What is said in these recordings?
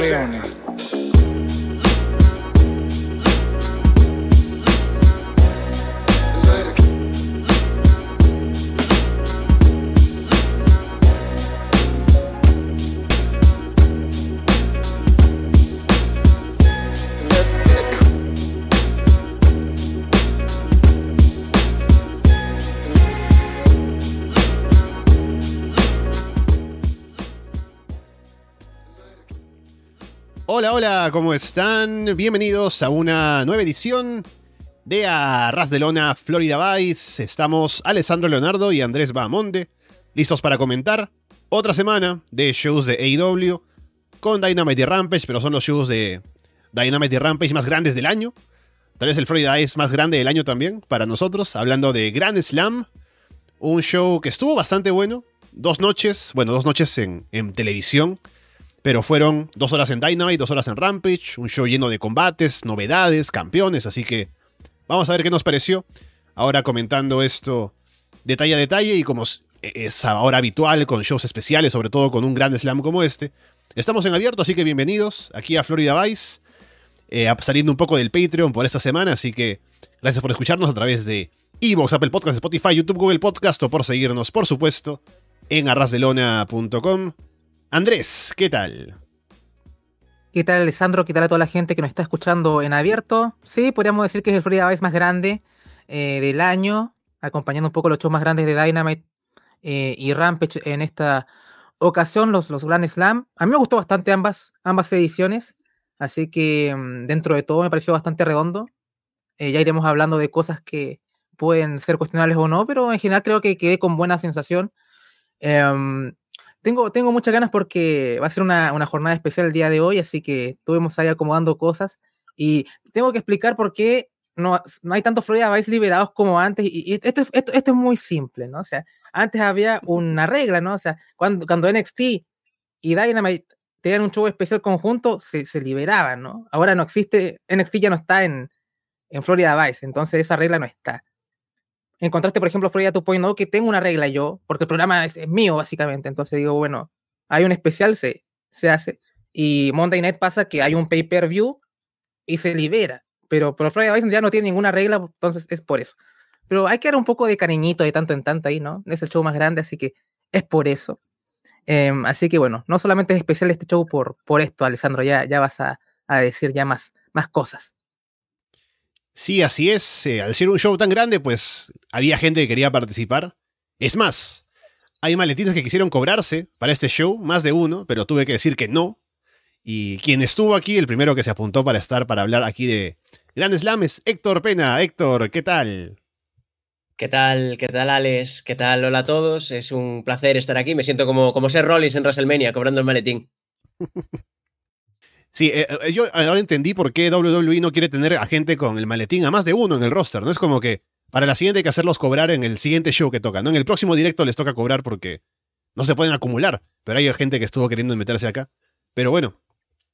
Leone. Hola, hola, ¿cómo están? Bienvenidos a una nueva edición de Arras de Lona Florida Vice. Estamos Alessandro Leonardo y Andrés Bahamonde, listos para comentar otra semana de shows de AEW con Dynamite y Rampage, pero son los shows de Dynamite y Rampage más grandes del año. Tal vez el Florida Vice más grande del año también para nosotros, hablando de Grand Slam, un show que estuvo bastante bueno. Dos noches, bueno, dos noches en televisión pero fueron dos horas en Dynamite, dos horas en Rampage, un show lleno de combates, novedades, campeones, así que vamos a ver qué nos pareció. Ahora comentando esto detalle a detalle y como es ahora habitual con shows especiales, sobre todo con un gran slam como este. Estamos en abierto, así que bienvenidos aquí a Florida Vice, eh, saliendo un poco del Patreon por esta semana, así que gracias por escucharnos a través de Evox, Apple Podcast, Spotify, YouTube, Google Podcast o por seguirnos, por supuesto, en arrasdelona.com. Andrés, ¿qué tal? ¿Qué tal, Alessandro? ¿Qué tal a toda la gente que nos está escuchando en abierto? Sí, podríamos decir que es el Florida Vice más grande eh, del año, acompañando un poco los shows más grandes de Dynamite eh, y Rampage en esta ocasión, los, Grand Slam. A mí me gustó bastante ambas, ambas ediciones, así que mm, dentro de todo me pareció bastante redondo. Eh, ya iremos hablando de cosas que pueden ser cuestionables o no, pero en general creo que quedé con buena sensación. Em, tengo, tengo muchas ganas porque va a ser una, jornada especial el día de hoy, así que estuvimos ahí acomodando cosas y tengo que explicar por qué no, no hay tantos Florida Vice liberados como antes. Y, esto, esto, esto, es muy simple, ¿no? O sea, antes había una regla, ¿no? O sea, cuando, cuando NXT y Dynamite tenían un show especial conjunto, se, se liberaban, ¿no? Ahora no existe, NXT ya no está en, en Florida Vice, entonces esa regla no está. Encontraste, por ejemplo, Florida 2.0, que tengo una regla yo, porque el programa es, mío, básicamente. Entonces digo, bueno, hay un especial, se, se hace. Y Monday Night pasa que hay un pay-per-view y se libera. Pero, pero Florida Bison ya no tiene ninguna regla, entonces es por eso. Pero hay que dar un poco de cariñito de tanto en tanto ahí, ¿no? Es el show más grande, así que es por eso. Em, así que bueno, no solamente es especial este show por, por esto, Alessandro, ya, ya vas a, a decir ya más, más cosas. Sí, así es. Eh, al ser un show tan grande, pues había gente que quería participar. Es más, hay maletitas que quisieron cobrarse para este show, más de uno, pero tuve que decir que no. Y quien estuvo aquí, el primero que se apuntó para estar, para hablar aquí de Grand Slam es Héctor Pena. Héctor, ¿qué tal? ¿Qué tal? ¿Qué tal, Alex? ¿Qué tal? Hola a todos. Es un placer estar aquí. Me siento como, como ser Rollins en WrestleMania, cobrando el maletín. Sí, eh, eh, yo ahora entendí por qué WWE no quiere tener a gente con el maletín a más de uno en el roster. No es como que para la siguiente hay que hacerlos cobrar en el siguiente show que toca. ¿no? En el próximo directo les toca cobrar porque no se pueden acumular. Pero hay gente que estuvo queriendo meterse acá. Pero bueno,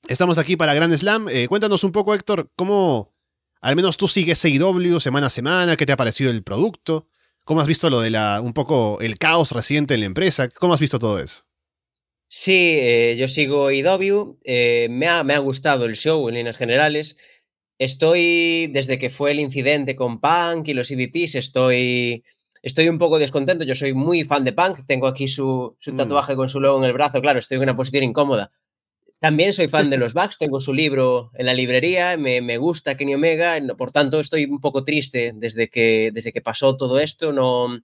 estamos aquí para Grand Slam. Eh, cuéntanos un poco, Héctor, cómo al menos tú sigues CW semana a semana. ¿Qué te ha parecido el producto? ¿Cómo has visto lo de la un poco el caos reciente en la empresa? ¿Cómo has visto todo eso? Sí, eh, yo sigo IW, eh, me, ha, me, ha, gustado el show en líneas generales. Estoy, desde que fue el incidente con Punk y los EVPs, estoy, estoy un poco descontento. Yo soy muy fan de Punk, tengo aquí su, su mm. tatuaje con su logo en el brazo, claro, estoy en una posición incómoda. También soy fan de los Bucks, tengo su libro en la librería, me, me, gusta Kenny Omega, por tanto estoy un poco triste desde que, desde que pasó todo esto, no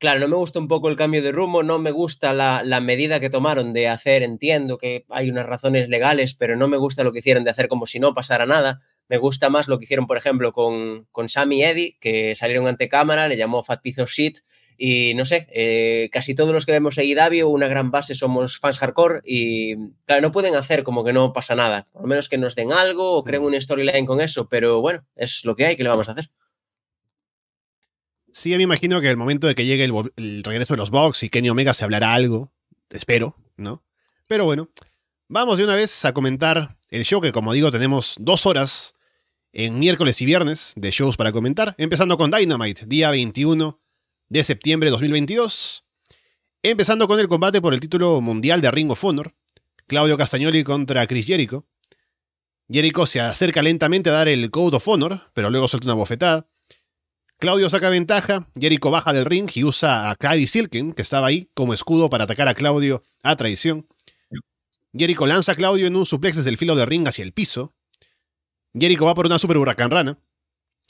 Claro, no me gusta un poco el cambio de rumbo, no me gusta la, medida que tomaron de hacer, entiendo que hay unas razones legales, pero no me gusta lo que hicieron de hacer como si no pasara nada. Me gusta más lo que hicieron, por ejemplo, con, con Sammy y Eddie, que salieron ante cámara, le llamó Fat Piece of Shit, y no sé, eh, casi todos los que vemos ahí Davio, una gran base somos fans hardcore y claro, no pueden hacer como que no pasa nada, por lo menos que nos den algo o creen una storyline con eso, pero bueno, es lo que hay, ¿qué le vamos a hacer? Sí, me imagino que el momento de que llegue el, regreso de los Bucks y Kenny Omega se hablará algo. Espero, ¿no? Pero bueno, vamos de una vez a comentar el show que, como digo, tenemos dos horas en miércoles y viernes de shows para comentar. Empezando con Dynamite, día 21 de septiembre de 2022. Empezando con el combate por el título mundial de Ring of Honor, Claudio Castagnoli contra Chris Jericho. Jericho se acerca lentamente a dar el Code of Honor, pero luego suelta una bofetada. Claudio saca ventaja, Jericho baja del ring y usa a Kyrie Silken, que estaba ahí, como escudo para atacar a Claudio a traición. Jericho lanza a Claudio en un suplex desde el filo de ring hacia el piso. Jericho va por una super huracán rana.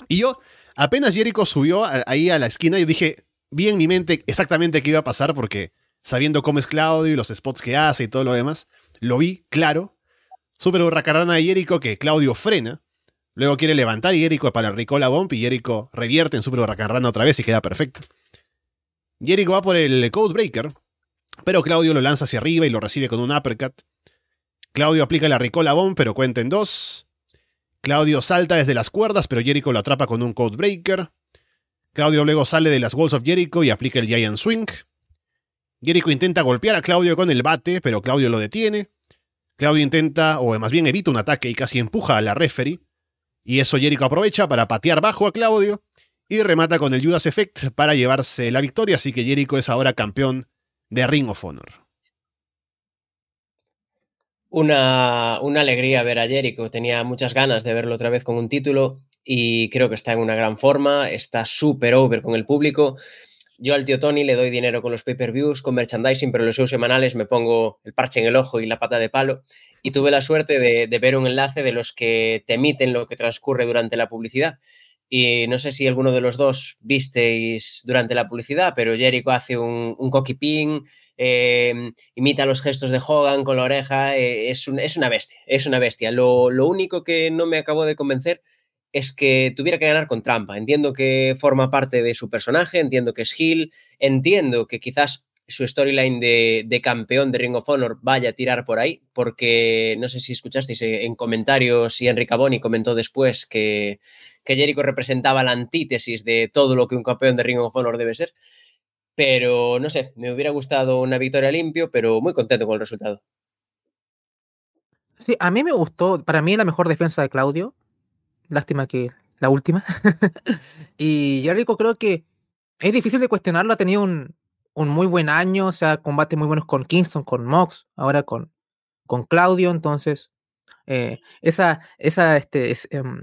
Y yo, apenas Jericho subió ahí a la esquina, yo dije, vi en mi mente exactamente qué iba a pasar porque sabiendo cómo es Claudio y los spots que hace y todo lo demás, lo vi claro Super hurracarrana de Jericho que Claudio frena. Luego quiere levantar Jericho para el Ricola Bomb y Jericho revierte en Super hurracarrana otra vez y queda perfecto. Jericho va por el Code Breaker, pero Claudio lo lanza hacia arriba y lo recibe con un uppercut. Claudio aplica la Ricola Bomb, pero cuenta en dos. Claudio salta desde las cuerdas, pero Jericho lo atrapa con un Code Breaker. Claudio luego sale de las Walls of Jericho y aplica el Giant Swing. Jericho intenta golpear a Claudio con el bate, pero Claudio lo detiene. Claudio intenta, o más bien evita un ataque y casi empuja a la referee. Y eso Jericho aprovecha para patear bajo a Claudio y remata con el Judas Effect para llevarse la victoria, así que Jericho es ahora campeón de Ring of Honor. Una, una, alegría ver a Jericho. Tenía muchas ganas de verlo otra vez con un título y creo que está en una gran forma. Está súper over con el público. Yo al tío Tony le doy dinero con los pay-per-views, con merchandising, pero los shows semanales me pongo el parche en el ojo y la pata de palo. Y tuve la suerte de, ver un enlace de los que te emiten lo que transcurre durante la publicidad. Y no sé si alguno de los dos visteis durante la publicidad, pero Jericho hace un, un cocky pin, eh, imita los gestos de Hogan con la oreja, eh, es, una bestia, es una bestia. Lo, único que no me acabó de convencer es que tuviera que ganar con trampa. Entiendo que forma parte de su personaje, entiendo que es Hill, entiendo que quizás su storyline de, campeón de Ring of Honor vaya a tirar por ahí, porque no sé si escuchasteis eh, en comentarios y Enrique Boni comentó después que, que Jericho representaba la antítesis de todo lo que un campeón de Ring of Honor debe ser. Pero no sé, me hubiera gustado una victoria limpio, pero muy contento con el resultado. Sí, a mí me gustó, para mí la mejor defensa de Claudio, Lástima que la última. y Jericho creo que es difícil de cuestionarlo. Ha tenido un, un, muy buen año, o sea, combates muy buenos con Kingston, con Mox, ahora con, con Claudio. Entonces, eh, esa, esa, este, em,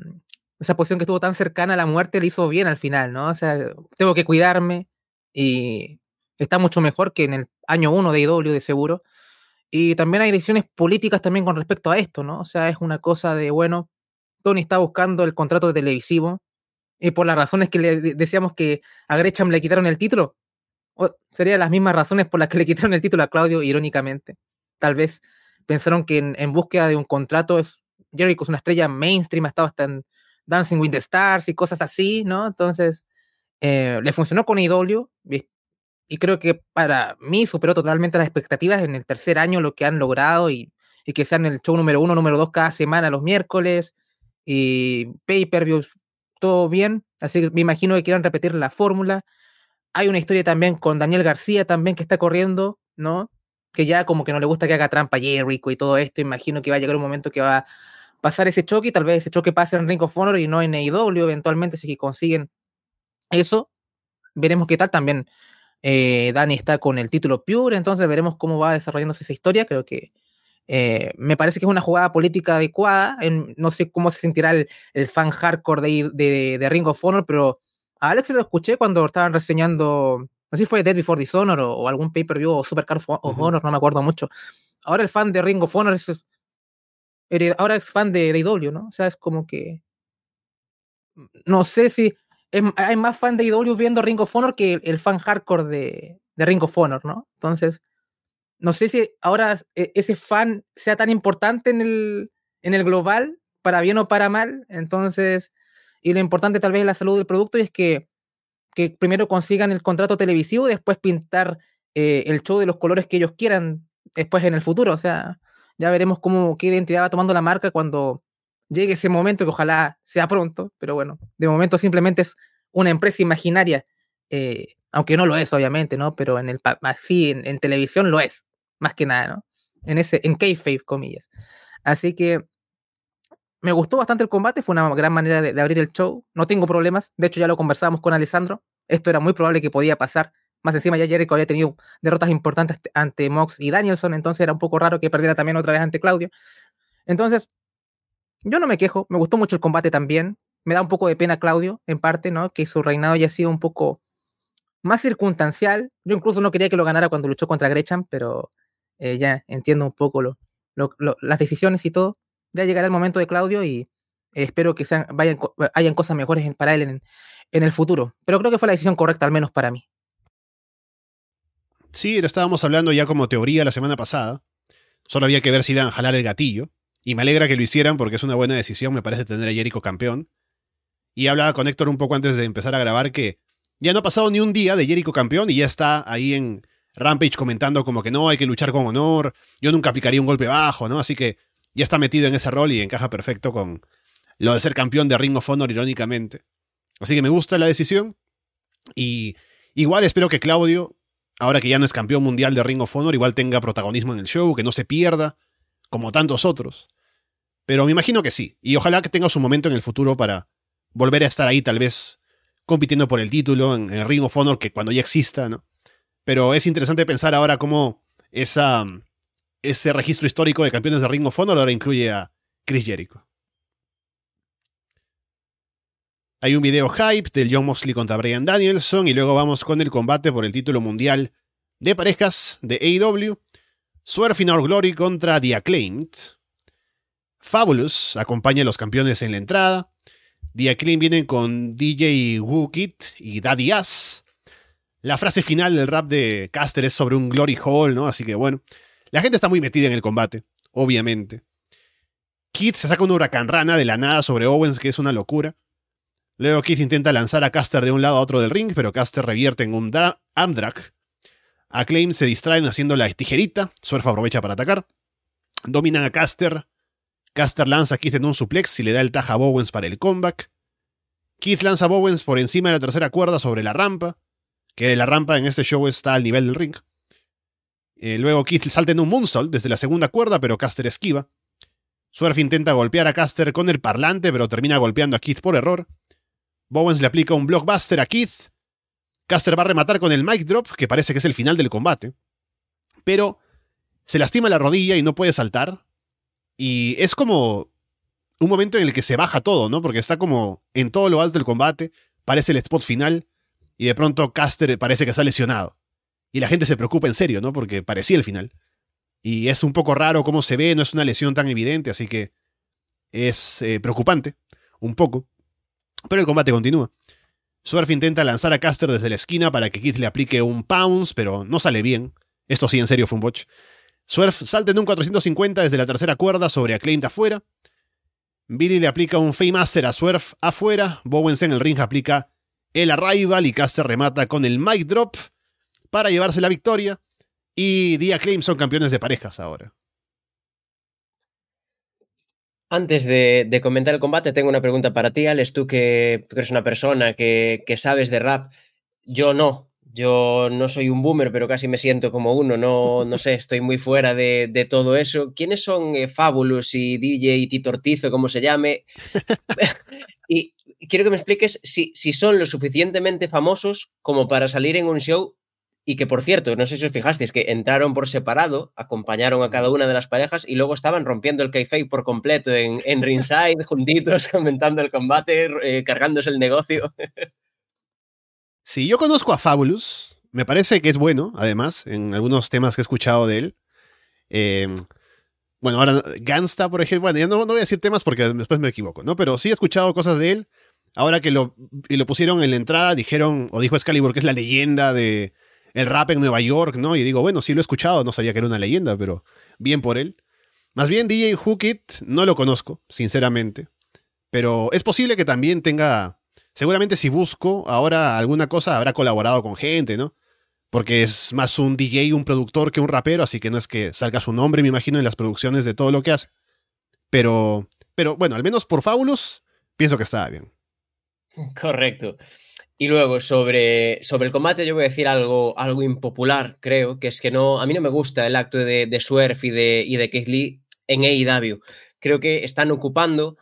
esa posición que estuvo tan cercana a la muerte le hizo bien al final, ¿no? O sea, tengo que cuidarme y está mucho mejor que en el año 1 de IW de seguro. Y también hay decisiones políticas también con respecto a esto, ¿no? O sea, es una cosa de, bueno, Tony está buscando el contrato televisivo y por las razones que le decíamos que a Gresham le quitaron el título, serían las mismas razones por las que le quitaron el título a Claudio, irónicamente. Tal vez pensaron que en, búsqueda de un contrato, es, Jericho es una estrella mainstream, ha estado hasta en Dancing with the Stars y cosas así, ¿no? Entonces, eh, le funcionó con IW y creo que para mí superó totalmente las expectativas en el tercer año lo que han logrado y, y que sean el show número uno, número dos cada semana los miércoles y pay-per-views, todo bien, así que me imagino que quieran repetir la fórmula. Hay una historia también con Daniel García también que está corriendo, ¿no? Que ya como que no le gusta que haga trampa Jericho y todo esto, imagino que va a llegar un momento que va a pasar ese choque y tal vez ese choque pase en Ring of Honor y no en AEW eventualmente, si consiguen eso, veremos qué tal también. Eh, Dani está con el título Pure, entonces veremos cómo va desarrollándose esa historia. Creo que eh, me parece que es una jugada política adecuada. no sé cómo se sentirá el, fan hardcore de, de, Ring of Honor, pero a Alex lo escuché cuando estaban reseñando, no sé si fue Dead Before Dishonor o, o algún pay-per-view o Supercar of Honor, no me acuerdo mucho. Ahora el fan de Ring of Honor es, ahora es fan de, de IW, ¿no? O sea, es como que no sé si hay más fan de IW viendo Ring of Honor que el, fan hardcore de, de Ring of Honor, ¿no? Entonces, no sé si ahora e, ese fan sea tan importante en el, en el global, para bien o para mal. Entonces, y lo importante tal vez es la salud del producto y es que, que primero consigan el contrato televisivo y después pintar eh, el show de los colores que ellos quieran después en el futuro. O sea, ya veremos cómo, qué identidad va tomando la marca cuando llegue ese momento, que ojalá sea pronto, pero bueno, de momento simplemente es una empresa imaginaria, eh, aunque no lo es, obviamente, ¿no? Pero en el así en televisión lo es más que nada, ¿no? En ese, en kayfabe, comillas. Así que me gustó bastante el combate, fue una gran manera de, abrir el show. No tengo problemas, de hecho ya lo conversamos con Alessandro. Esto era muy probable que podía pasar Más encima ya Jericho había tenido derrotas importantes ante Mox y Danielson, entonces era un poco raro que perdiera también otra vez ante Claudio. Entonces, yo no me quejo, me gustó mucho el combate también. Me da un poco de pena Claudio, en parte, ¿no? Que su reinado haya sido un poco más circunstancial. Yo incluso no quería que lo ganara cuando luchó contra Gresham, pero eh, ya entiendo un poco lo, las decisiones y todo. Ya llegará el momento de Claudio y espero que sean, vayan, hayan cosas mejores para él en, en el futuro. Pero creo que fue la decisión correcta, al menos para mí. Sí, lo estábamos hablando ya como teoría la semana pasada. Solo había que ver si iban a jalar el gatillo. Y me alegra que lo hicieran porque es una buena decisión, me parece tener a Jericho campeón. Y hablaba con Héctor un poco antes de empezar a grabar que ya no ha pasado ni un día de Jericho campeón y ya está ahí en Rampage comentando como que no, hay que luchar con honor, yo nunca aplicaría un golpe bajo, ¿no? Así que ya está metido en ese rol y encaja perfecto con lo de ser campeón de Ring of Honor, irónicamente. Así que me gusta la decisión. Y igual espero que Claudio, ahora que ya no es campeón mundial de Ring of Honor, igual tenga protagonismo en el show, que no se pierda, como tantos otros. Pero me imagino que sí. Y ojalá que tenga su momento en el futuro para volver a estar ahí, tal vez compitiendo por el título en, el Ring of Honor, que cuando ya exista, ¿no? Pero es interesante pensar ahora cómo ese registro histórico de campeones de Ring of ahora incluye a Chris Jericho. Hay un video hype del John Moxley contra Brian Danielson y luego vamos con el combate por el título mundial de parejas de AEW. Swerve in Our Glory contra The Acclaimed. Fabulous acompaña a los campeones en la entrada. The Acclaim vienen con DJ Wookit y Daddy Ass. La frase final del rap de Caster es sobre un Glory Hall, ¿no? Así que bueno, la gente está muy metida en el combate, obviamente. Kid se saca una huracán rana de la nada sobre Owens, que es una locura. Luego Kid intenta lanzar a Caster de un lado a otro del ring, pero Caster revierte en un Amdrag. Acclaim se distraen haciendo la tijerita. Surf aprovecha para atacar. Dominan a Caster. Caster lanza a Keith en un suplex y le da el taja a Bowens para el comeback. Keith lanza a Bowens por encima de la tercera cuerda sobre la rampa, que la rampa en este show está al nivel del ring. Eh, luego Keith salta en un moonsault desde la segunda cuerda, pero Caster esquiva. Swerve intenta golpear a Caster con el parlante, pero termina golpeando a Keith por error. Bowens le aplica un blockbuster a Keith. Caster va a rematar con el mic drop, que parece que es el final del combate. Pero se lastima la rodilla y no puede saltar. Y es como un momento en el que se baja todo, ¿no? Porque está como en todo lo alto el combate, parece el spot final, y de pronto Caster parece que está lesionado. Y la gente se preocupa en serio, ¿no? Porque parecía el final. Y es un poco raro cómo se ve, no es una lesión tan evidente, así que es eh, preocupante, un poco. Pero el combate continúa. Swerve intenta lanzar a Caster desde la esquina para que Keith le aplique un pounce, pero no sale bien. Esto sí, en serio, fue un botch. Swerve salta en un 450 desde la tercera cuerda sobre Acclaimed afuera. Billy le aplica un Master a Swerve afuera. Bowens en el ring aplica el Arrival y Caster remata con el Mic Drop para llevarse la victoria. Y The Acclaim son campeones de parejas ahora. Antes de, comentar el combate, tengo una pregunta para ti, Alex. Tú que, eres una persona que, que sabes de rap, yo no. Yo no soy un boomer, pero casi me siento como uno, no, no sé, estoy muy fuera de, todo eso. ¿Quiénes son eh, Fabulous y DJ y Titortizo, como se llame? y quiero que me expliques si, si son lo suficientemente famosos como para salir en un show y que, por cierto, no sé si os fijasteis, que entraron por separado, acompañaron a cada una de las parejas y luego estaban rompiendo el kayfabe por completo en, en ringside, juntitos, comentando el combate, eh, cargándose el negocio. Sí, yo conozco a Fabulous. Me parece que es bueno, además, en algunos temas que he escuchado de él. Em, bueno, ahora Gansta, por ejemplo. Bueno, ya no, voy a decir temas porque después me equivoco, ¿no? Pero sí he escuchado cosas de él. Ahora que lo, y lo pusieron en la entrada, dijeron, o dijo Excalibur que es la leyenda de el rap en Nueva York, ¿no? Y digo, bueno, sí lo he escuchado, no sabía que era una leyenda, pero bien por él. Más bien, DJ Hookit no lo conozco, sinceramente. Pero es posible que también tenga seguramente si busco ahora alguna cosa habrá colaborado con gente, ¿no? Porque es más un DJ, un productor que un rapero, así que no es que salga su nombre, me imagino, en las producciones de todo lo que hace. Pero, pero bueno, al menos por Fabulous, pienso que estaba bien. Correcto. Y luego, sobre, sobre el combate, yo voy a decir algo, algo impopular, creo, que es que no, a mí no me gusta el acto de, de Swerve y de, y de Keith Lee en AEW. Creo que están ocupando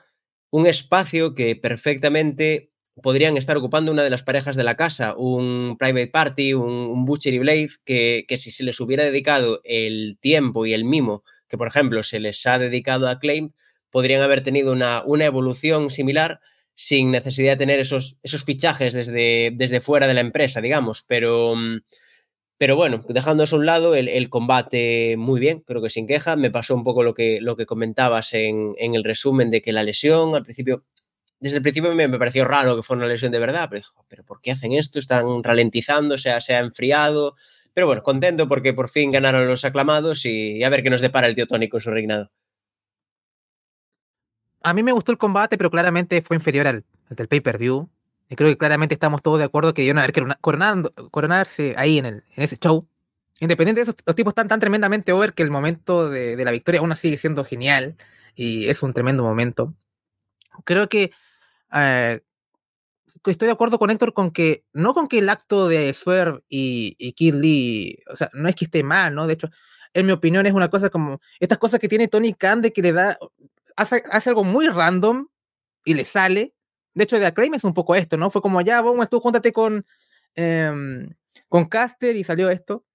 un espacio que perfectamente podrían estar ocupando una de las parejas de la casa, un Private Party, un, un Butchery Blade, que, que, si se les hubiera dedicado el tiempo y el mimo que, por ejemplo, se les ha dedicado a Claim, podrían haber tenido una, una evolución similar sin necesidad de tener esos, esos fichajes desde, desde fuera de la empresa, digamos, pero... Pero bueno, dejando eso a un lado, el, combate muy bien, creo que sin queja. Me pasó un poco lo que, lo que comentabas en, en, el resumen de que la lesión al principio desde el principio me, pareció raro que fuera una lesión de verdad, pero, pero ¿por qué hacen esto? Están ralentizando, o sea, se ha enfriado. Pero bueno, contento porque por fin ganaron los aclamados y a ver qué nos depara el tío Tony con su reinado. A mí me gustó el combate, pero claramente fue inferior al, del pay-per-view. Y creo que claramente estamos todos de acuerdo que debieron haber coronando, coronarse ahí en, el, en ese show. Independiente de eso, los tipos están tan tremendamente over que el momento de, de la victoria aún sigue siendo genial. Y es un tremendo momento. Creo que eh, estoy de acuerdo con Héctor con que, no con que el acto de Swerve y, y Kid Lee, o sea, no es que esté mal, ¿no? De hecho, en mi opinión es una cosa como, estas cosas que tiene Tony Khan de que le da, hace, hace algo muy random y le sale. De hecho, de Acclaim es un poco esto, ¿no? Fue como, ya, vamos, tú júntate con, eh, con Caster y salió esto.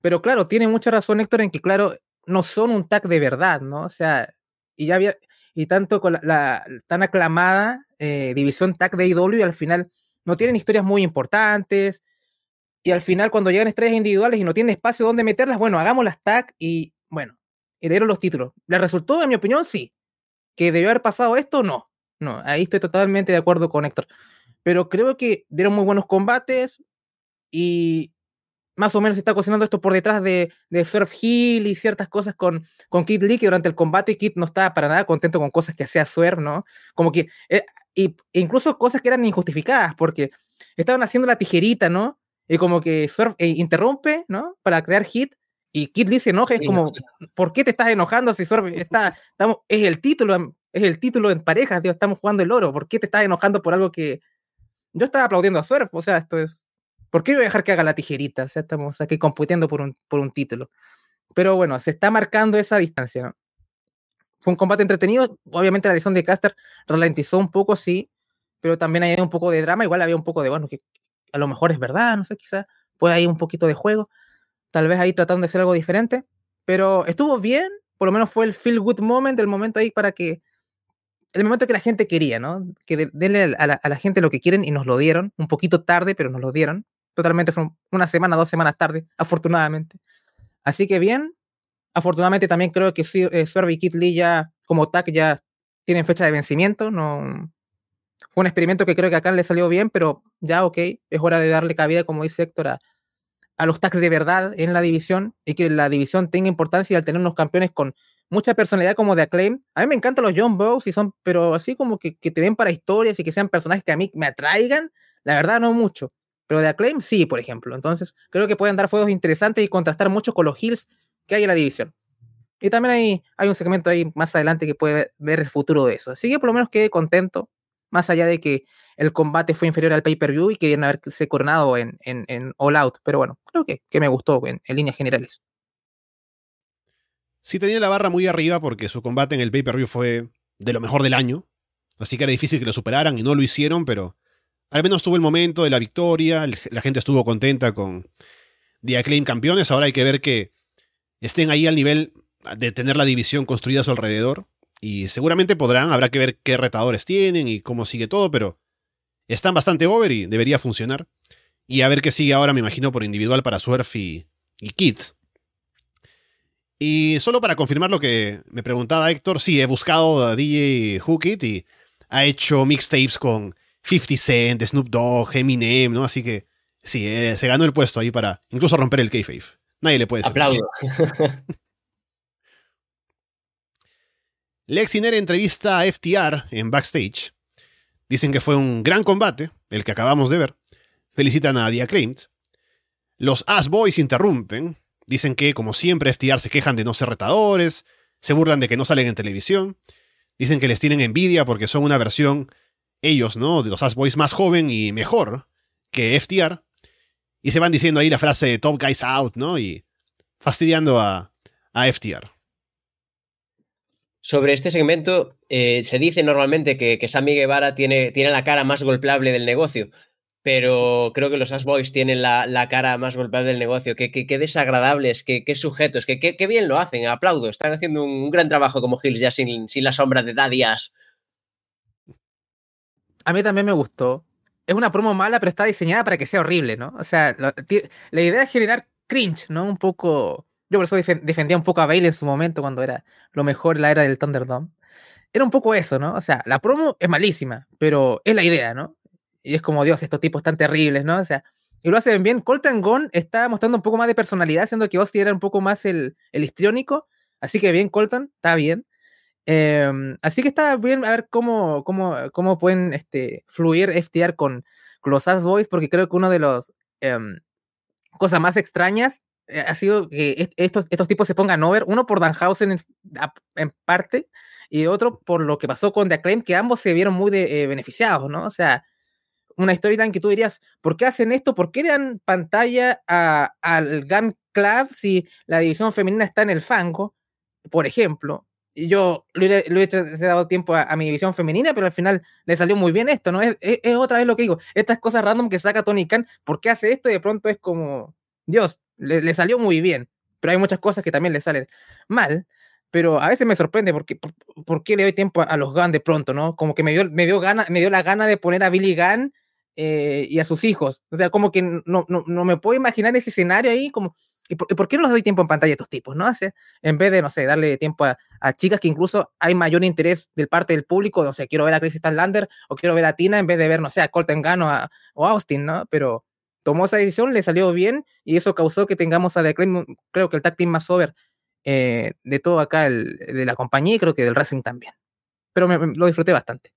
Pero claro, tiene mucha razón Héctor en que, claro, no son un tag de verdad, ¿no? O sea, y ya había, y tanto con la, la tan aclamada eh, división tag de IW y al final no tienen historias muy importantes. Y al final, cuando llegan estrellas individuales y no tienen espacio donde meterlas, bueno, hagamos las tag y bueno, y dieron los títulos. ¿Le resultó, en mi opinión? Sí. ¿Que debió haber pasado esto? No. No, ahí estoy totalmente de acuerdo con Héctor. Pero creo que dieron muy buenos combates y más o menos se está cocinando esto por detrás de, de Surf Hill y ciertas cosas con, con Kid Lee, que durante el combate Kid no estaba para nada contento con cosas que hacía Swerve, ¿no? Como que eh, y, incluso cosas que eran injustificadas, porque estaban haciendo la tijerita, ¿no? Y como que Surf eh, interrumpe, ¿no? Para crear hit, y Kid Lee se enoja, es como, ¿por qué te estás enojando si Surf está, estamos, es el título, es el título en parejas, Dios, estamos jugando el oro, ¿por qué te estás enojando por algo que yo estaba aplaudiendo a Surf? O sea, esto es, ¿por qué voy a dejar que haga la tijerita? O sea, estamos aquí compitiendo por un, por un título. Pero bueno, se está marcando esa distancia, ¿no? Fue un combate entretenido. Obviamente la lesión de Caster ralentizó un poco, sí, pero también hay un poco de drama. Igual había un poco de, bueno, que a lo mejor es verdad, no sé, quizás puede haber un poquito de juego. Tal vez ahí tratando de hacer algo diferente. Pero estuvo bien, por lo menos fue el feel good moment, el momento ahí para que. El momento que la gente quería, ¿no? Que de, denle a la, a la, gente lo que quieren y nos lo dieron. Un poquito tarde, pero nos lo dieron. Totalmente fue una semana, dos semanas tarde, afortunadamente. Así que bien, Afortunadamente también creo que eh, Swerve y Kid Lee ya como tag ya tienen fecha de vencimiento. No, fue un experimento que creo que acá le salió bien, pero ya ok, es hora de darle cabida, como dice Héctor, a los tags de verdad en la división y que la división tenga importancia al tener unos campeones con mucha personalidad como de Acclaim. A mí me encantan los John Bows y son, pero así como que, que, te den para historias y que sean personajes que a mí me atraigan, la verdad no mucho. Pero de Acclaim sí, por ejemplo. Entonces creo que pueden dar fuegos interesantes y contrastar mucho con los Hills que hay en la división. Y también hay, hay un segmento ahí más adelante que puede ver el futuro de eso. Así que por lo menos quedé contento, más allá de que el combate fue inferior al pay-per-view y querían haberse coronado en, en, en, All Out. Pero bueno, creo que, que me gustó en, en, líneas generales. Sí tenía la barra muy arriba porque su combate en el pay-per-view fue de lo mejor del año. Así que era difícil que lo superaran y no lo hicieron, pero al menos tuvo el momento de la victoria, la gente estuvo contenta con The Acclaim campeones. Ahora hay que ver que estén ahí al nivel de tener la división construida a su alrededor. Y seguramente podrán, habrá que ver qué retadores tienen y cómo sigue todo, pero están bastante over y debería funcionar. Y a ver qué sigue ahora, me imagino, por individual para Surf y, y Kid. Y solo para confirmar lo que me preguntaba Héctor, sí, he buscado a DJ Hookit y ha hecho mixtapes con 50 Cent, Snoop Dogg, Eminem, ¿no? Así que sí, eh, se ganó el puesto ahí para incluso romper el kayfabe. Nadie le puede decir. Aplaudo. Lexiner entrevista a FTR en backstage. Dicen que fue un gran combate, el que acabamos de ver. Felicitan a The Acclaimed. Los Ass Boys interrumpen. Dicen que, como siempre, FTR se quejan de no ser retadores, se burlan de que no salen en televisión. Dicen que les tienen envidia porque son una versión, ellos, ¿no? De los Ass Boys más joven y mejor que FTR. Y se van diciendo ahí la frase de Top Guys Out, ¿no? Y fastidiando a, a FTR. Sobre este segmento, eh, se dice normalmente que, que Sammy Guevara tiene, tiene la cara más golpeable del negocio, pero creo que los Ash Boys tienen la, la cara más golpeable del negocio. Qué, qué, desagradables, qué, qué sujetos, qué, bien lo hacen, aplaudo. Están haciendo un, gran trabajo como Hills ya sin, sin, la sombra de Daddy. A mí también me gustó. Es una promo mala, pero está diseñada para que sea horrible, ¿no? O sea, la idea es generar cringe, ¿no? Un poco... Yo por eso defendía un poco a Bailey en su momento, cuando era lo mejor la era del Thunderdome. Era un poco eso, ¿no? O sea, la promo es malísima, pero es la idea, ¿no? Y es como, Dios, estos tipos tan terribles, ¿no? O sea, y lo hacen bien. Colton Gunn está mostrando un poco más de personalidad, siendo que Austin era un poco más el, el histriónico. Así que bien, Colton, está bien. Eh, así que está bien a ver cómo, cómo, cómo pueden este, fluir FTR con, con los Ass Boys, porque creo que uno de los eh, cosas más extrañas ha sido que estos, estos tipos se pongan over, uno por Danhausen en, parte y otro por lo que pasó con The Acclaim, que ambos se vieron muy eh, beneficiados, ¿no? O sea, una storyline que tú dirías, ¿por qué hacen esto? ¿Por qué dan pantalla al Gun Club si la división femenina está en el fango? Por ejemplo, yo le, le he dado tiempo a, mi división femenina, pero al final le salió muy bien esto, ¿no? Es, es, es, otra vez lo que digo, estas cosas random que saca Tony Khan, ¿por qué hace esto? Y de pronto es como, Dios, le, salió muy bien, pero hay muchas cosas que también le salen mal, pero a veces me sorprende porque por, le doy tiempo a, los Gunn de pronto, ¿no? Como que me dio, me dio, gana, me dio la gana de poner a Billy Gunn eh, y a sus hijos. O sea, como que no, no, no, me puedo imaginar ese escenario ahí, como, ¿y por, ¿y por, qué no les doy tiempo en pantalla a estos tipos? ¿no? O en vez de, no sé, darle tiempo a, a, chicas que incluso hay mayor interés del parte del público, no sé, quiero ver a Chris Lander o quiero ver a Tina en vez de ver, no sé, a Colton Gunn o a, o a Austin, ¿no? Pero tomó esa decisión, le salió bien y eso causó que tengamos a Claim, creo que el tag más over eh, de todo acá, el, de la compañía y creo que del wrestling también. Pero lo disfruté bastante.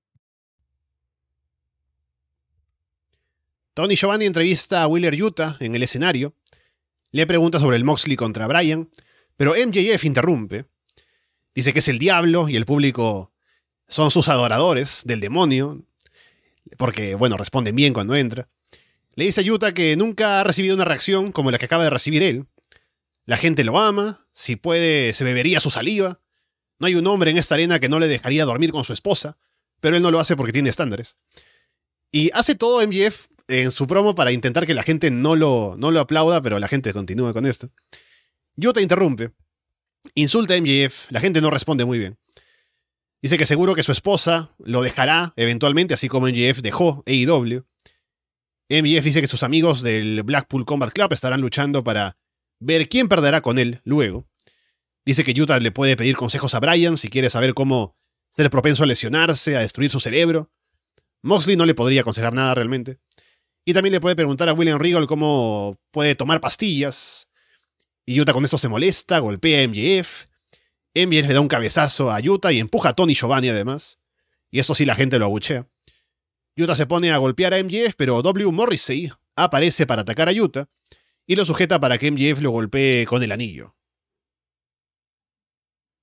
Tony Giovanni entrevista a Wheeler Utah en el escenario. Le pregunta sobre el Moxley contra Bryan, pero MJF interrumpe. Dice que es el diablo y el público son sus adoradores del demonio, porque, bueno, responden bien cuando entra. Le dice a Utah que nunca ha recibido una reacción como la que acaba de recibir él. La gente lo ama, si puede se bebería su saliva. No hay un hombre en esta arena que no le dejaría dormir con su esposa, pero él no lo hace porque tiene estándares. Y hace todo MJF en su promo para intentar que la gente no lo, no lo aplauda, pero la gente continúa con esto. Yuta interrumpe, insulta a MJF, la gente no responde muy bien. Dice que seguro que su esposa lo dejará eventualmente, así como MJF dejó AEW. MJF dice que sus amigos del Blackpool Combat Club estarán luchando para ver quién perderá con él luego. Dice que Utah le puede pedir consejos a Brian si quiere saber cómo ser propenso a lesionarse, a destruir su cerebro. Moxley no le podría aconsejar nada realmente. Y también le puede preguntar a William Regal cómo puede tomar pastillas. Y Utah con esto se molesta, golpea a MJF. MJF le da un cabezazo a Utah y empuja a Tony Giovanni además. Y eso sí la gente lo abuchea. Utah se pone a golpear a MJF, pero W. Morrissey aparece para atacar a Utah y lo sujeta para que MJF lo golpee con el anillo.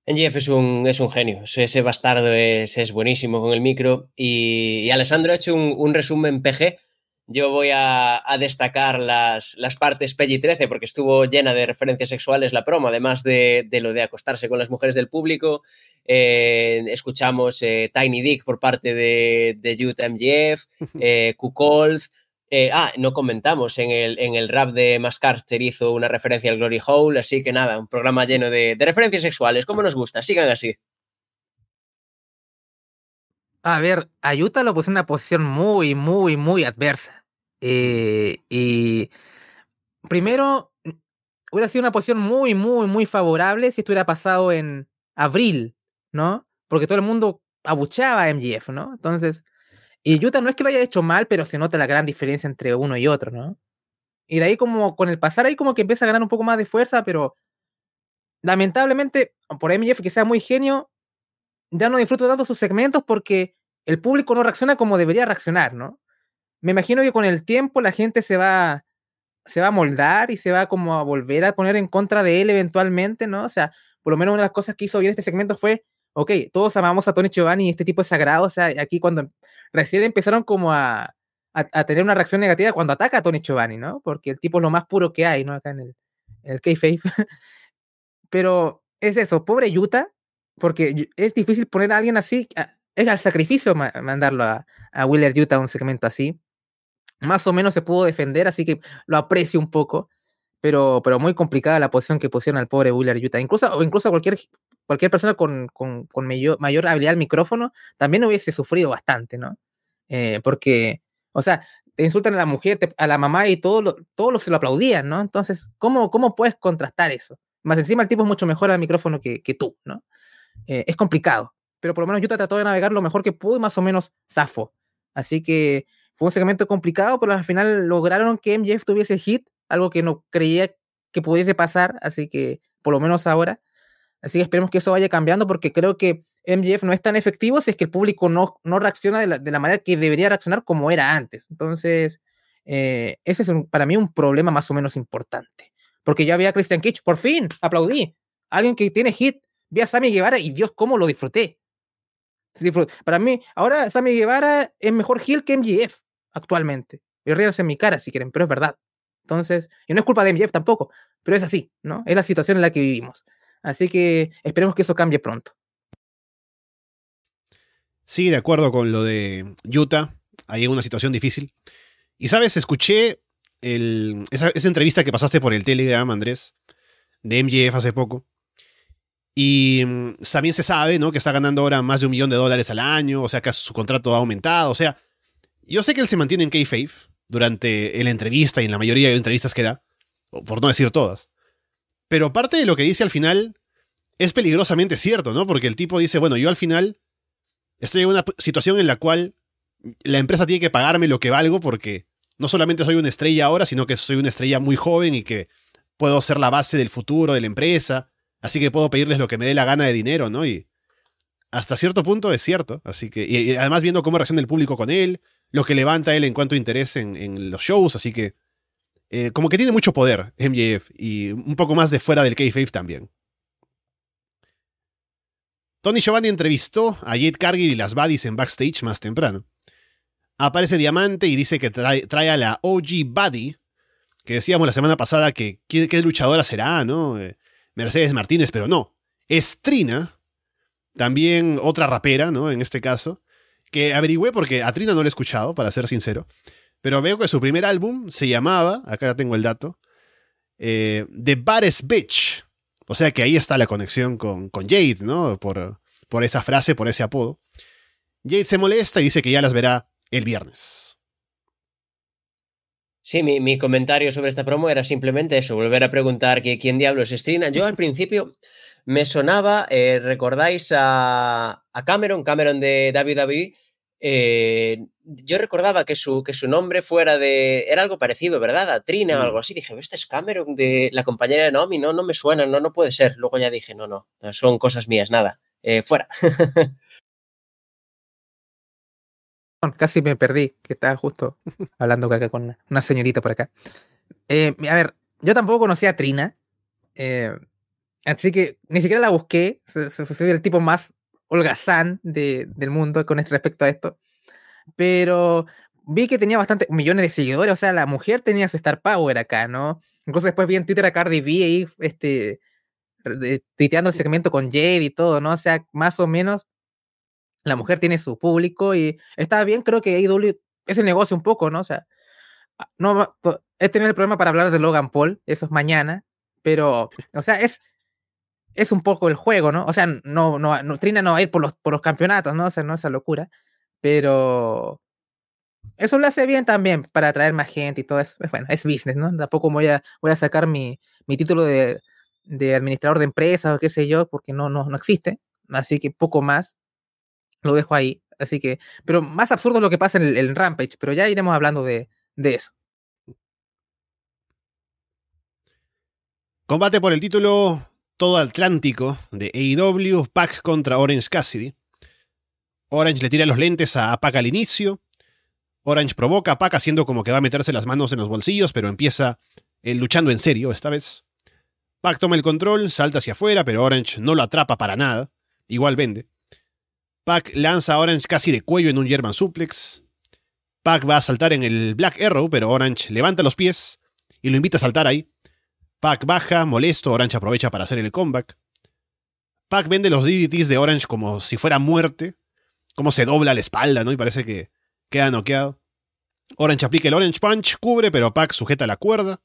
MJF es un, es un genio, ese bastardo es, es buenísimo con el micro y, y Alessandro ha hecho un, un resumen PG yo voy a, a destacar las, las, partes PG 13 porque estuvo llena de referencias sexuales la promo, además de, de lo de acostarse con las mujeres del público. Eh, escuchamos eh, Tiny Dick por parte de, de Youth MGF, eh, Kukold. Eh, ah, no comentamos, en el, en el rap de Mascarter hizo una referencia al Glory Hole, así que nada, un programa lleno de, de referencias sexuales, como nos gusta, sigan así. A ver, a Utah lo puse en una posición muy, muy, muy adversa. Eh, y primero, hubiera sido una posición muy, muy, muy favorable si esto hubiera pasado en abril, ¿no? Porque todo el mundo abuchaba a MGF, ¿no? Entonces, y Utah no es que lo haya hecho mal, pero se nota la gran diferencia entre uno y otro, ¿no? Y de ahí como con el pasar ahí como que empieza a ganar un poco más de fuerza, pero lamentablemente por MGF que sea muy genio, ya no disfruto tanto sus segmentos porque el público no reacciona como debería reaccionar, ¿no? me imagino que con el tiempo la gente se va, se va a moldar y se va como a volver a poner en contra de él eventualmente, ¿no? O sea, por lo menos una de las cosas que hizo bien este segmento fue, ok, todos amamos a Tony Giovanni y este tipo es sagrado, o sea, aquí cuando recién empezaron como a, a, a tener una reacción negativa cuando ataca a Tony Giovanni, ¿no? Porque el tipo es lo más puro que hay, ¿no? Acá en el, en el K-Fape. Pero es eso, pobre Utah, porque es difícil poner a alguien así, es al sacrificio mandarlo a, a Willer Utah a un segmento así. Más o menos se pudo defender, así que lo aprecio un poco, pero, pero muy complicada la posición que pusieron al pobre Willer Utah. Incluso, o incluso cualquier, cualquier persona con, con, mayor, habilidad al micrófono también hubiese sufrido bastante, ¿no? Eh, porque, o sea, te insultan a la mujer, a la mamá y todos lo, se lo aplaudían, ¿no? Entonces, ¿cómo, ¿cómo puedes contrastar eso? Más encima el tipo es mucho mejor al micrófono que, que tú, ¿no? Eh, es complicado, pero por lo menos Utah trató de navegar lo mejor que pudo y más o menos zafo. Así que fue un segmento complicado, pero al final lograron que MJF tuviese hit, algo que no creía que pudiese pasar, así que por lo menos ahora. Así que esperemos que eso vaya cambiando porque creo que MJF no es tan efectivo si es que el público no, no reacciona de la, manera que debería reaccionar como era antes. Entonces, eh, ese es para mí un problema más o menos importante. Porque ya había a Christian Kitsch, por fin, aplaudí. Alguien que tiene hit, vi a Sammy Guevara y Dios, cómo lo disfruté. Para mí, ahora Sammy Guevara es mejor heel que MJF actualmente. Y ríanse en mi cara si quieren, pero es verdad. Entonces, y no es culpa de MJF tampoco, pero es así, ¿no? Es la situación en la que vivimos. Así que esperemos que eso cambie pronto. Sí, de acuerdo con lo de Utah. Ahí hay una situación difícil. Y sabes, escuché esa, entrevista que pasaste por el Telegram, Andrés, de MJF hace poco. Y mm, también se sabe, ¿no? Que está ganando ahora más de un millón de dólares al año, o sea que su contrato ha aumentado. O sea, yo sé que él se mantiene en K-Faith durante la entrevista y en la mayoría de entrevistas que da, por no decir todas. Pero parte de lo que dice al final es peligrosamente cierto, ¿no? Porque el tipo dice, bueno, yo al final estoy en una situación en la cual la empresa tiene que pagarme lo que valgo porque no solamente soy una estrella ahora, sino que soy una estrella muy joven y que puedo ser la base del futuro de la empresa, así que puedo pedirles lo que me dé la gana de dinero, ¿no? Y hasta cierto punto es cierto, así que, y, además viendo cómo reacciona el público con él, lo que levanta él en cuanto a interés en, los shows, así que eh, como que tiene mucho poder MJF y un poco más de fuera del kayfabe también. Tony Giovanni entrevistó a Jade Cargill y las Buddies en backstage más temprano. Aparece Diamante y dice que trae, a la OG Buddy, que decíamos la semana pasada que qué, luchadora será, ¿no? Eh, Mercedes Martínez, pero no. Es Trina, también otra rapera, ¿no? En este caso, que averigüé porque a Trina no la he escuchado, para ser sincero, pero veo que su primer álbum se llamaba, acá tengo el dato, eh, The Baddest Bitch. O sea que ahí está la conexión con, con Jade, ¿no? Por, por esa frase, por ese apodo. Jade se molesta y dice que ya las verá el viernes. Sí, mi, comentario sobre esta promo era simplemente eso, volver a preguntar que quién diablos es Trina. Yo al principio me sonaba, eh, ¿recordáis a, a, Cameron, Cameron de WWE? Eh, yo recordaba que su, que su nombre fuera de. Era algo parecido, ¿verdad? A Trina o mm. algo así. Dije, este es Cameron de la compañera de Naomi. No, no me suena, no, no puede ser. Luego ya dije, no, no, son cosas mías, nada. Eh, fuera. Casi me perdí, que estaba justo hablando acá con una señorita por acá. Eh, a ver, yo tampoco conocía a Trina. así que ni siquiera la busqué. Soy el tipo más holgazán de, del mundo con respecto a esto. Pero vi que tenía bastantes millones de seguidores, o sea, la mujer tenía su star power acá, ¿no? Incluso después vi en Twitter a Cardi B ahí, este, tuiteando el segmento con Jade y todo, ¿no? O sea, más o menos la mujer tiene su público y está bien, creo que AEW es el negocio un poco, ¿no? O sea, ah, no, he tenido el problema para hablar de Logan Paul, eso es mañana, pero, o sea, es, es un poco el juego, ¿no? O sea, no, no, Trina no va a ir por los, por los campeonatos, ¿no? O sea, no esa locura. Pero eso lo hace bien también para atraer más gente y todo eso. Bueno, es business, ¿no? Tampoco voy a, voy a sacar mi, mi título de, de, administrador de empresas o qué sé yo, porque no, no, no existe. Así que poco más. Lo dejo ahí. Así que, pero más absurdo es lo que pasa en el, Rampage, pero ya iremos hablando de, de eso. Combate por el título todo Atlántico de AEW, Pac contra Orange Cassidy. Orange le tira los lentes a Pac al inicio. Orange provoca a Pac haciendo como que va a meterse las manos en los bolsillos, pero empieza eh, luchando en serio esta vez. Pac toma el control, salta hacia afuera, pero Orange no lo atrapa para nada. Igual vende. Pac lanza a Orange casi de cuello en un German suplex. Pac va a saltar en el Black Arrow, pero Orange levanta los pies y lo invita a saltar ahí. Pac baja, molesto, Orange aprovecha para hacer el comeback. Pac vende los DDTs de Orange como si fuera muerte, como se dobla la espalda, ¿no? Y parece que queda noqueado. Orange aplica el Orange Punch, cubre, pero Pac sujeta la cuerda.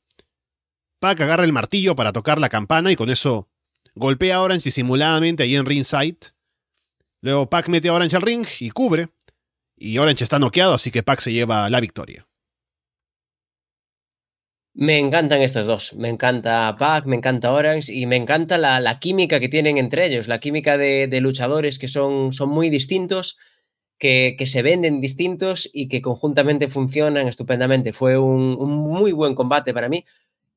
Pac agarra el martillo para tocar la campana y con eso golpea a Orange disimuladamente ahí en ringside. Luego Pac mete a Orange al ring y cubre. Y Orange está noqueado, así que Pac se lleva la victoria. Me encantan estos dos. Me encanta Pac, me encanta Orange y me encanta la, química que tienen entre ellos, la química de, luchadores que son, muy distintos, que, se venden distintos y que conjuntamente funcionan estupendamente. Fue un muy buen combate para mí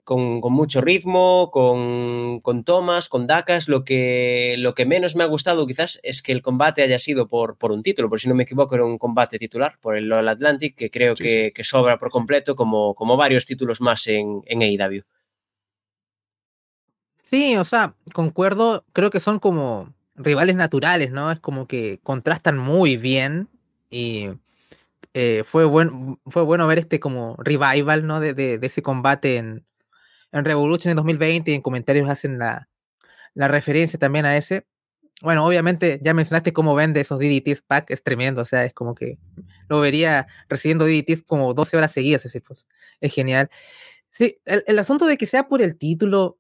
con, con mucho ritmo, con, con, tomas, con dacas. Lo que, lo que menos me ha gustado quizás es que el combate haya sido por, por un título, por si no me equivoco era un combate titular por el All Atlantic, que creo sí, que, sí. que, sobra por completo como, como varios títulos más en, en AEW. Sí, o sea, concuerdo, creo que son como rivales naturales, ¿no? Es como que contrastan muy bien y eh, fue, buen, fue bueno ver este como revival, ¿no? De, de, de ese combate en, en Revolution en 2020 y en comentarios hacen la, la, referencia también a ese. Bueno, obviamente ya mencionaste cómo vende esos DDTs pack, es tremendo, o sea, es como que lo vería recibiendo DDTs como 12 horas seguidas, es pues es genial. Sí, el, el, asunto de que sea por el título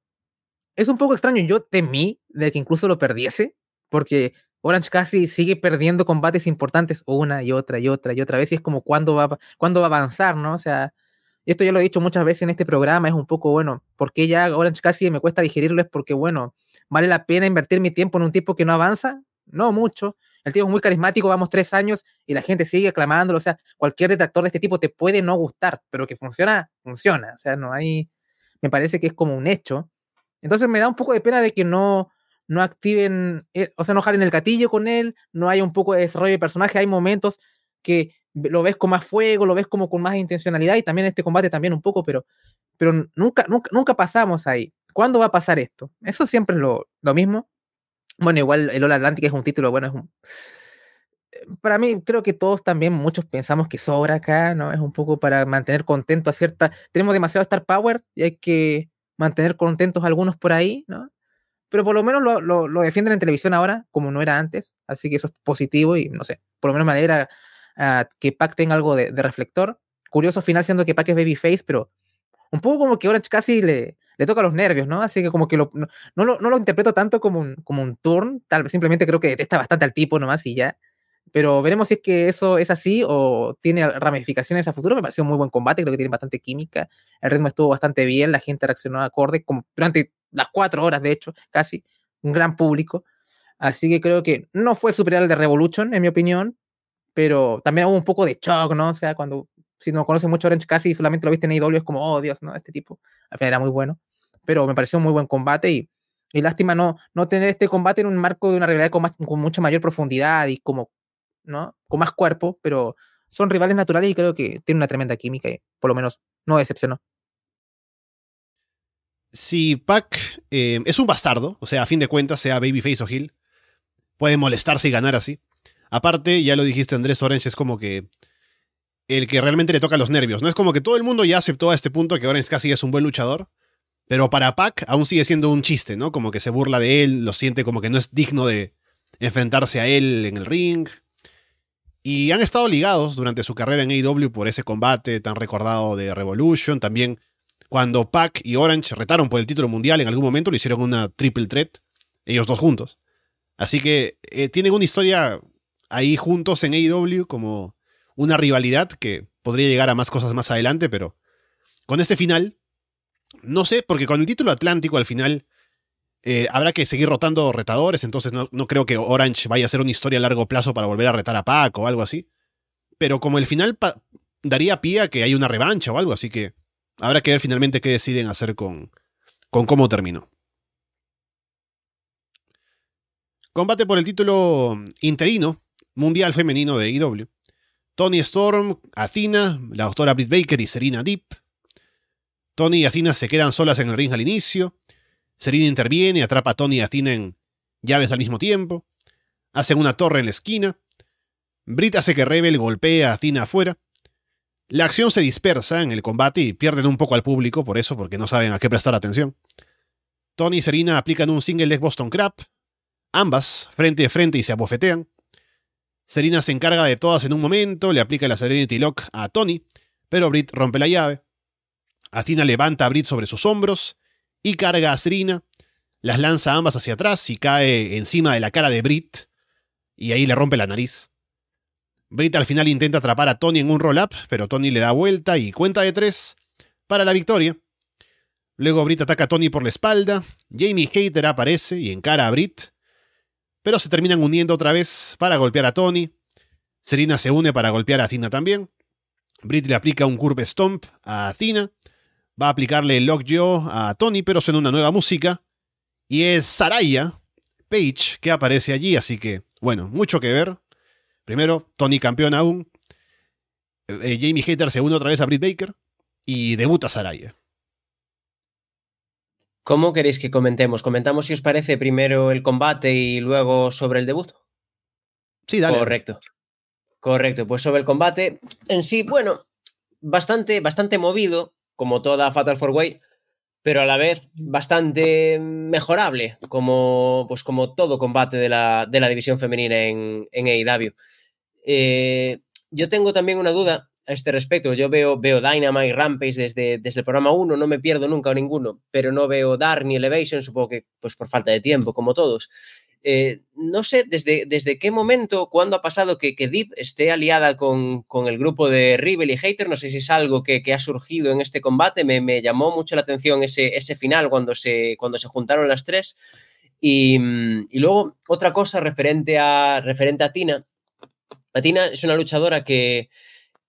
es un poco extraño, yo temí de que incluso lo perdiese, porque Orange casi sigue perdiendo combates importantes una y otra y otra y otra vez y es como cuándo va, cuándo va a avanzar, ¿no? O sea, y esto ya lo he dicho muchas veces en este programa, es un poco, bueno, porque ya Orange casi me cuesta digerirlo, es porque, bueno, vale la pena invertir mi tiempo en un tipo que no avanza, no mucho. El tipo es muy carismático, vamos tres años y la gente sigue aclamándolo, o sea, cualquier detractor de este tipo te puede no gustar, pero que funciona, funciona, o sea, no hay, me parece que es como un hecho. Entonces me da un poco de pena de que no, no activen, eh, o sea, no jalen el gatillo con él, no haya un poco de desarrollo de personaje, hay momentos que lo ves con más fuego, lo ves como con más intencionalidad y también este combate también un poco, pero, pero nunca, nunca, nunca pasamos ahí. ¿Cuándo va a pasar esto? Eso siempre es lo, lo mismo. Bueno, igual el All Atlantic es un título, bueno, es un... Para mí, creo que todos también, muchos pensamos que sobra acá, ¿no? Es un poco para mantener contento a cierta... Tenemos demasiado Star Power y hay que mantener contentos a algunos por ahí, ¿no? Pero por lo menos lo, lo, lo defienden en televisión ahora, como no era antes, así que eso es positivo y no sé, por lo menos me alegra uh, que Pac tenga algo de, de, reflector. Curioso final siendo que Pac es babyface, pero un poco como que Orange casi le, le toca los nervios, ¿no? Así que como que lo, no, no, lo, no, lo, interpreto tanto como un, como un turn, tal vez simplemente creo que detesta bastante al tipo nomás y ya. Pero veremos si es que eso es así o tiene ramificaciones a futuro. Me pareció un muy buen combate, creo que tiene bastante química. El ritmo estuvo bastante bien, la gente reaccionó acorde como durante las cuatro horas, de hecho, casi. Un gran público. Así que creo que no fue superior al de Revolution, en mi opinión, pero también hubo un poco de shock, ¿no? O sea, cuando si no conoces mucho Orange casi solamente lo viste en AEW como, oh Dios, ¿no? Este tipo al final era muy bueno. Pero me pareció un muy buen combate y, y lástima no, no tener este combate en un marco de una realidad con, más, con mucha mayor profundidad y como, ¿no? Con más cuerpo, pero son rivales naturales y creo que tienen una tremenda química y por lo menos no decepcionó. Si Pac eh, es un bastardo, o sea, a fin de cuentas, sea Babyface o Hill, puede molestarse y ganar así. Aparte, ya lo dijiste Andrés Orange, es como que el que realmente le toca los nervios. No es como que todo el mundo ya aceptó a este punto que Orange casi es un buen luchador. Pero para Pac aún sigue siendo un chiste, ¿no? Como que se burla de él, lo siente como que no es digno de enfrentarse a él en el ring. Y han estado ligados durante su carrera en AEW por ese combate tan recordado de Revolution. También cuando Pac y Orange retaron por el título mundial en algún momento, lo hicieron una triple threat, ellos dos juntos. Así que eh, tienen una historia ahí juntos en AEW como una rivalidad que podría llegar a más cosas más adelante, pero con este final, no sé, porque con el título Atlántico al final eh, habrá que seguir rotando retadores, entonces no, no, creo que Orange vaya a ser una historia a largo plazo para volver a retar a Pac o algo así. Pero como el final daría pie a que haya una revancha o algo, así que habrá que ver finalmente qué deciden hacer con, con cómo terminó. Combate por el título interino mundial femenino de IW. Tony Storm, Athena, la doctora Britt Baker y Serena Deep. Tony y Athena se quedan solas en el ring al inicio. Serena interviene, atrapa a Tony y Athena en llaves al mismo tiempo. Hacen una torre en la esquina. Britt hace que Rebel golpee a Athena afuera. La acción se dispersa en el combate y pierden un poco al público por eso, porque no saben a qué prestar atención. Tony y Serena aplican un single leg Boston Crab. ambas frente a frente y se abofetean. Serena se encarga de todas en un momento, le aplica la Serenity Lock a Tony, pero Brit rompe la llave. Athena levanta a Brit sobre sus hombros y carga a Serena, las lanza ambas hacia atrás y cae encima de la cara de Brit, y ahí le rompe la nariz. Brit al final intenta atrapar a Tony en un roll-up, pero Tony le da vuelta y cuenta de tres para la victoria. Luego Brit ataca a Tony por la espalda, Jamie Hater aparece y encara a Brit, pero se terminan uniendo otra vez para golpear a Tony. Serena se une para golpear a Athena también. Brit le aplica un curve stomp a Athena. Va a aplicarle el lockjaw a Tony, pero suena una nueva música. Y es Saraya Page que aparece allí, así que, bueno, mucho que ver. Primero, Tony campeón aún. Eh, Jamie Hater se une otra vez a Britt Baker. Y debuta Saraya. ¿Cómo queréis que comentemos? ¿Comentamos si os parece primero el combate y luego sobre el debut? Sí, dale. Correcto. Correcto, pues sobre el combate en sí, bueno, bastante, bastante movido, como toda Fatal Four Way, pero a la vez bastante mejorable, como, pues como todo combate de la, de la división femenina en, en AEW. Eh, yo tengo también una duda a este respecto. Yo veo, veo Dynamite, Rampage desde, desde el programa 1, no me pierdo nunca ninguno, pero no veo Dark ni Elevation, supongo que pues por falta de tiempo, como todos. Eh, no sé desde, desde qué momento, cuándo ha pasado que, que Deep esté aliada con, con, el grupo de Rebel y Hater. No sé si es algo que, que ha surgido en este combate. Me, me, llamó mucho la atención ese, ese final cuando se, cuando se juntaron las tres. Y, y, luego, otra cosa referente a, referente a Tina. A Tina es una luchadora que,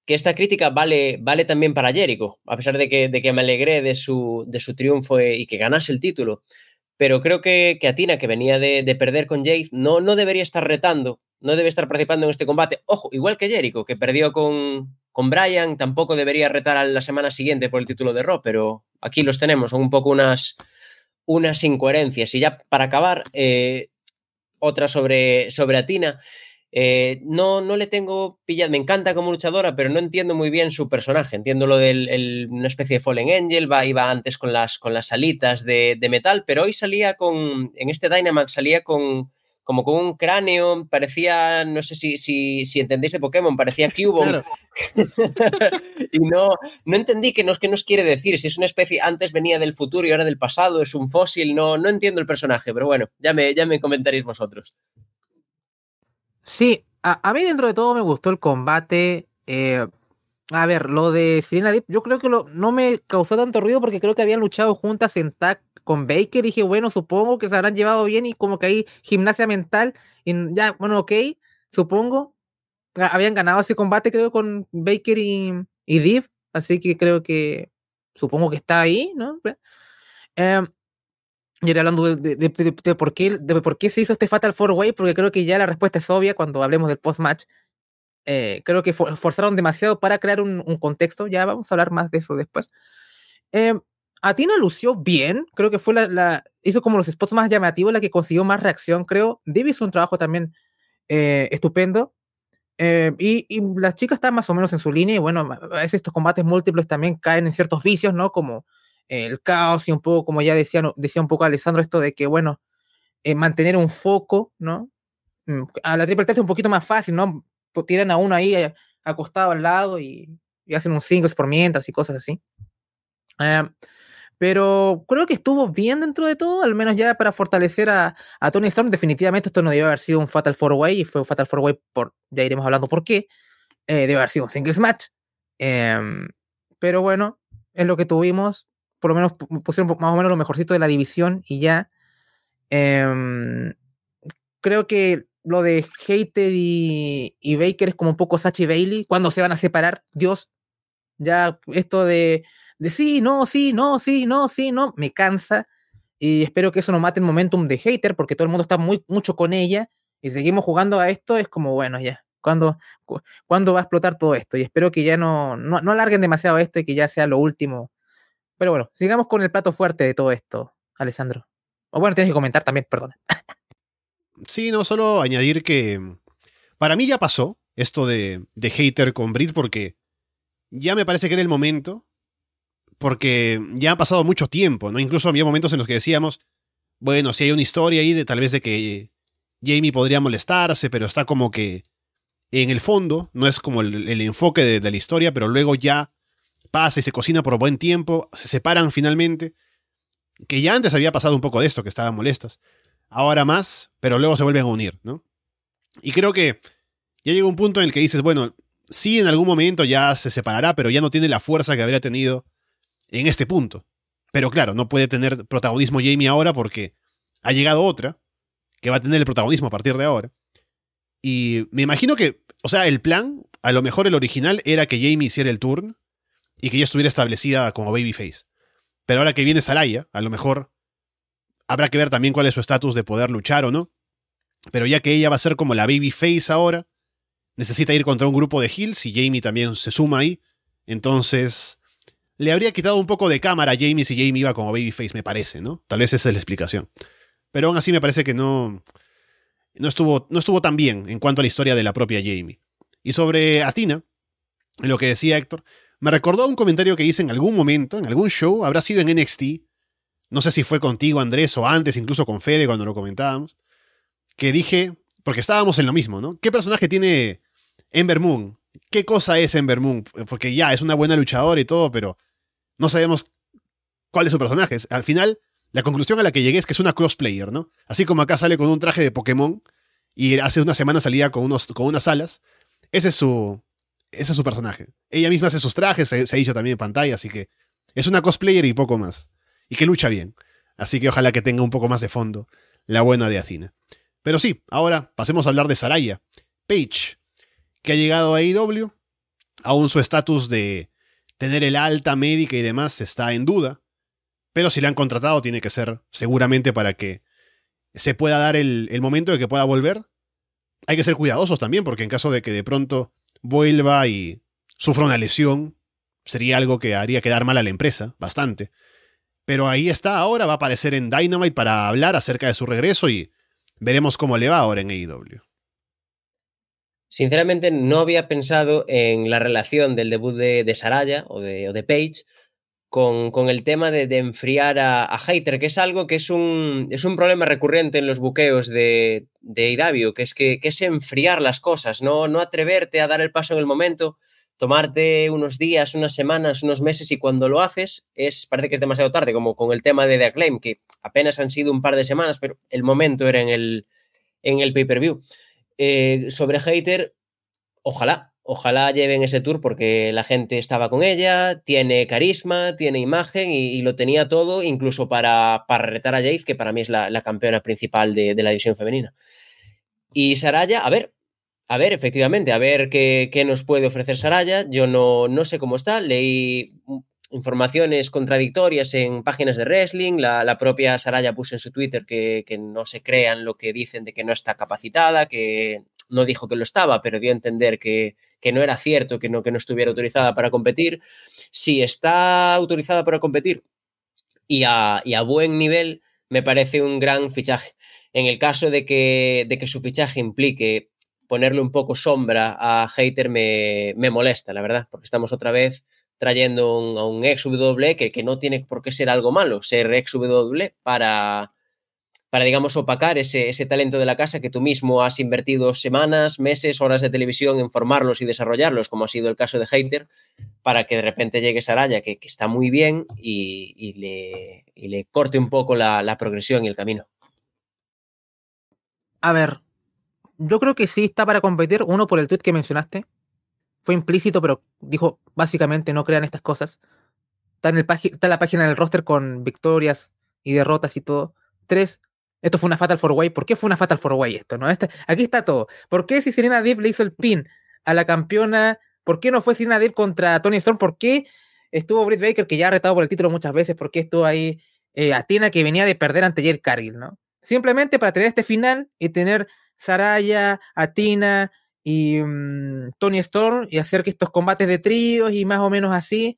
que esta crítica vale, vale también para Jericho, a pesar de que, de que me alegré de su, de su triunfo y que ganase el título. Pero creo que, que Atina, que venía de, de, perder con Jade, no, no debería estar retando, no debe estar participando en este combate. Ojo, igual que Jericho, que perdió con, con Brian, tampoco debería retar a la semana siguiente por el título de Raw, pero aquí los tenemos, son un poco unas, unas incoherencias. Y ya para acabar, eh, otra sobre, sobre Atina. Eh, no, no le tengo pillado, me encanta como luchadora, pero no entiendo muy bien su personaje. Entiendo lo de una especie de Fallen Angel, va, iba antes con las, con las alitas de, de, metal, pero hoy salía con, en este Dynamite salía con como con un cráneo, parecía, no sé si, si, si entendéis de Pokémon, parecía Cubone. Claro. y no, no entendí qué nos, qué nos quiere decir, si es una especie, antes venía del futuro y ahora del pasado, es un fósil, no, no entiendo el personaje, pero bueno, ya me, ya me comentaréis vosotros. Sí, a, mí dentro de todo me gustó el combate. Eh, a ver, lo de Serena Deep, yo creo que lo, no me causó tanto ruido porque creo que habían luchado juntas en tag con Baker. Dije, bueno, supongo que se habrán llevado bien y como que hay gimnasia mental. Y ya, bueno, ok, supongo. Habían ganado ese combate, creo, con Baker y, y Deep. Así que creo que supongo que está ahí, ¿no? Eh, y ahora hablando de, de, por qué, de por qué se hizo este Fatal Four Way, porque creo que ya la respuesta es obvia cuando hablemos del post-match. Eh, creo que for, forzaron demasiado para crear un, un, contexto. Ya vamos a hablar más de eso después. Eh, a Tina lució bien. Creo que fue la, hizo como los spots más llamativos, la que consiguió más reacción, creo. Div hizo un trabajo también eh, estupendo. Eh, y, y, las chicas están más o menos en su línea. Y bueno, a veces estos combates múltiples también caen en ciertos vicios, ¿no? Como el caos y un poco, como ya decía, decía un poco Alessandro, esto de que, bueno, eh, mantener un foco, ¿no? A la triple es un poquito más fácil, ¿no? Tiran a uno ahí eh, acostado al lado y, y, hacen un singles por mientras y cosas así. Eh, pero creo que estuvo bien dentro de todo, al menos ya para fortalecer a, a Tony Storm. Definitivamente esto no debe haber sido un Fatal Four Way y fue un Fatal Four Way por, ya iremos hablando por qué. debe haber sido un singles match. pero bueno, es lo que tuvimos por lo menos pusieron más o menos lo mejorcito de la división y ya. Eh, creo que lo de Hater y, Baker es como un poco Sachi Bailey. ¿Cuándo se van a separar? Dios, ya esto de, de sí, no, sí, no, sí, no, sí, no, me cansa. Y espero que eso no mate el momentum de Hater porque todo el mundo está muy, mucho con ella y seguimos jugando a esto. Es como, bueno, ya. ¿Cuándo, ¿Cuándo va a explotar todo esto? Y espero que ya no, no, no alarguen demasiado esto y que ya sea lo último pero bueno, sigamos con el plato fuerte de todo esto, Alessandro. O bueno, tienes que comentar también, perdón. Sí, no, solo añadir que para mí ya pasó esto de, de hater con Brit porque ya me parece que era el momento, porque ya ha pasado mucho tiempo, ¿no? Incluso había momentos en los que decíamos, bueno, si hay una historia ahí de tal vez de que Jamie podría molestarse, pero está como que en el fondo, no es como el, enfoque de, la historia, pero luego ya pasa y se cocina por buen tiempo, se separan finalmente, que ya antes había pasado un poco de esto, que estaban molestas, ahora más, pero luego se vuelven a unir, ¿no? Y creo que ya llega un punto en el que dices, bueno, sí en algún momento ya se separará, pero ya no tiene la fuerza que habría tenido en este punto. Pero claro, no puede tener protagonismo Jamie ahora porque ha llegado otra que va a tener el protagonismo a partir de ahora. Y me imagino que, o sea, el plan, a lo mejor el original era que Jamie hiciera el turn y que ya estuviera establecida como babyface. Pero ahora que viene Saraya, a lo mejor habrá que ver también cuál es su estatus de poder luchar o no. Pero ya que ella va a ser como la babyface ahora, necesita ir contra un grupo de heels y Jamie también se suma ahí. Entonces, le habría quitado un poco de cámara a Jamie si Jamie iba como babyface, me parece, ¿no? Tal vez esa es la explicación. Pero aún así me parece que no, no, estuvo, no estuvo tan bien en cuanto a la historia de la propia Jamie. Y sobre Athena, lo que decía Héctor, me recordó un comentario que hice en algún momento, en algún show, habrá sido en NXT. No sé si fue contigo, Andrés, o antes, incluso con Fede cuando lo comentábamos. Que dije, porque estábamos en lo mismo, ¿no? ¿Qué personaje tiene Ember Moon? ¿Qué cosa es Ember Moon? Porque ya es una buena luchadora y todo, pero no sabemos cuál es su personaje. Al final, la conclusión a la que llegué es que es una crossplayer, ¿no? Así como acá sale con un traje de Pokémon y hace una semana salía con, unos, con unas alas. Ese es su, ese es su personaje. Ella misma hace sus trajes, se, ha dicho también en pantalla, así que es una cosplayer y poco más. Y que lucha bien. Así que ojalá que tenga un poco más de fondo la buena de Athena. Pero sí, ahora pasemos a hablar de Saraya. Paige, que ha llegado a AEW. Aún su estatus de tener el alta médica y demás está en duda. Pero si le han contratado, tiene que ser seguramente para que se pueda dar el momento de que pueda volver. Hay que ser cuidadosos también, porque en caso de que de pronto vuelva y sufra una lesión, sería algo que haría quedar mal a la empresa, bastante. Pero ahí está ahora, va a aparecer en Dynamite para hablar acerca de su regreso y veremos cómo le va ahora en AEW. Sinceramente, no había pensado en la relación del debut de, Saraya o de, o de Page con, el tema de, enfriar a, a, Hater, que es algo que es un, es un problema recurrente en los buqueos de, de Idavio, que es que, es enfriar las cosas, no, no atreverte a dar el paso en el momento, tomarte unos días, unas semanas, unos meses y cuando lo haces es parece que es demasiado tarde, como con el tema de The Acclaim, que apenas han sido un par de semanas, pero el momento era en el, en el pay-per-view. Eh, sobre Hater, ojalá, ojalá lleven ese tour porque la gente estaba con ella, tiene carisma, tiene imagen y, lo tenía todo, incluso para, para, retar a Jade, que para mí es la, campeona principal de, la división femenina. Y Saraya, a ver, a ver, efectivamente, a ver qué, nos puede ofrecer Saraya. Yo no, no sé cómo está, leí informaciones contradictorias en páginas de wrestling. La, propia Saraya puso en su Twitter que, que, no se crean lo que dicen de que no está capacitada, que no dijo que lo estaba, pero dio a entender que, que no era cierto, que no, que no estuviera autorizada para competir. Si está autorizada para competir y a, buen nivel, me parece un gran fichaje. En el caso de que, de que su fichaje implique ponerle un poco sombra a Hater, me, molesta, la verdad, porque estamos otra vez trayendo a un ex que, que, no tiene por qué ser algo malo, ser ex para, para, digamos, opacar ese, ese, talento de la casa que tú mismo has invertido semanas, meses, horas de televisión en formarlos y desarrollarlos, como ha sido el caso de Hater, para que de repente llegue Saraya, que, que está muy bien, y, le, le, corte un poco la, la progresión y el camino. A ver, yo creo que sí está para competir, uno por el tweet que mencionaste, fue implícito, pero dijo básicamente no crean estas cosas. Está en, el está en la página del roster con victorias y derrotas y todo. Tres, esto fue una Fatal Four Way. ¿Por qué fue una Fatal Four Way esto? ¿no? Este, aquí está todo. ¿Por qué si Serena Deeb le hizo el pin a la campeona? ¿Por qué no fue Serena Deeb contra Tony Storm? ¿Por qué estuvo Britt Baker, que ya ha retado por el título muchas veces? ¿Por qué estuvo ahí eh, Athena, que venía de perder ante Jade Cargill? ¿no? Simplemente para tener este final y tener Saraya, Athena y mm, Tony Storm y hacer que estos combates de tríos y más o menos así.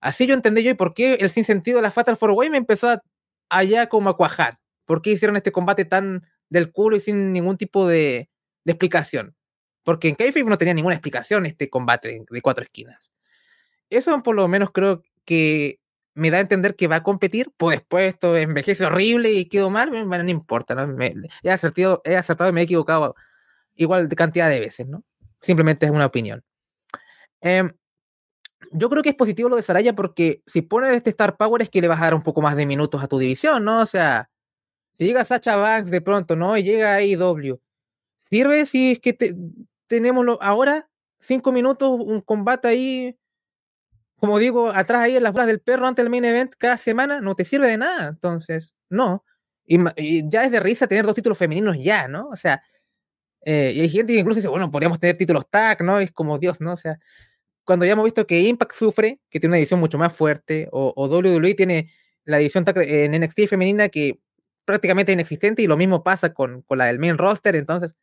Así yo entendí yo y por qué el sinsentido de la Fatal Four Way me empezó a, allá como a cuajar. ¿Por qué hicieron este combate tan del culo y sin ningún tipo de, explicación? Porque en Kayfabe no tenía ninguna explicación este combate de cuatro esquinas. Eso por lo menos creo que me da a entender que va a competir, pues después esto envejece horrible y quedó mal, bueno, no importa, ¿no? Me, he, acertado, he acertado y me he equivocado igual de cantidad de veces, ¿no? Simplemente es una opinión. Em, yo creo que es positivo lo de Saraya porque si pones este Star Power es que le vas a dar un poco más de minutos a tu división, ¿no? O sea, si llega Sacha Banks de pronto, ¿no? Y llega AEW, ¿sirve si es que tenemos ahora cinco minutos, un combate ahí como digo, atrás ahí en las bolas del perro antes del main event cada semana, no te sirve de nada. Entonces, no. Y, ya es de risa tener dos títulos femeninos ya, ¿no? O sea, eh, y hay gente que incluso dice, bueno, podríamos tener títulos tag, ¿no? Es como Dios, ¿no? O sea, cuando ya hemos visto que Impact sufre, que tiene una edición mucho más fuerte, o, o WWE tiene la edición en NXT femenina que prácticamente inexistente, y lo mismo pasa con, con la del main roster, entonces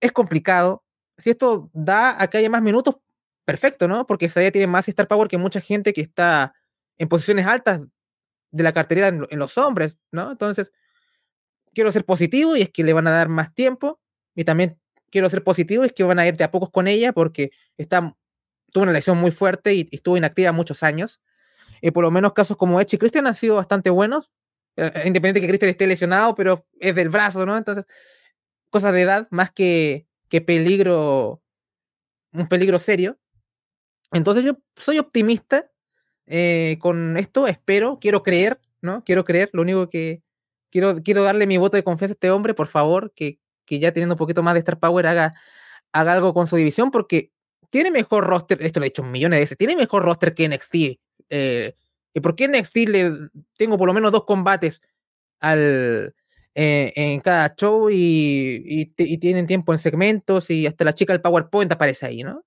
es complicado. Si esto da a que haya más minutos, perfecto, ¿no? Porque Saraya tiene más Star Power que mucha gente que está en posiciones altas de la cartera en, los hombres, ¿no? Entonces, quiero ser positivo y es que le van a dar más tiempo. Y también quiero ser positivo y es que van a ir de a pocos con ella porque está, tuvo una lesión muy fuerte y, estuvo inactiva muchos años. Y por lo menos casos como Edge y Christian han sido bastante buenos. Eh, eh, independiente de que Christian esté lesionado, pero es del brazo, ¿no? Entonces, cosas de edad más que, que peligro, un peligro serio. Entonces yo soy optimista eh, con esto, espero, quiero creer, ¿no? Quiero creer, lo único que quiero, quiero darle mi voto de confianza a este hombre, por favor, que, que ya teniendo un poquito más de Star Power haga, haga algo con su división, porque tiene mejor roster, esto lo he dicho millones de veces, tiene mejor roster que NXT. Eh, ¿Y por qué NXT le tengo por lo menos dos combates al, eh, en cada show y, tienen tiempo en segmentos y hasta la chica del PowerPoint aparece ahí, ¿no?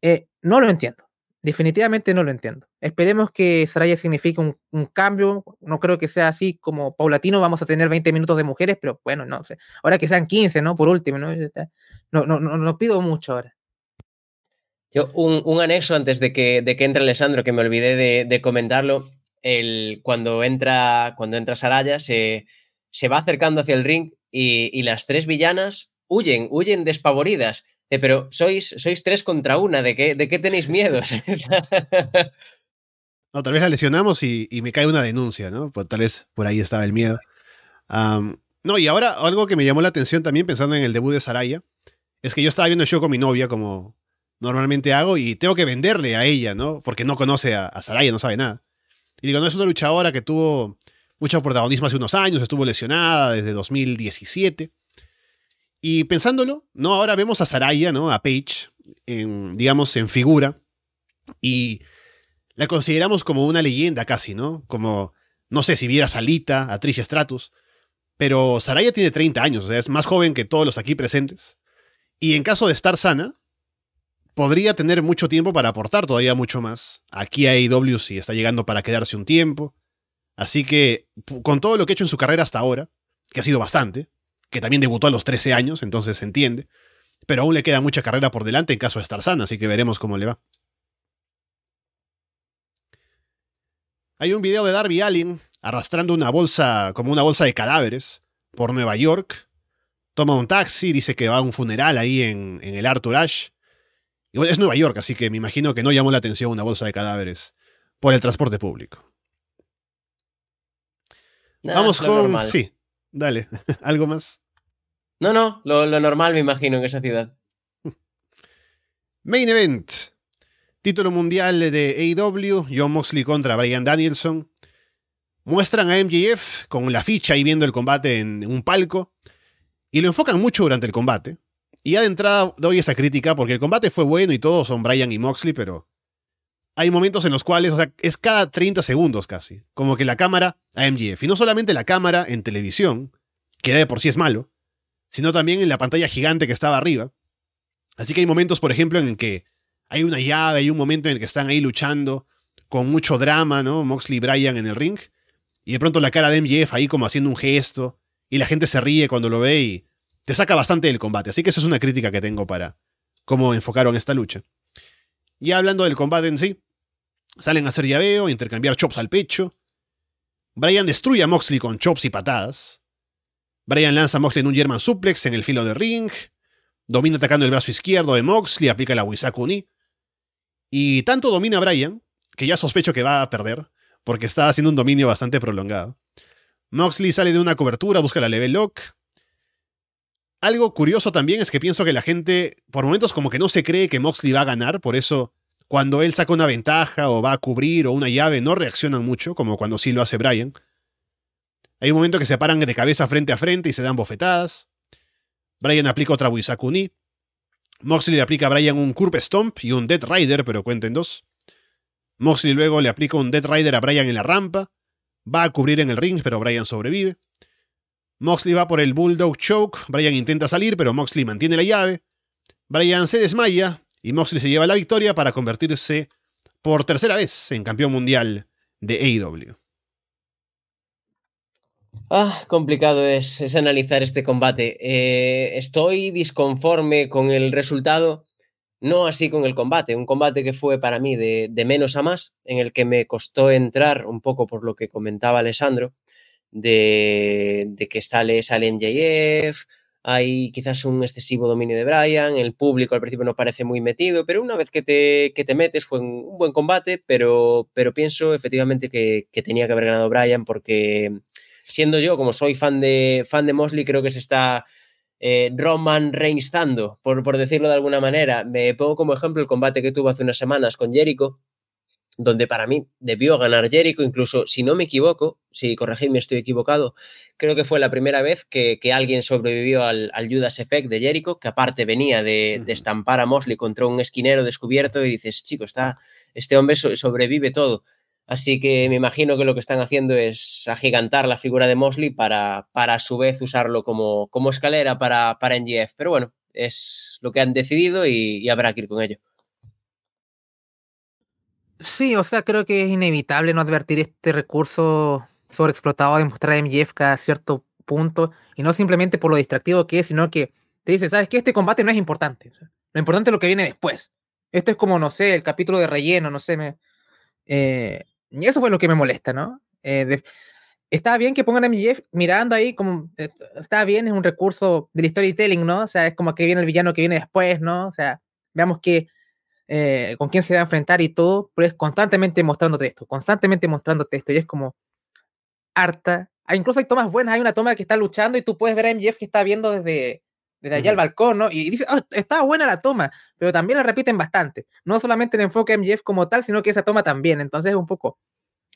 Eh, no lo entiendo. Definitivamente no lo entiendo. Esperemos que Saraya signifique un, cambio. No creo que sea así como paulatino. Vamos a tener 20 minutos de mujeres, pero bueno, no sé. Ahora que sean 15, ¿no? Por último, ¿no? No, no, no, pido mucho ahora. Yo, un, anexo antes de que, de que entre Alessandro, que me olvidé de, comentarlo. El, cuando, entra, cuando entra Saraya, se, se va acercando hacia el ring y, y las tres villanas huyen, huyen despavoridas eh, pero sois, sois tres contra una, ¿de qué, de qué tenéis miedo? no, tal vez la lesionamos y, me cae una denuncia, ¿no? Pues, tal vez por ahí estaba el miedo. no, y ahora algo que me llamó la atención también pensando en el debut de Saraya, es que yo estaba viendo el show con mi novia como normalmente hago y tengo que venderle a ella, ¿no? Porque no conoce a, Saraya, no sabe nada. Y digo, no es una luchadora que tuvo mucho protagonismo hace unos años, estuvo lesionada desde 2017. Y pensándolo, ¿no? Ahora vemos a Saraya, ¿no? A Paige, digamos, en figura. Y la consideramos como una leyenda casi, ¿no? Como, no sé si viera a Salita, a Trish Stratus. Pero Saraya tiene 30 años, o sea, es más joven que todos los aquí presentes. Y en caso de estar sana, podría tener mucho tiempo para aportar todavía mucho más. Aquí a AEW si está llegando para quedarse un tiempo. Así que, con todo lo que ha hecho en su carrera hasta ahora, que ha sido bastante, que también debutó a los 13 años, entonces se entiende. Pero aún le queda mucha carrera por delante en caso de estar sana, así que veremos cómo le va. Hay un video de Darby Allin arrastrando una bolsa, como una bolsa de cadáveres, por Nueva York. Toma un taxi, dice que va a un funeral ahí en, el Arthur Ashe. Igual es Nueva York, así que me imagino que no llamó la atención una bolsa de cadáveres por el transporte público. Vamos con. Sí, dale. ¿Algo más? No, no, lo, normal me imagino en esa ciudad. Main Event. Título mundial de AEW, John Moxley contra Brian Danielson. Muestran a MJF con la ficha y viendo el combate en un palco. Y lo enfocan mucho durante el combate. Y ya de entrada doy esa crítica porque el combate fue bueno y todos son Brian y Moxley, pero hay momentos en los cuales, o sea, es cada 30 segundos casi. Como que la cámara a MJF. Y no solamente la cámara en televisión, que de por sí es malo, sino también en la pantalla gigante que estaba arriba. Así que hay momentos, por ejemplo, en que hay una llave, hay un momento en el que están ahí luchando con mucho drama, ¿no? Moxley y Bryan en el ring. Y de pronto la cara de MJF ahí como haciendo un gesto. Y la gente se ríe cuando lo ve y te saca bastante del combate. Así que esa es una crítica que tengo para cómo enfocaron esta lucha. Y hablando del combate en sí, salen a hacer llaveo, intercambiar chops al pecho. Bryan destruye a Moxley con chops y patadas. Brian lanza a Moxley en un German suplex en el filo de ring. Domina atacando el brazo izquierdo de Moxley, aplica la Wisaku Ni. Y tanto domina a Brian, que ya sospecho que va a perder, porque estaba haciendo un dominio bastante prolongado. Moxley sale de una cobertura, busca la level lock. Algo curioso también es que pienso que la gente, por momentos, como que no se cree que Moxley va a ganar, por eso cuando él saca una ventaja o va a cubrir o una llave, no reaccionan mucho, como cuando sí lo hace Brian. Hay un momento que se paran de cabeza frente a frente y se dan bofetadas. Brian aplica otra Wisakuni. Moxley le aplica a Brian un Curb Stomp y un Dead Rider, pero cuenten dos. Moxley luego le aplica un Dead Rider a Brian en la rampa. Va a cubrir en el ring, pero Brian sobrevive. Moxley va por el Bulldog Choke. Brian intenta salir, pero Moxley mantiene la llave. Brian se desmaya y Moxley se lleva la victoria para convertirse por tercera vez en campeón mundial de AEW. Ah, complicado es, analizar este combate. Eh, estoy disconforme con el resultado, no así con el combate. Un combate que fue para mí de, menos a más, en el que me costó entrar un poco por lo que comentaba Alessandro, de, que sale, sale JF, hay quizás un excesivo dominio de Brian, el público al principio no parece muy metido, pero una vez que te, te metes fue un buen combate, pero, pero pienso efectivamente que, que tenía que haber ganado Brian porque siendo yo, como soy fan de, fan de Mosley, creo que se está eh, Roman reinstando, por, por decirlo de alguna manera. Me pongo como ejemplo el combate que tuvo hace unas semanas con Jericho, donde para mí debió ganar Jericho, incluso si no me equivoco, si corregidme estoy equivocado, creo que fue la primera vez que, alguien sobrevivió al, Judas Effect de Jericho, que aparte venía de, estampar a Mosley contra un esquinero descubierto y dices, chico, está, este hombre sobrevive todo. Así que me imagino que lo que están haciendo es agigantar la figura de Mosley para, para a su vez usarlo como, como escalera para, para NGF. Pero bueno, es lo que han decidido y, habrá que ir con ello. Sí, o sea, creo que es inevitable no advertir este recurso sobreexplotado de mostrar a MJF cada cierto punto y no simplemente por lo distractivo que es, sino que te dice, ¿sabes qué? Este combate no es importante. lo importante es lo que viene después. Esto es como, no sé, el capítulo de relleno, no sé, me, eh, y eso fue lo que me molesta, ¿no? Eh, está bien que pongan a MJF mirando ahí, como eh, está bien, es un recurso del storytelling, ¿no? O sea, es como que viene el villano que viene después, ¿no? O sea, veamos que, eh, con quién se va a enfrentar y todo, pero es constantemente mostrándote esto, constantemente mostrándote esto, y es como harta. Ah, incluso hay tomas buenas, hay una toma que está luchando y tú puedes ver a MJF que está viendo desde, desde allá al balcón, ¿no? Y dice, oh, está buena la toma, pero también la repiten bastante. No solamente el enfoque a MJF como tal, sino que esa toma también. Entonces es un poco,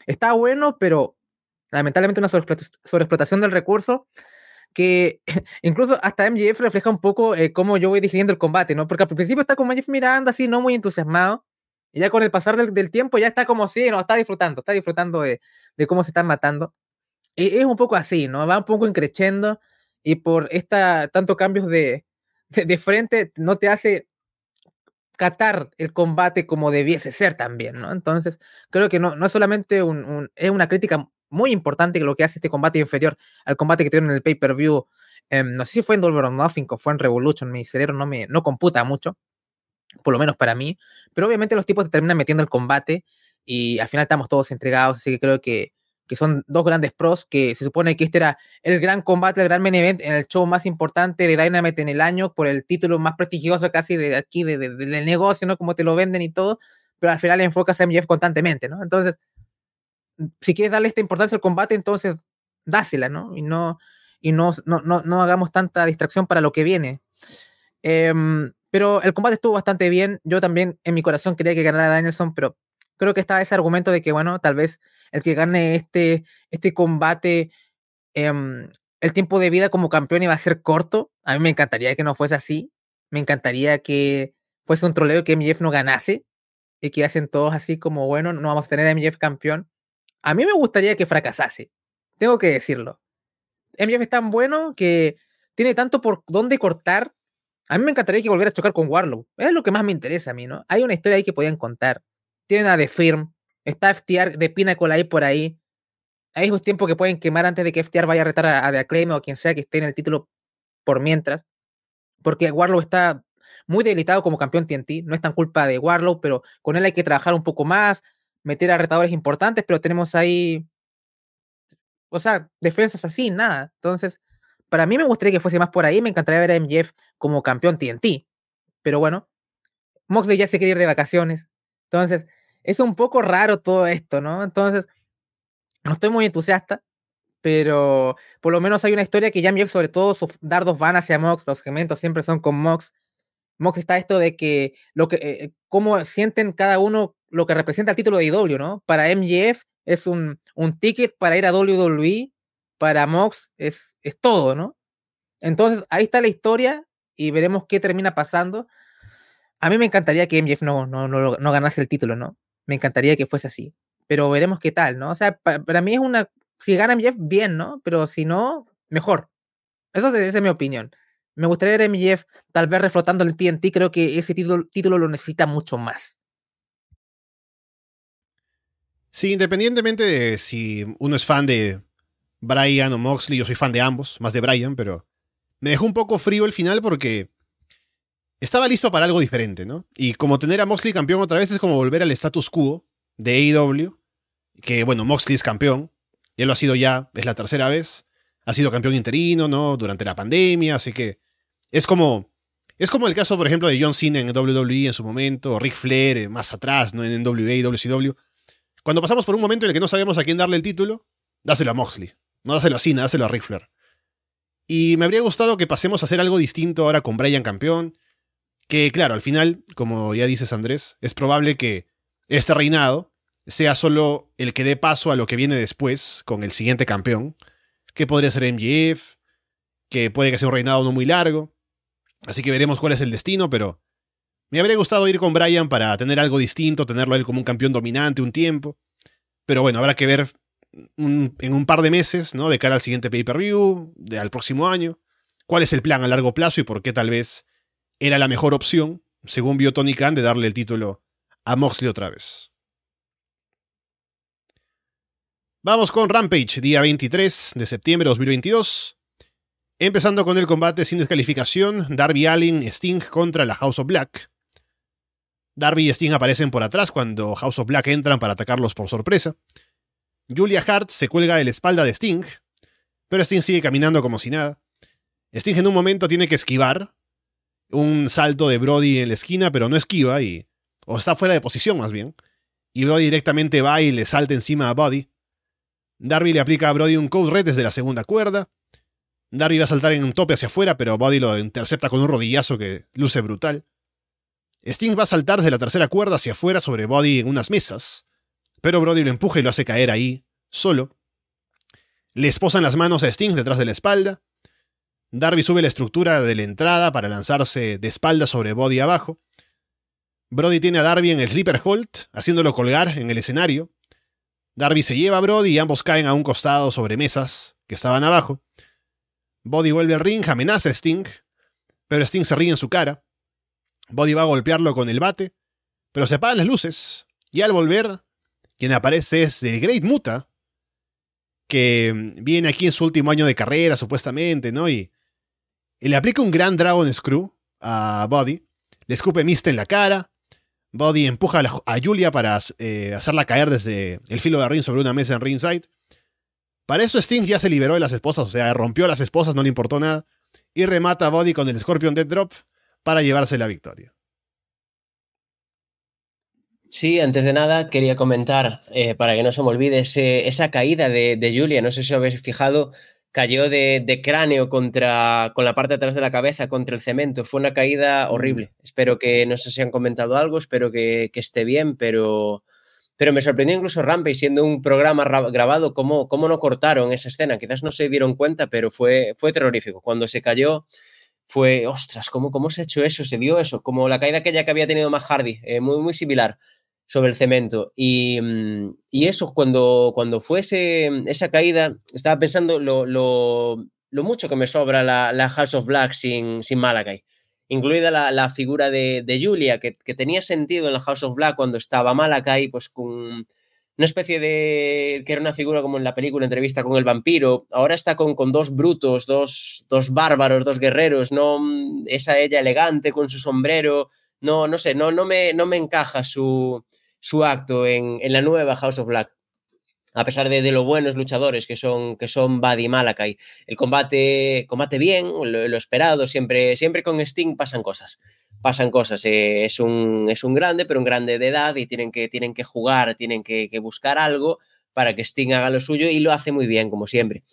está bueno, pero lamentablemente una sobreexplotación del recurso que incluso hasta MJF refleja un poco eh, cómo yo voy digiriendo el combate, ¿no? Porque al principio está como MJF mirando así, no muy entusiasmado, y ya con el pasar del, tiempo ya está como sí, no, está disfrutando, está disfrutando de, de cómo se están matando. Y es un poco así, ¿no? Va un poco increciendo y por esta tanto cambios de, de, frente no te hace catar el combate como debiese ser también, ¿no? Entonces, creo que no, no es solamente un, es una crítica muy importante lo que hace este combate inferior al combate que tuvieron en el pay-per-view. Em, no sé si fue en Dolver or Nothing o fue en Revolution, mi cerebro no me no computa mucho, por lo menos para mí, pero obviamente los tipos te terminan metiendo el combate y al final estamos todos entregados, así que creo que que son dos grandes pros, que se supone que este era el gran combate, el gran main event en el show más importante de Dynamite en el año, por el título más prestigioso casi de aquí, de, del negocio, ¿no? Como te lo venden y todo, pero al final enfocas a MJF constantemente, ¿no? Entonces, si quieres darle esta importancia al combate, entonces dásela, ¿no? Y no, y no, no, no, hagamos tanta distracción para lo que viene. Em, pero el combate estuvo bastante bien. Yo también en mi corazón quería que ganara Danielson, pero creo que estaba ese argumento de que, bueno, tal vez el que gane este, este combate, em, el tiempo de vida como campeón iba a ser corto. A mí me encantaría que no fuese así. Me encantaría que fuese un troleo que MJF no ganase y que hacen todos así como, bueno, no vamos a tener a MJF campeón. A mí me gustaría que fracasase. Tengo que decirlo. MJF es tan bueno que tiene tanto por dónde cortar. A mí me encantaría que volviera a chocar con Warlow. Es lo que más me interesa a mí, ¿no? Hay una historia ahí que podían contar tienen a The Firm, está FTR de Pinnacle ahí por ahí. Hay esos tiempos que pueden quemar antes de que FTR vaya a retar a, The Acclaim o quien sea que esté en el título por mientras. Porque Warlow está muy debilitado como campeón TNT. No es tan culpa de Warlow, pero con él hay que trabajar un poco más, meter a retadores importantes, pero tenemos ahí. O sea, defensas así, nada. Entonces, para mí me gustaría que fuese más por ahí. Me encantaría ver a MJF como campeón TNT. Pero bueno, Moxley ya se quiere ir de vacaciones. Entonces, es un poco raro todo esto, ¿no? Entonces, no estoy muy entusiasta, pero por lo menos hay una historia que ya MJF, sobre todo sus dardos van hacia Mox, los segmentos siempre son con Mox. Mox está esto de que lo que eh, cómo sienten cada uno lo que representa el título de IW, ¿no? Para MJF es un, un ticket para ir a WWE, para Mox es, es todo, ¿no? Entonces, ahí está la historia y veremos qué termina pasando. A mí me encantaría que MJF no, no, no, no ganase el título, ¿no? Me encantaría que fuese así. Pero veremos qué tal, ¿no? O sea, para mí es una si gana MJF, bien, ¿no? Pero si no, mejor. Eso es, esa es mi opinión. Me gustaría ver a MJF tal vez reflotando el TNT. Creo que ese título, título lo necesita mucho más. Sí, independientemente de si uno es fan de Brian o Moxley, yo soy fan de ambos, más de Brian, pero me dejó un poco frío el final porque estaba listo para algo diferente, ¿no? Y como tener a Moxley campeón otra vez es como volver al status quo de AEW, que bueno, Moxley es campeón, ya lo ha sido ya, es la tercera vez. Ha sido campeón interino, ¿no? Durante la pandemia, así que es como es como el caso, por ejemplo, de John Cena en WWE en su momento, o Ric Flair eh, más atrás, ¿no? En NWA y WCW. Cuando pasamos por un momento en el que no sabemos a quién darle el título, dáselo a Moxley. No dáselo a Cena, dáselo a Ric Flair. Y me habría gustado que pasemos a hacer algo distinto ahora con Brian campeón. Que claro, al final, como ya dices Andrés, es probable que este reinado sea solo el que dé paso a lo que viene después con el siguiente campeón, que podría ser MJF, que puede que sea un reinado no muy largo. Así que veremos cuál es el destino, pero me habría gustado ir con Brian para tener algo distinto, tenerlo él como un campeón dominante un tiempo. Pero bueno, habrá que ver en un par de meses, ¿no? De cara al siguiente pay-per-view, al próximo año, cuál es el plan a largo plazo y por qué tal vez era la mejor opción, según vio Tony Khan, de darle el título a Moxley otra vez. Vamos con Rampage, día 23 de septiembre de 2022. Empezando con el combate sin descalificación, Darby Allin Sting contra la House of Black. Darby y Sting aparecen por atrás cuando House of Black entran para atacarlos por sorpresa. Julia Hart se cuelga de la espalda de Sting, pero Sting sigue caminando como si nada. Sting en un momento tiene que esquivar un salto de Brody en la esquina, pero no esquiva y... o está fuera de posición más bien. Y Brody directamente va y le salta encima a Body. Darby le aplica a Brody un code red desde la segunda cuerda. Darby va a saltar en un tope hacia afuera, pero Brody lo intercepta con un rodillazo que luce brutal. Sting va a saltar desde la tercera cuerda hacia afuera sobre Body en unas mesas, pero Brody lo empuja y lo hace caer ahí, solo. Le esposan las manos a Sting detrás de la espalda. Darby sube la estructura de la entrada para lanzarse de espalda sobre Body abajo. Brody tiene a Darby en el Reaper Hold, haciéndolo colgar en el escenario. Darby se lleva a Brody y ambos caen a un costado sobre mesas que estaban abajo. Body vuelve al ring, amenaza a Sting, pero Sting se ríe en su cara. Body va a golpearlo con el bate, pero se apagan las luces, y al volver, quien aparece es el Great Muta, que viene aquí en su último año de carrera, supuestamente, ¿no? Y, le aplica un gran Dragon Screw a Body, le escupe mist en la cara, Body empuja a, Julia para eh, hacerla caer desde el filo de ring sobre una mesa en ringside. Para eso Sting ya se liberó de las esposas, o sea, rompió a las esposas, no le importó nada, y remata a Body con el Scorpion Dead Drop para llevarse la victoria. Sí, antes de nada quería comentar, eh, para que no se me olvide, esa caída de, de, Julia, no sé si os habéis fijado, cayó de, cráneo contra, con la parte de atrás de la cabeza contra el cemento. Fue una caída mm. horrible. Espero que, no sé si han comentado algo, espero que, esté bien, pero, pero me sorprendió incluso Rampage, siendo un programa grabado, cómo, cómo no cortaron esa escena. Quizás no se dieron cuenta, pero fue, fue terrorífico. Cuando se cayó, fue, ostras, ¿cómo, ¿cómo se ha hecho eso? Se dio eso, como la caída aquella que había tenido Matt Hardy, eh, muy, muy similar sobre el cemento. Y, mm, y eso, cuando, cuando fue esa caída, estaba pensando lo, mucho que me sobra la, la House of Black sin, sin Malakai. Incluida la, la figura de, de Julia, que, que, tenía sentido en la House of Black cuando estaba Malakai, pues con una especie de. que era una figura como en la película Entrevista con el vampiro. Ahora está con, con dos brutos, dos, dos bárbaros, dos guerreros, ¿no? Esa ella elegante con su sombrero. No, no sé, no, no, me, no me encaja su, su acto en, la nueva House of Black. A pesar de, de, lo buenos luchadores que son, que son Buddy y Malakai. El combate, combate bien, lo, esperado, siempre, siempre con Sting pasan cosas. Pasan cosas. Eh, es, un, es un grande, pero un grande de edad y tienen que, tienen que jugar, tienen que, buscar algo para que Sting haga lo suyo y lo hace muy bien, como siempre.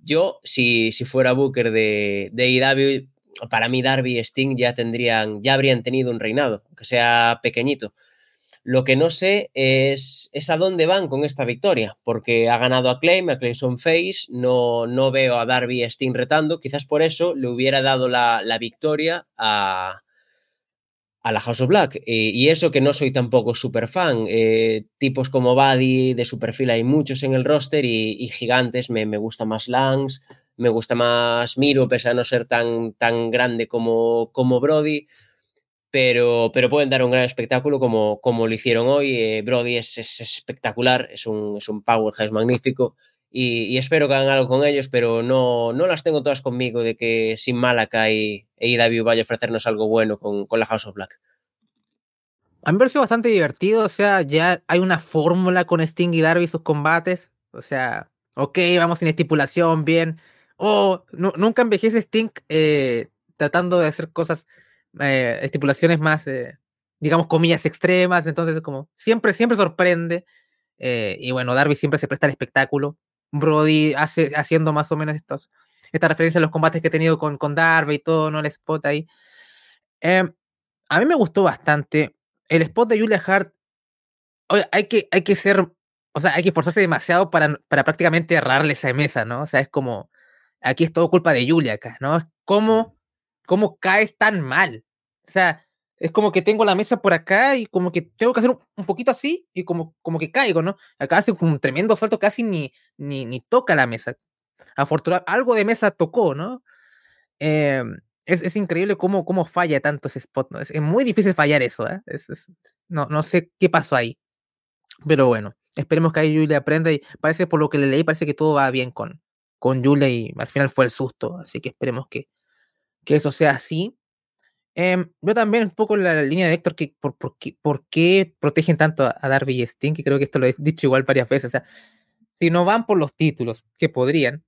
Yo, si, si fuera Booker de, de IW, para mí Darby y Sting ya tendrían, ya habrían tenido un reinado, que sea pequeñito. Lo que no sé es, a dónde van con esta victoria, porque ha ganado a Claim, a Clayson Face, no, no veo a Darby y Sting retando, quizás por eso le hubiera dado la, la victoria a, a la House of Black. Y eso que no soy tampoco súper fan. Eh, tipos como Buddy, de su perfil hay muchos en el roster y, y gigantes, me, me, gusta más Lance, me gusta más Miro, pese a no ser tan, tan grande como, como Brody. Pero, pero, pueden dar un gran espectáculo como, como lo hicieron hoy. Eh, Brody es, es, espectacular, es un, es un powerhouse magnífico y, y, espero que hagan algo con ellos, pero no, no las tengo todas conmigo de que sin Malakai e IW vaya a ofrecernos algo bueno con, con la House of Black. A mí me pareció bastante divertido, o sea, ya hay una fórmula con Sting y Darby sus combates, o sea, ok, vamos sin estipulación, bien, o oh, nunca envejece Sting eh, tratando de hacer cosas, eh, estipulaciones más, eh, digamos, comillas extremas, entonces como siempre, siempre sorprende, eh, y bueno, Darby siempre se presta al espectáculo, Brody hace, haciendo más o menos estos, esta referencia a los combates que he tenido con, con Darby y todo, ¿no? El spot ahí. Eh, a mí me gustó bastante. El spot de Julia Hart, oye, hay que, hay que ser, o sea, hay que esforzarse demasiado para, para prácticamente errarle esa mesa, ¿no? O sea, es como, aquí es todo culpa de Julia acá, ¿no? ¿Cómo, cómo caes tan mal? O sea, es como que tengo la mesa por acá y como que tengo que hacer un, poquito así y como, como que caigo, ¿no? Acá hace un tremendo salto, casi ni, ni, ni toca la mesa. Afortunadamente, algo de mesa tocó, ¿no? Eh, es, es, increíble cómo, cómo falla tanto ese spot, ¿no? Es, es muy difícil fallar eso, ¿eh? Es, no, no sé qué pasó ahí. Pero bueno, esperemos que ahí Julia aprenda y parece por lo que le leí, parece que todo va bien con, con Julia y al final fue el susto, así que esperemos que, que eso sea así. Eh, yo también un poco en la línea de Héctor, que por, por, qué, por qué protegen tanto a, a Darby y Sting, que creo que esto lo he dicho igual varias veces. O sea, si no van por los títulos, que podrían,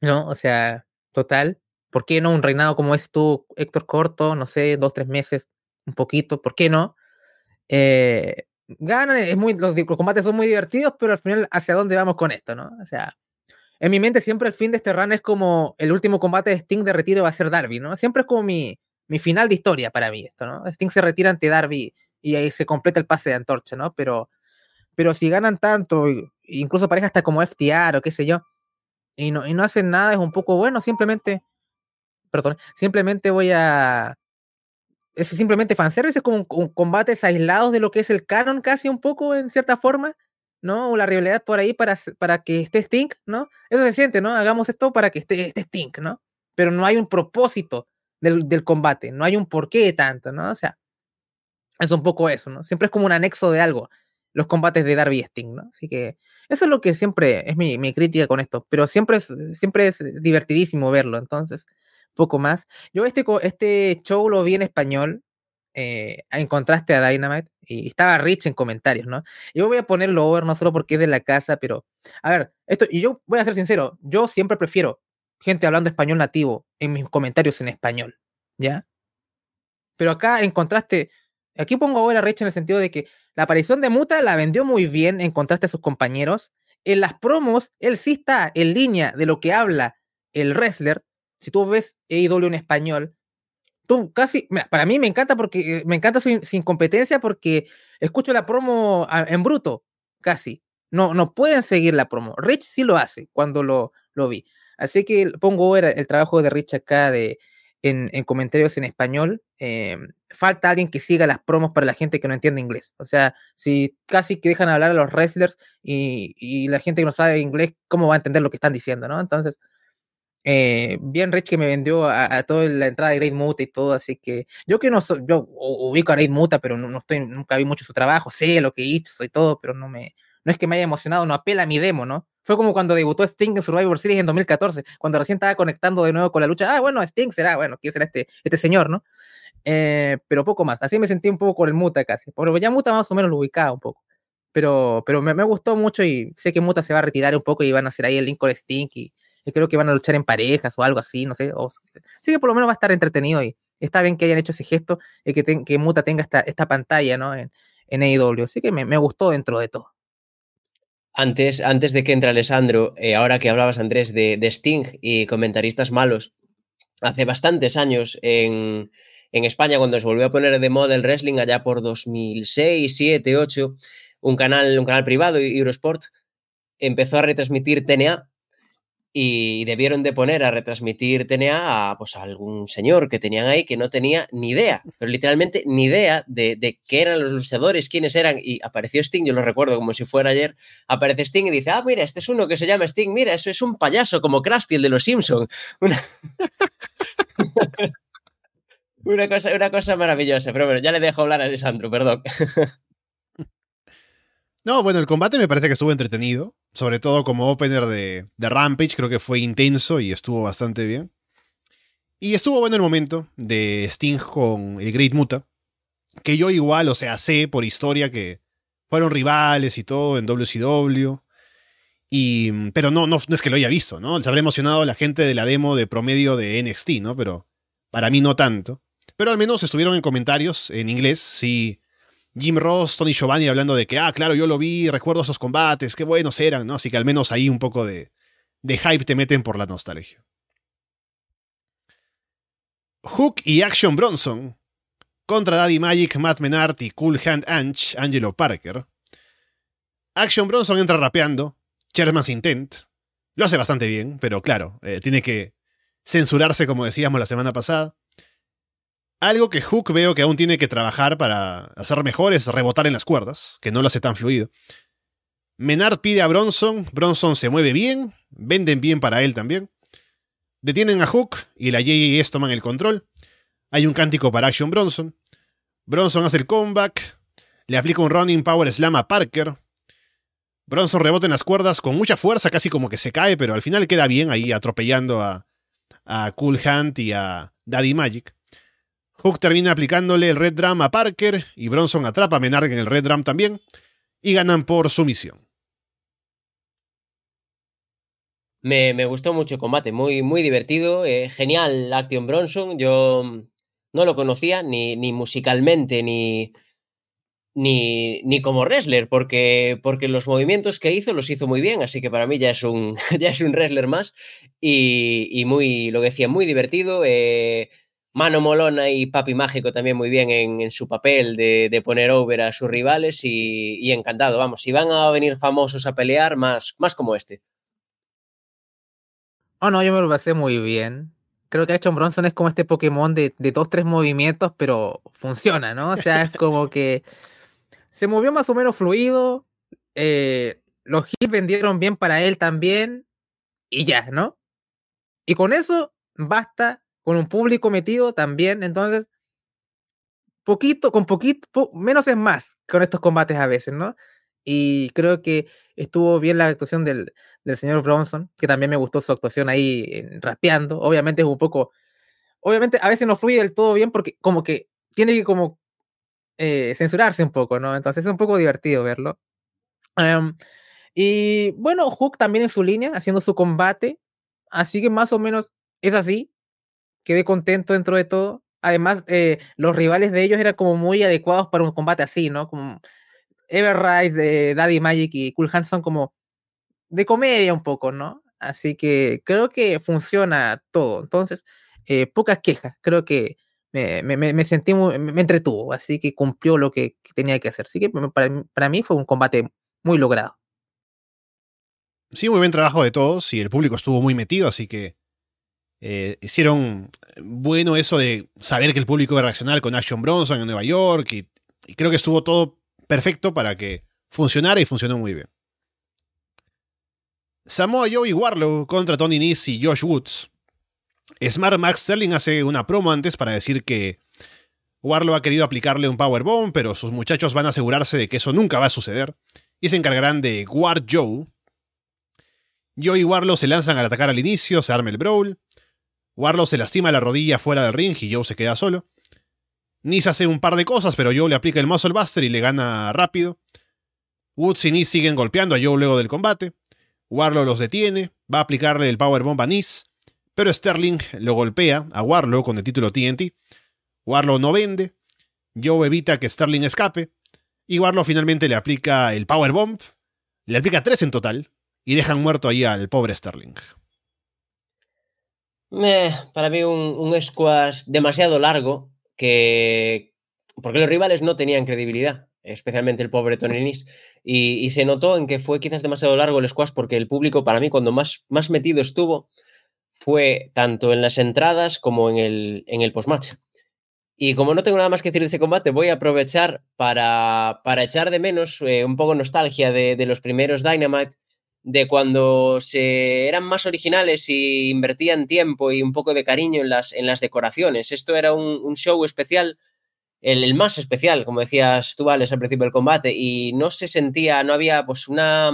¿no? O sea, total, ¿por qué no un reinado como es tú, Héctor Corto, no sé, dos, tres meses, un poquito, ¿por qué no? Eh, ganan, es muy, los, los, combates son muy divertidos, pero al final, ¿hacia dónde vamos con esto, no? O sea, en mi mente siempre el fin de este run es como el último combate de Sting de retiro va a ser Darby, ¿no? Siempre es como mi, mi final de historia para mí esto, ¿no? Sting se retira ante Darby y ahí se completa el pase de antorcha, ¿no? Pero, pero si ganan tanto, incluso pareja hasta como FTR o qué sé yo, y no, y no hacen nada, es un poco bueno, simplemente, perdón, simplemente voy a, es simplemente fanservice, es como un, combates aislados de lo que es el canon casi un poco en cierta forma, ¿no? O la rivalidad por ahí para, para que esté Sting, ¿no? Eso se siente, ¿no? Hagamos esto para que esté, esté Sting, ¿no? Pero no hay un propósito del, del, combate, no hay un porqué tanto, ¿no? O sea, es un poco eso, ¿no? Siempre es como un anexo de algo, los combates de Darby y Sting, ¿no? Así que eso es lo que siempre es mi, mi crítica con esto, pero siempre es, siempre es divertidísimo verlo, entonces, poco más. Yo este, este show lo vi en español, eh, en contraste a Dynamite, y estaba Rich en comentarios, ¿no? Yo voy a ponerlo over, no solo porque es de la casa, pero, a ver, esto, y yo voy a ser sincero, yo siempre prefiero gente hablando español nativo en mis comentarios en español, ¿ya? Pero acá, en contraste, aquí pongo ahora a Rich en el sentido de que la aparición de Muta la vendió muy bien en contraste a sus compañeros. En las promos, él sí está en línea de lo que habla el wrestler. Si tú ves AEW en español, tú casi, para mí me encanta porque me encanta sin competencia porque escucho la promo en bruto, casi. No, no pueden seguir la promo. Rich sí lo hace cuando lo, lo vi. Así que pongo el, el trabajo de Rich acá de, en, en, comentarios en español. Eh, falta alguien que siga las promos para la gente que no entiende inglés. O sea, si casi que dejan hablar a los wrestlers y, y la gente que no sabe inglés, ¿cómo va a entender lo que están diciendo, no? Entonces, eh, bien Rich que me vendió a, a, toda la entrada de Great Muta y todo, así que yo que no soy, yo ubico a Great Muta, pero no, no, estoy, nunca vi mucho su trabajo, sé lo que hizo y todo, pero no me, no es que me haya emocionado, no apela a mi demo, ¿no? Fue como cuando debutó Sting en Survivor Series en 2014, cuando recién estaba conectando de nuevo con la lucha. Ah, bueno, Sting será, bueno, ¿quién será este, este señor, no? Eh, pero poco más. Así me sentí un poco con el Muta casi. Pero ya Muta más o menos lo ubicaba un poco. Pero, pero me, me, gustó mucho y sé que Muta se va a retirar un poco y van a hacer ahí el link con Sting y, creo que van a luchar en parejas o algo así, no sé. O, sí que por lo menos va a estar entretenido y está bien que hayan hecho ese gesto y que, que Muta tenga esta, esta pantalla, ¿no? En, en AEW. Así que me, me gustó dentro de todo. Antes, antes de que entre Alessandro, eh, ahora que hablabas, Andrés, de, de, Sting y comentaristas malos, hace bastantes años en, en, España, cuando se volvió a poner de moda el wrestling, allá por 2006, 7, 8, un canal, un canal privado, Eurosport, empezó a retransmitir TNA y debieron de poner a retransmitir TNA a, pues, a algún señor que tenían ahí que no tenía ni idea, pero literalmente ni idea de, de, qué eran los luchadores, quiénes eran, y apareció Sting, yo lo recuerdo como si fuera ayer, aparece Sting y dice, ah, mira, este es uno que se llama Sting, mira, eso es un payaso como Krusty, el de los Simpsons. Una... una, cosa, una cosa maravillosa, pero bueno, ya le dejo hablar a Alessandro, perdón. No, bueno, el combate me parece que estuvo entretenido. Sobre todo como opener de, de, Rampage, creo que fue intenso y estuvo bastante bien. Y estuvo bueno el momento de Sting con el Great Muta. Que yo igual, o sea, sé por historia que fueron rivales y todo en WCW. Y, pero no, no, no es que lo haya visto, ¿no? Se habrá emocionado la gente de la demo de promedio de NXT, ¿no? Pero para mí no tanto. Pero al menos estuvieron en comentarios en inglés, sí Jim Ross, Tony Giovanni hablando de que, ah, claro, yo lo vi, recuerdo esos combates, qué buenos eran, ¿no? Así que al menos ahí un poco de, de hype te meten por la nostalgia. Hook y Action Bronson contra Daddy Magic, Matt Menard y Cool Hand Anch, Angelo Parker. Action Bronson entra rapeando, Chairman's Intent. Lo hace bastante bien, pero claro, eh, tiene que censurarse como decíamos la semana pasada. Algo que Hook veo que aún tiene que trabajar para hacer mejor es rebotar en las cuerdas, que no lo hace tan fluido. Menard pide a Bronson, Bronson se mueve bien, venden bien para él también. Detienen a Hook y la JS toman el control. Hay un cántico para Action Bronson. Bronson hace el comeback, le aplica un running power slam a Parker. Bronson rebota en las cuerdas con mucha fuerza, casi como que se cae, pero al final queda bien ahí atropellando a, a Cool Hunt y a Daddy Magic. Hook termina aplicándole el Red Drum a Parker y Bronson atrapa a Menard en el Red Drum también y ganan por sumisión. Me, me, gustó mucho el combate, muy, muy divertido, eh, genial Action Bronson. Yo no lo conocía ni, ni musicalmente ni, ni, ni, como wrestler, porque, porque los movimientos que hizo los hizo muy bien, así que para mí ya es un, ya es un wrestler más y, y muy, lo que decía, muy divertido. Eh, Mano Molona y Papi Mágico también muy bien en, su papel de, poner over a sus rivales y, encantado. Vamos, si van a venir famosos a pelear, más, más como este. Oh, no, yo me lo pasé muy bien. Creo que Action Bronson es como este Pokémon de, de dos, tres movimientos, pero funciona, ¿no? O sea, es como que se movió más o menos fluido. Eh, los hits vendieron bien para él también. Y ya, ¿no? Y con eso basta con un público metido también, entonces, poquito, con poquito, po, menos es más con estos combates a veces, ¿no? Y creo que estuvo bien la actuación del, del señor Bronson, que también me gustó su actuación ahí en, rapeando. Obviamente es un poco, obviamente a veces no fluye del todo bien porque como que tiene que como eh, censurarse un poco, ¿no? Entonces es un poco divertido verlo. Um, y bueno, Hook también en su línea, haciendo su combate. Así que más o menos es así quedé contento dentro de todo. Además, eh, los rivales de ellos eran como muy adecuados para un combate así, ¿no? Como Everrise, de Daddy Magic y Cool Hand son como de comedia un poco, ¿no? Así que creo que funciona todo. Entonces, eh, pocas quejas. Creo que me, me, sentí muy, me entretuvo, así que cumplió lo que tenía que hacer. Así que para, para mí fue un combate muy logrado. Sí, muy buen trabajo de todos y el público estuvo muy metido, así que eh, hicieron bueno eso de saber que el público iba a reaccionar con Action Bronson en Nueva York y, y, creo que estuvo todo perfecto para que funcionara y funcionó muy bien. Samoa Joe y Warlow contra Tony Nese y Josh Woods. Smart Max Sterling hace una promo antes para decir que Warlow ha querido aplicarle un powerbomb, pero sus muchachos van a asegurarse de que eso nunca va a suceder y se encargarán de guard Joe. Joe y Warlow se lanzan al atacar al inicio, se arma el brawl. Warlow se lastima la rodilla fuera del ring y Joe se queda solo. Nis hace un par de cosas, pero Joe le aplica el Muscle Buster y le gana rápido. Woods y Nis siguen golpeando a Joe luego del combate. Warlow los detiene, va a aplicarle el Powerbomb a Nis, pero Sterling lo golpea a Warlow con el título TNT. Warlow no vende, Joe evita que Sterling escape, y Warlow finalmente le aplica el Powerbomb, le aplica tres en total y dejan muerto ahí al pobre Sterling. Para mí un, un squash demasiado largo que... Porque los rivales no tenían credibilidad, especialmente el pobre Tony Nis. Y, se notó en que fue quizás demasiado largo el squash porque el público, para mí, cuando más, más metido estuvo, fue tanto en las entradas como en el, en el post-match. Y como no tengo nada más que decir de ese combate, voy a aprovechar para, para echar de menos eh, un poco nostalgia de, de, los primeros Dynamite, de cuando se eran más originales y invertían tiempo y un poco de cariño en las, en las decoraciones. Esto era un, un show especial, el, el, más especial, como decías tú, Alex, al principio del combate, y no se sentía, no había pues una,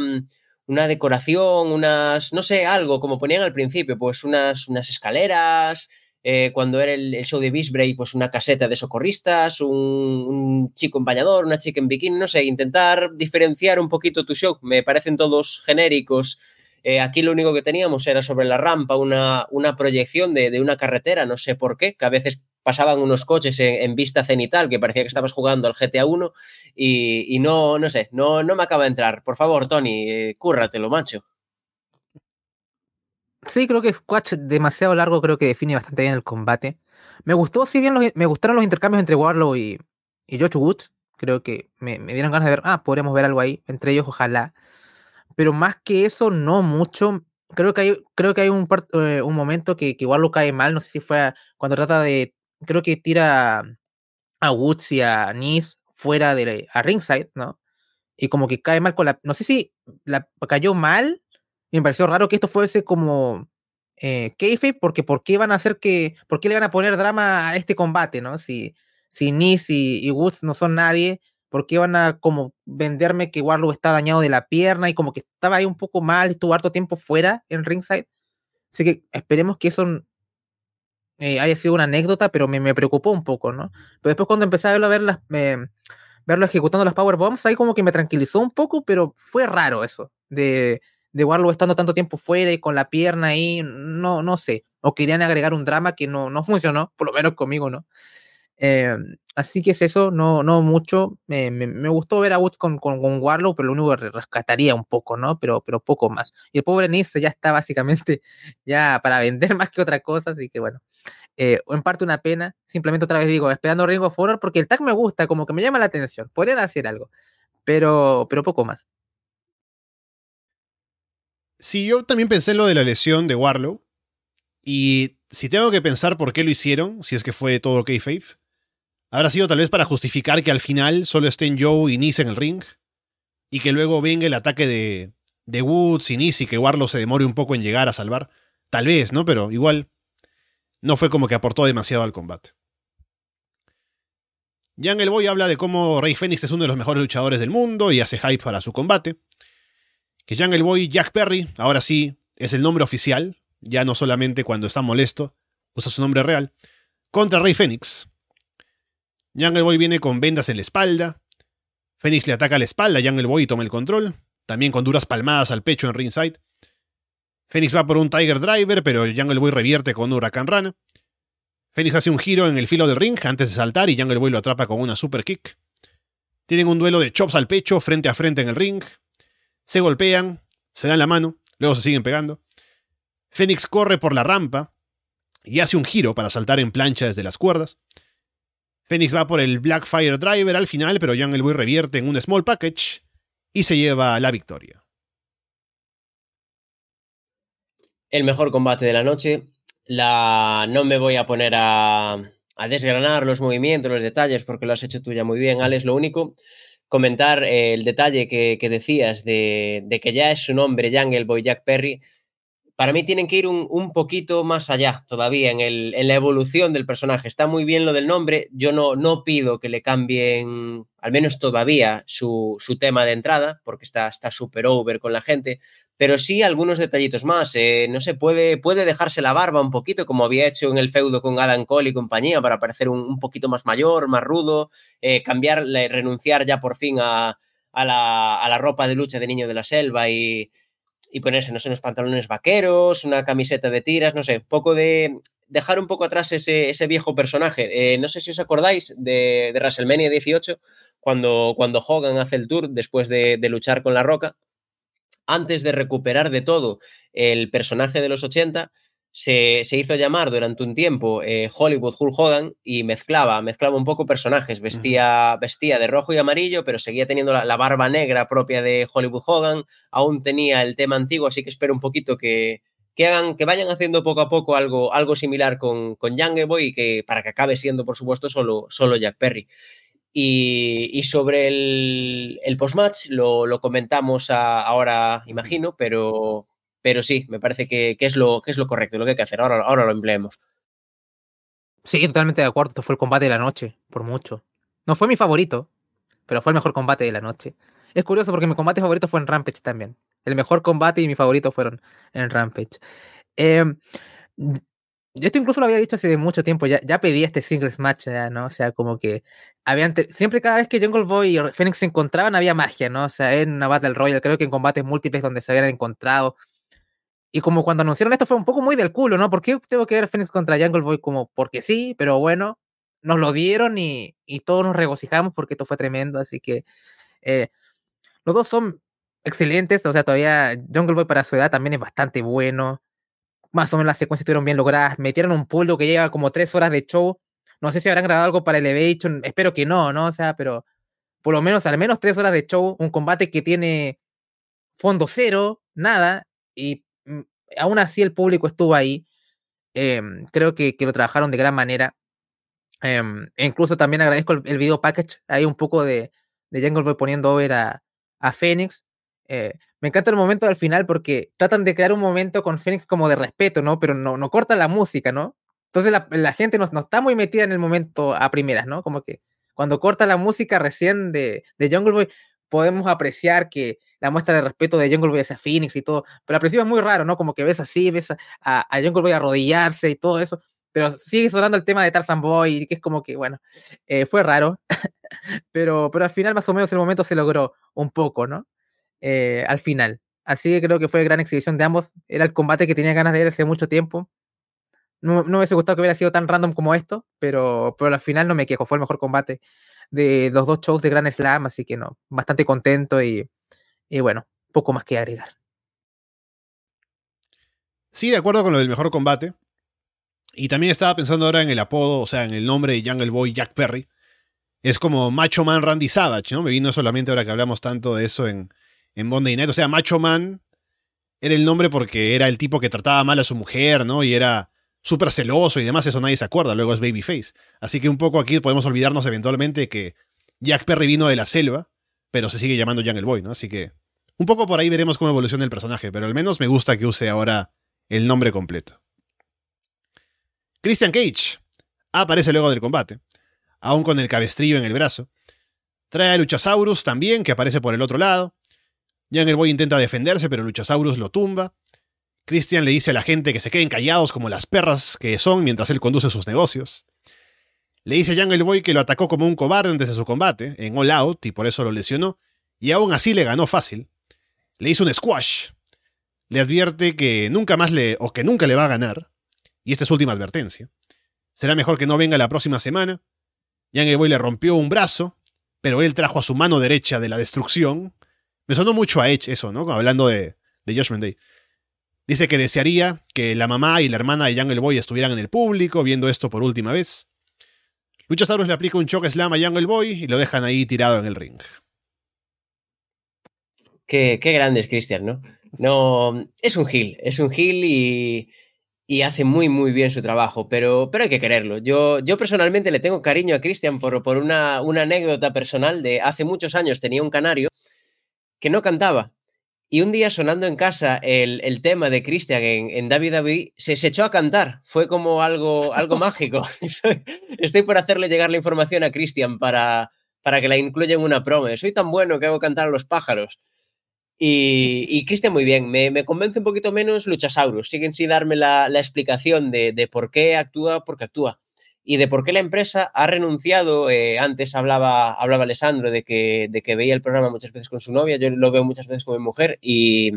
una decoración, unas, no sé, algo, como ponían al principio, pues unas, unas escaleras eh, cuando era el, show de Bisbray, pues una caseta de socorristas, un, chico en bañador, una chica en bikini, no sé, intentar diferenciar un poquito tu show. Me parecen todos genéricos. Eh, aquí lo único que teníamos era sobre la rampa una, una proyección de, de, una carretera, no sé por qué, que a veces pasaban unos coches en, en vista cenital, que parecía que estabas jugando al GTA 1 y, y, no, no sé, no, no me acaba de entrar. Por favor, Tony, eh, cúrratelo, macho. Sí, creo que Squatch demasiado largo creo que define bastante bien el combate. Me gustó, si bien los, me gustaron los intercambios entre Warlow y, y Josh Woods. Creo que me, dieron ganas de ver, ah, podríamos ver algo ahí, entre ellos, ojalá. Pero más que eso, no mucho. Creo que hay, creo que hay un, eh, un momento que, que Warlow cae mal, no sé si fue cuando trata de, creo que tira a Woods y a Nice fuera de a ringside, ¿no? Y como que cae mal con la, no sé si la cayó mal me pareció raro que esto fuese como eh, porque ¿por qué van a hacer que, por qué le van a poner drama a este combate, no? Si, si Nis y, Woods no son nadie, ¿por qué van a como venderme que Warlow está dañado de la pierna y como que estaba ahí un poco mal, estuvo harto tiempo fuera en ringside? Así que esperemos que eso eh, haya sido una anécdota, pero me, me, preocupó un poco, ¿no? Pero después cuando empecé a verlo, a ver las, verlo ejecutando las powerbombs, ahí como que me tranquilizó un poco, pero fue raro eso, de de Warlow estando tanto tiempo fuera y con la pierna ahí, no, no sé. O querían agregar un drama que no, no funcionó, por lo menos conmigo, ¿no? Eh, así que es eso, no, no mucho. me, me, gustó ver a Woods con, con, con, Warlow, pero lo único que rescataría un poco, ¿no? Pero, pero poco más. Y el pobre Nice ya está básicamente ya para vender más que otra cosa, así que bueno. Eh, en parte una pena, simplemente otra vez digo, esperando Ring of Honor, porque el tag me gusta, como que me llama la atención, podrían hacer algo, pero, pero poco más. Sí, yo también pensé en lo de la lesión de Warlow. Y si tengo que pensar por qué lo hicieron, si es que fue todo kayfabe, habrá sido tal vez para justificar que al final solo estén Joe y Nice en el ring. Y que luego venga el ataque de, de Woods y Nice y que Warlow se demore un poco en llegar a salvar. Tal vez, ¿no? Pero igual no fue como que aportó demasiado al combate. Jan el Boy habla de cómo Rey Fénix es uno de los mejores luchadores del mundo y hace hype para su combate que Jungle Boy Jack Perry, ahora sí, es el nombre oficial, ya no solamente cuando está molesto, usa su nombre real, contra Rey Fénix. Jungle Boy viene con vendas en la espalda, Fénix le ataca la espalda a Jungle Boy y toma el control, también con duras palmadas al pecho en ringside. Fénix va por un Tiger Driver, pero Jungle Boy revierte con un Huracán Rana. Fénix hace un giro en el filo del ring antes de saltar y Jungle Boy lo atrapa con una super kick. Tienen un duelo de chops al pecho frente a frente en el ring, se golpean, se dan la mano, luego se siguen pegando. Fénix corre por la rampa y hace un giro para saltar en plancha desde las cuerdas. Fénix va por el Blackfire Driver al final, pero Jungle Boy revierte en un Small Package y se lleva la victoria. El mejor combate de la noche. La... No me voy a poner a, a desgranar los movimientos, los detalles, porque lo has hecho tú ya muy bien, Alex. Lo único comentar eh, el detalle que, que decías de, de, que ya es su nombre, Jungle Boy Jack Perry. Para mí tienen que ir un, un poquito más allá todavía en, el, en, la evolución del personaje. Está muy bien lo del nombre. Yo no, no pido que le cambien, al menos todavía, su, su tema de entrada, porque está súper over con la gente pero sí algunos detallitos más. Eh, no sé, puede, puede dejarse la barba un poquito, como había hecho en el feudo con Adam Cole y compañía, para parecer un, un poquito más mayor, más rudo, eh, cambiar, renunciar ya por fin a, a, la, a, la, ropa de lucha de niño de la selva y, y ponerse, no sé, unos pantalones vaqueros, una camiseta de tiras, no sé, poco de dejar un poco atrás ese, ese viejo personaje. Eh, no sé si os acordáis de, de WrestleMania 18, cuando, cuando Hogan hace el tour después de, de luchar con La Roca antes de recuperar de todo el personaje de los 80, se, hizo llamar durante un tiempo eh, Hollywood Hulk Hogan y mezclaba, mezclaba un poco personajes. Vestía, vestía de rojo y amarillo, pero seguía teniendo la, barba negra propia de Hollywood Hogan. Aún tenía el tema antiguo, así que espero un poquito que, que, hagan, que vayan haciendo poco a poco algo, algo similar con, con Young Boy y que, para que acabe siendo, por supuesto, solo, solo Jack Perry. Y, sobre el, el post-match lo, lo, comentamos ahora, imagino, pero, pero sí, me parece que, es lo, que es lo correcto, lo que hay que hacer. Ahora, ahora lo empleemos. Sí, totalmente de acuerdo. Esto fue el combate de la noche, por mucho. No fue mi favorito, pero fue el mejor combate de la noche. Es curioso porque mi combate favorito fue en Rampage también. El mejor combate y mi favorito fueron en Rampage. Yo esto incluso lo había dicho hace mucho tiempo, ya, ya pedí este singles match, ya, ¿no? O sea, como que habían siempre cada vez que Jungle Boy y Phoenix se encontraban había magia, ¿no? O sea, en una Battle Royale, creo que en combates múltiples donde se habían encontrado, y como cuando anunciaron esto fue un poco muy del culo, ¿no? ¿Por qué tengo que ver Phoenix contra Jungle Boy? Como porque sí, pero bueno, nos lo dieron y, y todos nos regocijamos porque esto fue tremendo. Así que eh, los dos son excelentes. O sea, todavía Jungle Boy para su edad también es bastante bueno. Más o menos las secuencias estuvieron bien logradas. Metieron un pulo que lleva como tres horas de show. No sé si habrán grabado algo para Elevation. Espero que no, ¿no? O sea, pero por lo menos al menos tres horas de show. Un combate que tiene fondo cero, nada. Y aún así el público estuvo ahí. Em, creo que, lo trabajaron de gran manera. Em, e incluso también agradezco el, video package. Hay un poco de, de Jungle Boy poniendo over a, a Phoenix. Eh, me encanta el momento del final porque tratan de crear un momento con Phoenix como de respeto, ¿no? Pero no, no corta la música, ¿no? Entonces la, gente no, está muy metida en el momento a primeras, ¿no? Como que cuando corta la música recién de, de Jungle Boy, podemos apreciar que la muestra de respeto de Jungle Boy hacia Phoenix y todo, pero al principio es muy raro, ¿no? Como que ves así, ves a, a Jungle Boy arrodillarse y todo eso, pero sigue sonando el tema de Tarzan Boy, que es como que, bueno, eh, fue raro, pero, pero al final más o menos el momento se logró un poco, ¿no? Eh, al final. Así que creo que fue gran exhibición de ambos. Era el combate que tenía ganas de ver hace mucho tiempo. No, me hubiese gustado que hubiera sido tan random como esto, pero, pero al final no me quejo, fue el mejor combate de los dos shows de Grand Slam, así que no, bastante contento y, y bueno, poco más que agregar. Sí, de acuerdo con lo del mejor combate. Y también estaba pensando ahora en el apodo, o sea, en el nombre de Jungle Boy Jack Perry. Es como Macho Man Randy Savage, ¿no? Me vino solamente ahora que hablamos tanto de eso en, en Monday Night. O sea, Macho Man era el nombre porque era el tipo que trataba mal a su mujer, ¿no? Y era súper celoso y demás, eso nadie se acuerda, luego es Babyface. Así que un poco aquí podemos olvidarnos eventualmente que Jack Perry vino de la selva pero se sigue llamando Jungle Boy, ¿no? Así que un poco por ahí veremos cómo evoluciona el personaje, pero al menos me gusta que use ahora el nombre completo. Christian Cage aparece luego del combate, aún con el cabestrillo en el brazo. Trae a Luchasaurus también, que aparece por el otro lado. Jungle Boy intenta defenderse, pero Luchasaurus lo tumba. Christian le dice a la gente que se queden callados como las perras que son mientras él conduce sus negocios. Le dice a Jungle Boy que lo atacó como un cobarde antes de su combate, en All Out, y por eso lo lesionó, y aún así le ganó fácil. Le hizo un squash. Le advierte que nunca más le, o que nunca le va a ganar, y esta es su última advertencia. Será mejor que no venga la próxima semana. Jungle Boy le rompió un brazo, pero él trajo a su mano derecha de la destrucción. Me sonó mucho a Edge eso, ¿no? Hablando de, de Judgment Day. Dice que desearía que la mamá y la hermana de Jungle Boy estuvieran en el público viendo esto por última vez. Luchasaurus le aplica un choque slam a Jungle Boy y lo dejan ahí tirado en el ring. Qué, qué grande es Christian, ¿no? No, es un heel, es un heel y, hace muy, muy bien su trabajo, pero, pero hay que quererlo. Yo, yo personalmente le tengo cariño a Christian por, por una, una anécdota personal de hace muchos años tenía un canario que no cantaba y un día sonando en casa el, el tema de Christian en, en WWE, se, se, echó a cantar. Fue como algo, algo mágico. Estoy, estoy, por hacerle llegar la información a Christian para, para que la incluya en una promo. Soy tan bueno que hago cantar a los pájaros. Y, y Christian muy bien. Me, me, convence un poquito menos Luchasaurus. Siguen sin darme la, la explicación de, de, por qué actúa, porque actúa y de por qué la empresa ha renunciado. Eh, antes hablaba, hablaba Alessandro de que, de que veía el programa muchas veces con su novia, yo lo veo muchas veces con mi mujer y,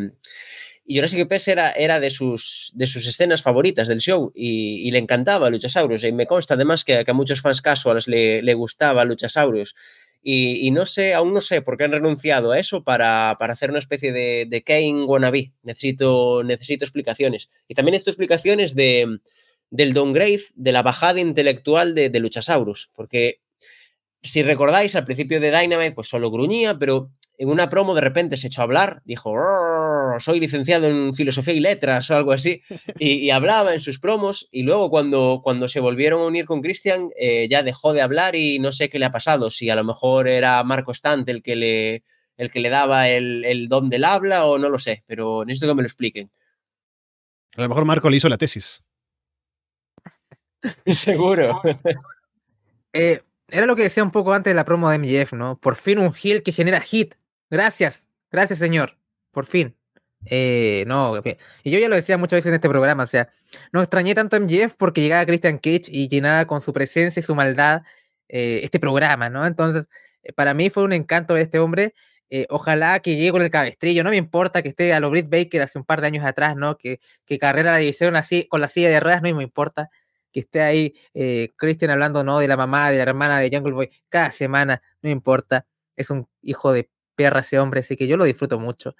y Jurassic Pes era, era de, sus, de sus escenas favoritas del show y, y le encantaba Luchasaurus. Y me consta además que, que, a muchos fans casuals le, le gustaba Luchasaurus. Y, no sé, aún no sé por qué han renunciado a eso para, hacer una especie de, de Kane wannabe. Necesito, necesito explicaciones. Y también necesito explicaciones de, del downgrade, de la bajada intelectual de, de Luchasaurus. Porque si recordáis, al principio de Dynamite, pues solo gruñía, pero en una promo de repente se echó a hablar, dijo, soy licenciado en filosofía y letras o algo así, y, hablaba en sus promos, y luego cuando, cuando se volvieron a unir con Christian, eh, ya dejó de hablar y no sé qué le ha pasado, si a lo mejor era Marco Stante el que le, el que le daba el, el don del habla o no lo sé, pero necesito que me lo expliquen. A lo mejor Marco le hizo la tesis. Seguro. Eh, era lo que decía un poco antes de la promo de MJF, ¿no? Por fin un heel que genera hit. Gracias, gracias señor, por fin. Eh, no, y yo ya lo decía muchas veces en este programa, o sea, no extrañé tanto a MJF porque llegaba Christian Cage y llenaba con su presencia y su maldad eh, este programa, ¿no? Entonces, para mí fue un encanto ver este hombre. ojalá que llegue con el cabestrillo, no me importa que esté a lo Britt Baker hace un par de años atrás, ¿no? Que, que carrera la división así con la silla de ruedas, no me importa que esté ahí Christian hablando, ¿no? De la mamá, de la hermana de Jungle Boy cada semana, no importa. Es un hijo de perra ese hombre, así que yo lo disfruto mucho.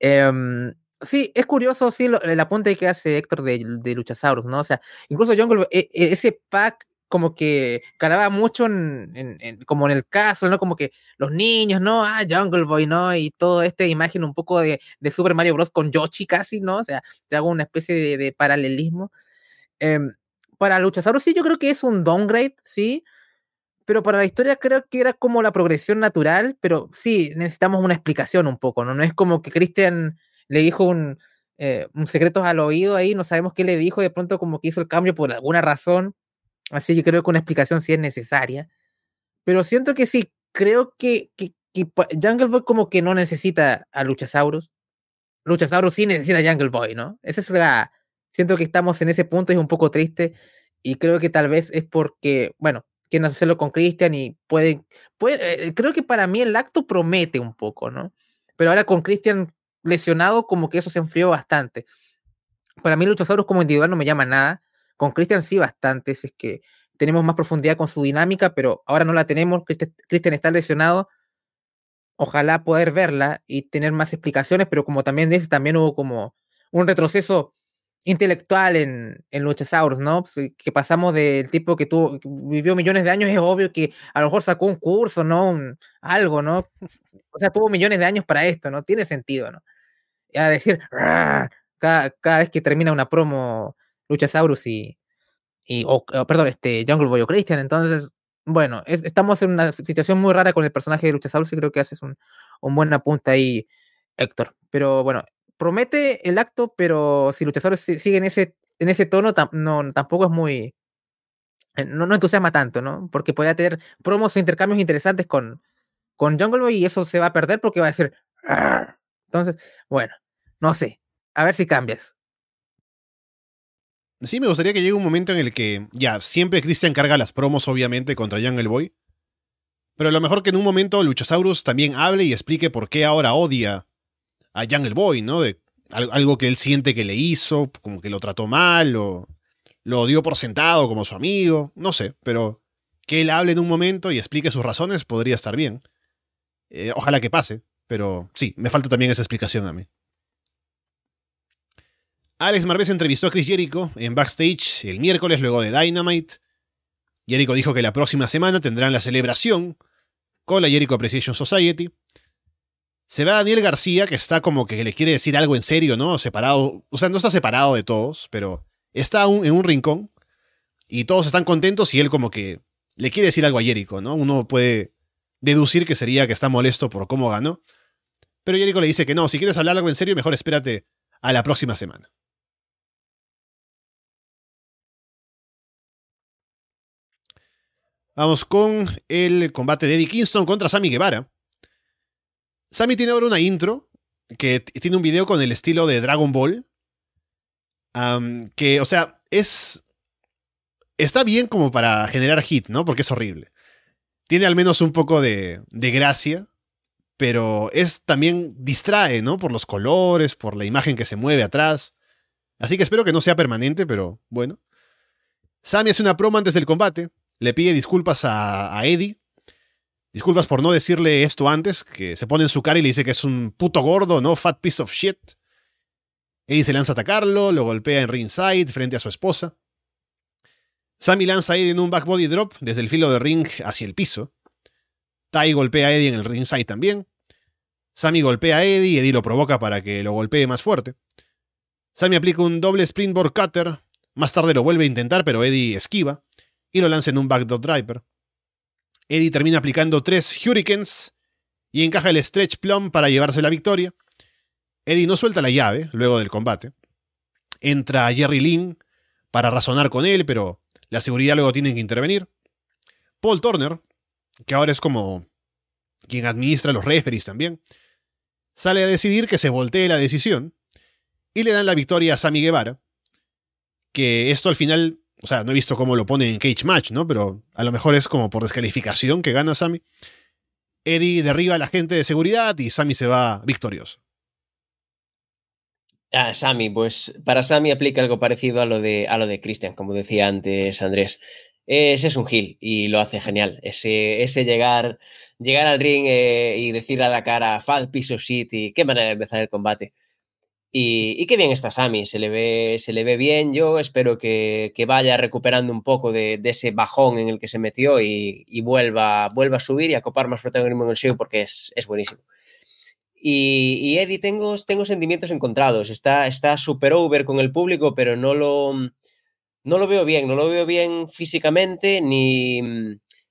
Em, sí, es curioso, sí, el apunte que hace Héctor de, de Luchasaurus, ¿no? O sea, incluso Jungle, e, e, ese pack como que calaba mucho en, como en el caso, ¿no? Como que los niños, ¿no? Ah, Jungle Boy, ¿no? Y todo esta imagen un poco de, Super Mario Bros. con Yoshi casi, ¿no? O sea, te hago una especie de, paralelismo. Em, para Luchasaurus sí, yo creo que es un downgrade, ¿sí? pero para la historia creo que era como la progresión natural, pero sí, necesitamos una explicación un poco, ¿no? No es como que Christian le dijo un, eh, un secreto al oído ahí, no sabemos qué le dijo, de pronto como que hizo el cambio por alguna razón, así que creo que una explicación sí es necesaria, pero siento que sí, creo que, que, Jungle Boy como que no necesita a Luchasaurus, Luchasaurus sí necesita a Jungle Boy, ¿no? Esa es la... Siento que estamos en ese punto es un poco triste y creo que tal vez es porque, bueno, quieren hacerlo con Christian y pueden, puede, eh, creo que para mí el acto promete un poco, ¿no? Pero ahora con Christian lesionado, como que eso se enfrió bastante. Para mí Luchasaurus como individual no me llama nada, con Christian sí bastante, es que tenemos más profundidad con su dinámica, pero ahora no la tenemos, Christian está lesionado, ojalá poder verla y tener más explicaciones, pero como también dice, también hubo como un retroceso intelectual en, en Luchasaurus, ¿no? Pues, que pasamos del tipo que tuvo, vivió millones de años, es obvio que a lo mejor sacó un curso, ¿no? algo, ¿no? O sea, tuvo millones de años para esto, ¿no? Tiene sentido, ¿no? A decir, cada, cada, vez que termina una promo Luchasaurus y, y o, perdón, este Jungle Boy o Christian, entonces, bueno, estamos en una situación muy rara con el personaje de Luchasaurus y creo que haces un, un buen apunte ahí, Héctor. Pero bueno, promete el acto, pero si luchadores siguen ese, en ese tono, no, tampoco es muy. Eh, no, no, entusiasma tanto, ¿no? Porque puede tener promos o intercambios interesantes con, con Jungle Boy y eso se va a perder porque va a decir. Entonces, bueno, no sé. A ver si cambias. Sí, me gustaría que llegue un momento en el que, ya, siempre Christian carga las promos, obviamente, contra Jungle Boy. Pero a lo mejor que en un momento Luchasaurus también hable y explique por qué ahora odia a Jungle Boy, ¿no? De algo que él siente que le hizo, como que lo trató mal, o lo dio por sentado como su amigo, no sé, pero que él hable en un momento y explique sus razones podría estar bien. Eh, ojalá que pase, pero sí, me falta también esa explicación a mí. Alex Marvez entrevistó a Chris Jericho en backstage el miércoles luego de Dynamite. Jericho dijo que la próxima semana tendrán la celebración con la Jericho Appreciation Society. Se ve a Daniel García, que está como que le quiere decir algo en serio, ¿no? Separado. O sea, no está separado de todos, pero está en un rincón. Y todos están contentos y él como que le quiere decir algo a Jericho, ¿no? Uno puede deducir que sería que está molesto por cómo ganó. Pero Jericho le dice que no, si quieres hablar algo en serio, mejor espérate a la próxima semana. Vamos con el combate de Eddie Kingston contra Sammy Guevara. Sammy tiene ahora una intro que tiene un video con el estilo de Dragon Ball. que, o sea, es. Está bien como para generar hit, ¿no? Porque es horrible. Tiene al menos un poco de, de gracia, pero es también distrae, ¿no? Por los colores, por la imagen que se mueve atrás. Así que espero que no sea permanente, pero bueno. Sammy hace una promo antes del combate, le pide disculpas a, a Eddie Disculpas por no decirle esto antes, que se pone en su cara y le dice que es un puto gordo, ¿no? Fat piece of shit. Eddie se lanza a atacarlo, lo golpea en ringside frente a su esposa. Sammy lanza a Eddie en un back body drop desde el filo de ring hacia el piso. Tai golpea a Eddie en el ringside también. Sammy golpea a Eddie y Eddie lo provoca para que lo golpee más fuerte. Sammy aplica un doble springboard cutter. Más tarde lo vuelve a intentar, pero Eddie esquiva y lo lanza en un backdoor driver. Eddie termina aplicando tres Hurricanes y encaja el Stretch Plum para llevarse la victoria. Eddie no suelta la llave luego del combate. Entra Jerry Lynn para razonar con él, pero la seguridad luego tiene que intervenir. Paul Turner, que ahora es como quien administra los referees también, sale a decidir que se voltee la decisión y le dan la victoria a Sammy Guevara, que esto al final, o sea, no he visto cómo lo pone en Cage Match, ¿no? Pero a lo mejor es como por descalificación que gana Sammy. Eddie derriba a la gente de seguridad y Sammy se va victorioso. Ah, Sammy, pues para Sammy aplica algo parecido a lo de, a lo de Christian, como decía antes Andrés. Ese es un gil y lo hace genial. Ese, ese llegar, llegar al ring eh, y decir a la cara Fat Piece of City, qué manera de empezar el combate. Y, qué bien está Sammy, se le ve, se le ve bien. Yo espero que, vaya recuperando un poco de, ese bajón en el que se metió y, vuelva, vuelva a subir y a copar más protagonismo en el show porque es, es buenísimo. Y, Eddie, tengo, tengo sentimientos encontrados. Está súper over con el público, pero no lo, no lo veo bien. No lo veo bien físicamente, ni,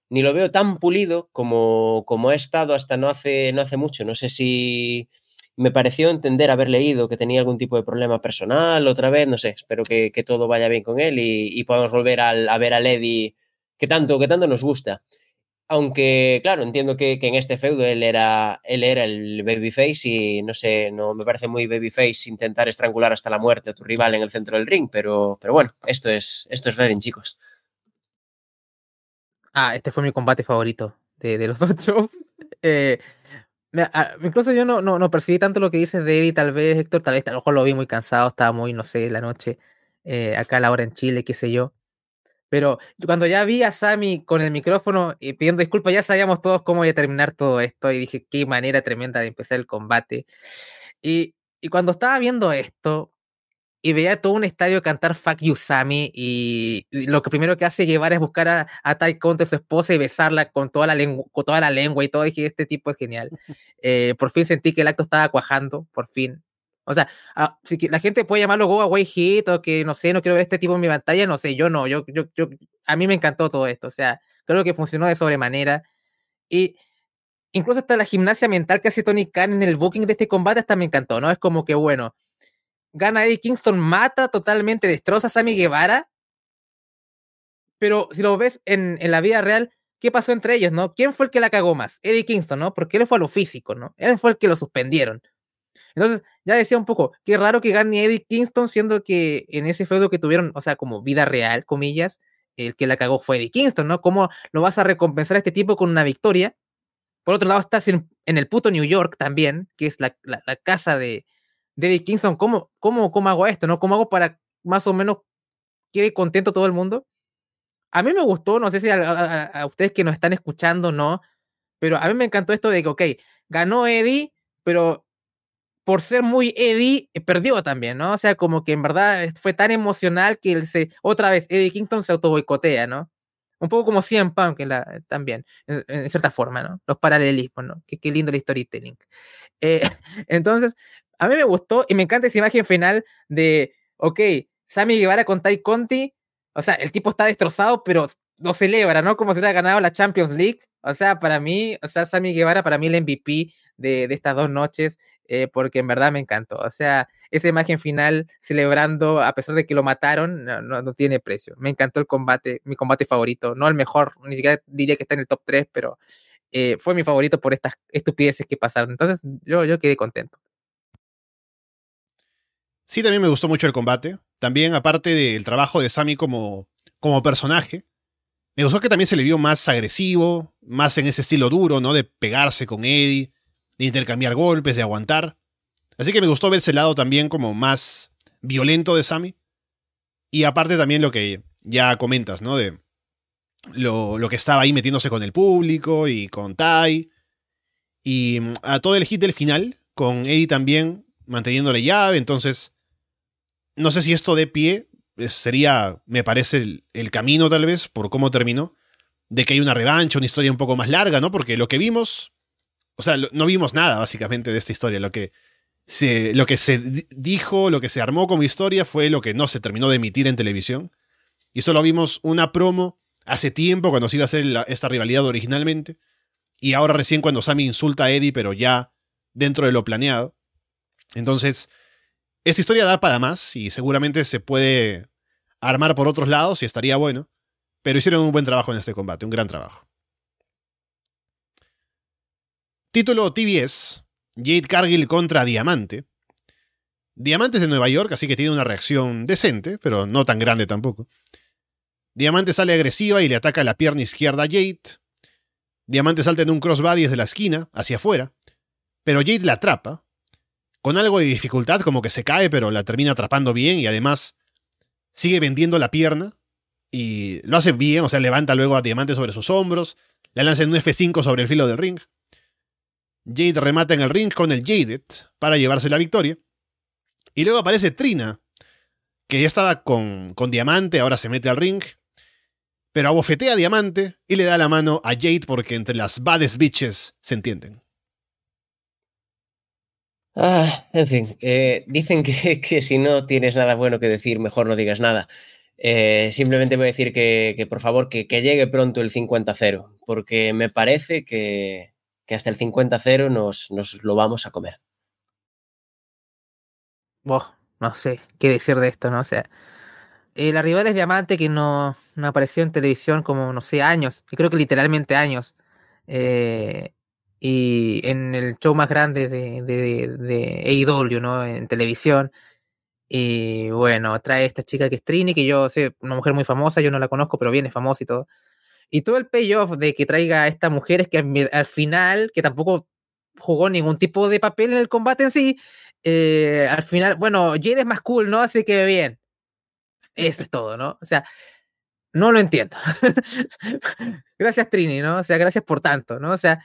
ni lo veo tan pulido como, como ha estado hasta no hace, no hace mucho. No sé si me pareció entender, haber leído que tenía algún tipo de problema personal otra vez. No sé, espero que, todo vaya bien con él y, podamos volver a ver al Eddie que tanto, que tanto nos gusta. Aunque, claro, entiendo que, en este feudo él era, él era el babyface y no sé, no me parece muy babyface intentar estrangular hasta la muerte a tu rival en el centro del ring, pero, pero bueno, esto es, esto es chicos. Ah, este fue mi combate favorito de, los dos shows. Eh, incluso yo no, no, percibí tanto lo que dices de Eddie, tal vez, Héctor, tal vez a lo mejor lo vi muy cansado, estaba muy, no sé, la noche, eh, acá a la hora en Chile, qué sé yo. Pero cuando ya vi a Sammy con el micrófono y pidiendo disculpas, ya sabíamos todos cómo iba a terminar todo esto y dije, qué manera tremenda de empezar el combate. Y, y cuando estaba viendo esto y veía todo un estadio cantar Fuck You Sammy y, lo que primero que hace llevar es buscar a, a Ty Conte, su esposa, y besarla con toda la, lengua, con toda la lengua y todo, dije, este tipo es genial. Eh, por fin sentí que el acto estaba cuajando, por fin. O sea, ah, si la gente puede llamarlo Go Away Hit o que no sé, no quiero ver este tipo en mi pantalla, no sé, yo no, yo, yo, yo, a mí me encantó todo esto, o sea, creo que funcionó de sobremanera. Y incluso hasta la gimnasia mental que hace Tony Khan en el booking de este combate hasta me encantó, ¿no? Es como que, bueno, gana Eddie Kingston, mata totalmente, destroza a Sammy Guevara, pero si lo ves en, en la vida real, ¿qué pasó entre ellos, no? ¿Quién fue el que la cagó más? Eddie Kingston, ¿no? Porque él fue a lo físico, ¿no? Él fue el que lo suspendieron. Entonces, ya decía un poco, qué raro que gane Eddie Kingston, siendo que en ese feudo que tuvieron, o sea, como vida real, comillas, el que la cagó fue Eddie Kingston, ¿no? ¿Cómo lo vas a recompensar a este tipo con una victoria? Por otro lado, estás en, el puto New York también, que es la, casa de, Eddie Kingston. ¿Cómo, cómo, ¿Cómo hago esto, no? ¿Cómo hago para más o menos quede contento todo el mundo? A mí me gustó, no sé si a, a ustedes que nos están escuchando, no, pero a mí me encantó esto de que, ok, ganó Eddie, pero por ser muy Eddie, eh, perdió también, ¿no? O sea, como que en verdad fue tan emocional que él se, otra vez, Eddie Kingston se autoboicotea, ¿no? Un poco como CM Punk la, también, en, cierta forma, ¿no? Los paralelismos, ¿no? Qué, qué lindo el storytelling. Eh, entonces, a mí me gustó y me encanta esa imagen final de, ok, Sammy Guevara con Tai Conti, o sea, el tipo está destrozado, pero lo celebra, ¿no? Como si hubiera ganado la Champions League. O sea, para mí, o sea, Sammy Guevara, para mí el MVP de, estas dos noches, eh, porque en verdad me encantó. O sea, esa imagen final celebrando, a pesar de que lo mataron, no, no, tiene precio. Me encantó el combate, mi combate favorito. No el mejor, ni siquiera diría que está en el top 3, pero eh, fue mi favorito por estas estupideces que pasaron. Entonces, yo, yo quedé contento. Sí, también me gustó mucho el combate. También, aparte del trabajo de Sammy como, como personaje, me gustó que también se le vio más agresivo, más en ese estilo duro, ¿no? De pegarse con Eddie, de intercambiar golpes, de aguantar. Así que me gustó ver ese lado también como más violento de Sammy. Y aparte también lo que ya comentas, ¿no? De lo, lo que estaba ahí metiéndose con el público y con Tai. Y mm, a todo el hit del final, con Eddie también manteniéndole llave. Entonces, no sé si esto de pie eh, sería, me parece, el, el, camino tal vez, por cómo terminó, de que hay una revancha, una historia un poco más larga, ¿no? Porque lo que vimos, o sea, no vimos nada básicamente de esta historia. Lo que se, lo que se dijo, lo que se armó como historia fue lo que no se terminó de emitir en televisión. Y solo vimos una promo hace tiempo cuando se iba a hacer esta rivalidad originalmente. Y ahora recién cuando Sammy insulta a Eddie, pero ya dentro de lo planeado. Entonces, esta historia da para más y seguramente se puede armar por otros lados y estaría bueno. Pero hicieron un buen trabajo en este combate, un gran trabajo. Título TBS, Jade Cargill contra Diamante. Diamante es de Nueva York, así que tiene una reacción decente, pero no tan grande tampoco. Diamante sale agresiva y le ataca la pierna izquierda a Jade. Diamante salta en un crossbody desde la esquina, hacia afuera, pero Jade la atrapa. Con algo de dificultad, como que se cae, pero la termina atrapando bien y además sigue vendiendo la pierna. Y lo hace bien, o sea, levanta luego a Diamante sobre sus hombros, la lanza en un F5 sobre el filo del ring. Jade remata en el ring con el Jaded para llevarse la victoria. Y luego aparece Trina, que ya estaba con, con Diamante, ahora se mete al ring, pero abofetea a Diamante y le da la mano a Jade porque entre las baddest bitches se entienden. Ah, en fin, eh, dicen que, que, si no tienes nada bueno que decir, mejor no digas nada. Eh, simplemente voy a decir que, que por favor que, que, llegue pronto el 50-0, porque me parece que, hasta el 50-0 nos, nos, lo vamos a comer. No sé qué decir de esto, ¿no? O sea, eh, la rival es Diamante que no, no, apareció en televisión como, no sé, años, y creo que literalmente años. Eh, y en el show más grande de, de, de AEW, ¿no? En televisión. Y bueno, trae esta chica que es Trini, que yo sé, una mujer muy famosa, yo no la conozco, pero viene famosa y todo. Y todo el payoff de que traiga a esta mujer es que al final, que tampoco jugó ningún tipo de papel en el combate en sí, eh, al final, bueno, Jade es más cool, ¿no? Así que bien. Eso es todo, ¿no? O sea, no lo entiendo. gracias, Trini, ¿no? O sea, gracias por tanto, ¿no? O sea,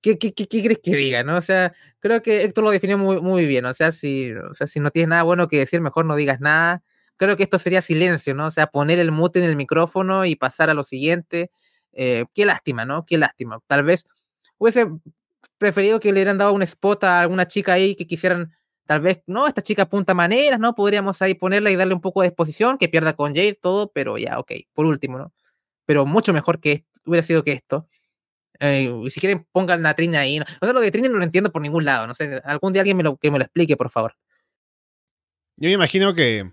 ¿qué, qué, qué, qué crees que diga, no? O sea, creo que Héctor lo definió muy, muy bien. O sea, si, o sea, si no tienes nada bueno que decir, mejor no digas nada. Creo que esto sería silencio, ¿no? O sea, poner el mute en el micrófono y pasar a lo siguiente. Eh, qué lástima, ¿no? Qué lástima. Tal vez hubiese preferido que le hubieran dado un spot a alguna chica ahí que quisieran, tal vez, no, esta chica apunta maneras, ¿no? Podríamos ahí ponerla y darle un poco de exposición, que pierda con Jade, todo, pero ya, ok, por último, ¿no? Pero mucho mejor que hubiera sido que esto. Eh, si quieren, pongan la Trina ahí. O sea, lo de Trina no lo entiendo por ningún lado. No sé, algún día alguien que me lo explique, por favor. Yo me imagino que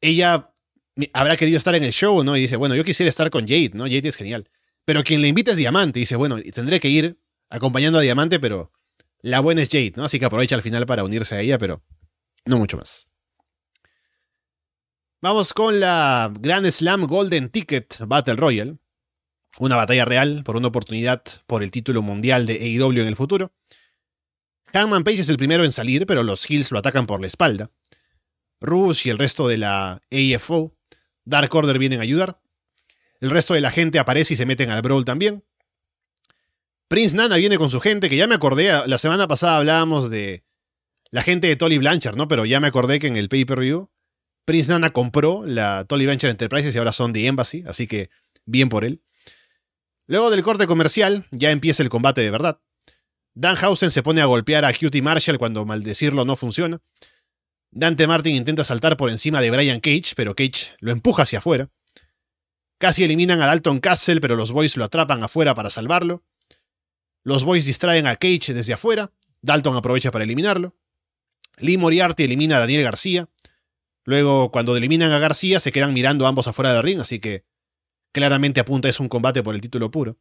ella habrá querido estar en el show, ¿no? Y dice, bueno, yo quisiera estar con Jade, ¿no? Jade es genial. Pero quien le invita es Diamante. Y dice, bueno, tendré que ir acompañando a Diamante, pero la buena es Jade, ¿no? Así que aprovecha al final para unirse a ella, pero no mucho más. Vamos con la Grand Slam Golden Ticket Battle Royale una batalla real por una oportunidad por el título mundial de AEW en el futuro. Hangman Page es el primero en salir, pero los Hills lo atacan por la espalda. Rush y el resto de la AFO, Dark Order vienen a ayudar. El resto de la gente aparece y se meten al brawl también. Prince Nana viene con su gente, que ya me acordé, la semana pasada hablábamos de la gente de Tolly Blanchard, ¿no? Pero ya me acordé que en el pay-per-view Prince Nana compró la Tolly Blanchard Enterprises y ahora son de Embassy, así que bien por él. Luego del corte comercial, ya empieza el combate de verdad. Danhausen se pone a golpear a Cutie Marshall cuando maldecirlo no funciona. Dante Martin intenta saltar por encima de Brian Cage, pero Cage lo empuja hacia afuera. Casi eliminan a Dalton Castle, pero los Boys lo atrapan afuera para salvarlo. Los Boys distraen a Cage desde afuera. Dalton aprovecha para eliminarlo. Lee Moriarty elimina a Daniel García. Luego, cuando eliminan a García, se quedan mirando ambos afuera del ring, así que Claramente apunta es un combate por el título puro.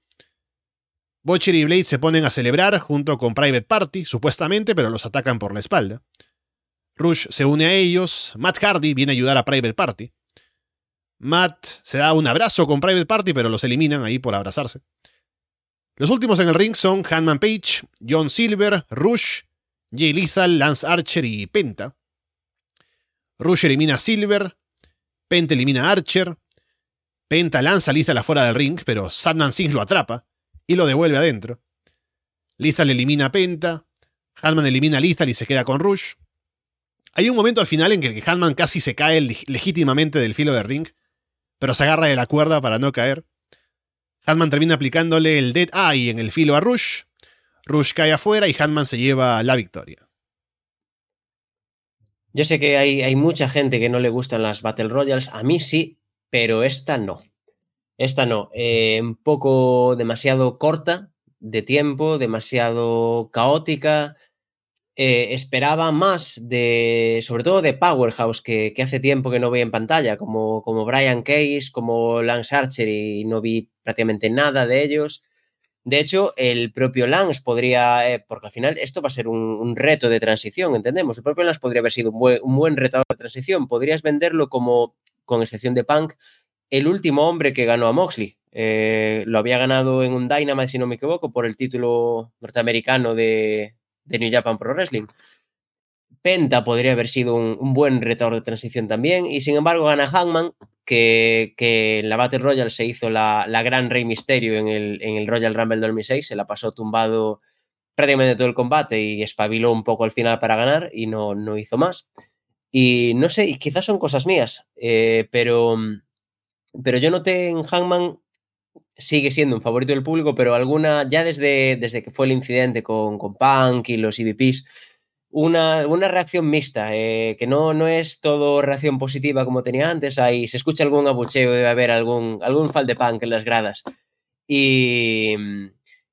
Butcher y Blade se ponen a celebrar junto con Private Party, supuestamente, pero los atacan por la espalda. Rush se une a ellos, Matt Hardy viene a ayudar a Private Party. Matt se da un abrazo con Private Party, pero los eliminan ahí por abrazarse. Los últimos en el ring son Hanman Page, John Silver, Rush, Jay Lethal, Lance Archer y Penta. Rush elimina a Silver, Penta elimina a Archer, Penta lanza a Lethal afuera del ring, pero Sandman Sings lo atrapa y lo devuelve adentro. Lethal elimina a Penta, Hanman elimina a Lethal y se queda con Rush. Hay un momento al final en que Hanman casi se cae legítimamente del filo del ring, pero se agarra de la cuerda para no caer. Hanman termina aplicándole el Dead Eye en el filo a Rush. Rush cae afuera y Hanman se lleva la victoria. Yo sé que hay, hay, mucha gente que no le gustan las Battle Royals, a mí sí, pero esta no. Esta no. Eh, un poco demasiado corta de tiempo, demasiado caótica. Eh, esperaba más de, sobre todo de Powerhouse, que, hace tiempo que no veía en pantalla, como, como Brian Case, como Lance Archer, y no vi prácticamente nada de ellos. De hecho, el propio Lance podría, eh, porque al final esto va a ser un, reto de transición, entendemos. El propio Lance podría haber sido un buen, un retador de transición. Podrías venderlo como, con excepción de Punk, el último hombre que ganó a Moxley. Eh, lo había ganado en un Dynamite, si no me equivoco, por el título norteamericano de, de New Japan Pro Wrestling. Penta podría haber sido un, un, buen retador de transición también, y sin embargo gana Hangman, que, que en la Battle Royale se hizo la, la gran Rey Misterio en el, en el, Royal Rumble 2006, se la pasó tumbado prácticamente todo el combate y espabiló un poco al final para ganar y no, no hizo más. Y no sé, y quizás son cosas mías, eh, pero, pero yo noté en Hangman sigue siendo un favorito del público, pero alguna, ya desde, desde que fue el incidente con, con Punk y los EVPs, una, una reacción mixta, eh, que no, no es todo reacción positiva como tenía antes, ahí se escucha algún abucheo, debe haber algún, algún fall de punk en las gradas. Y,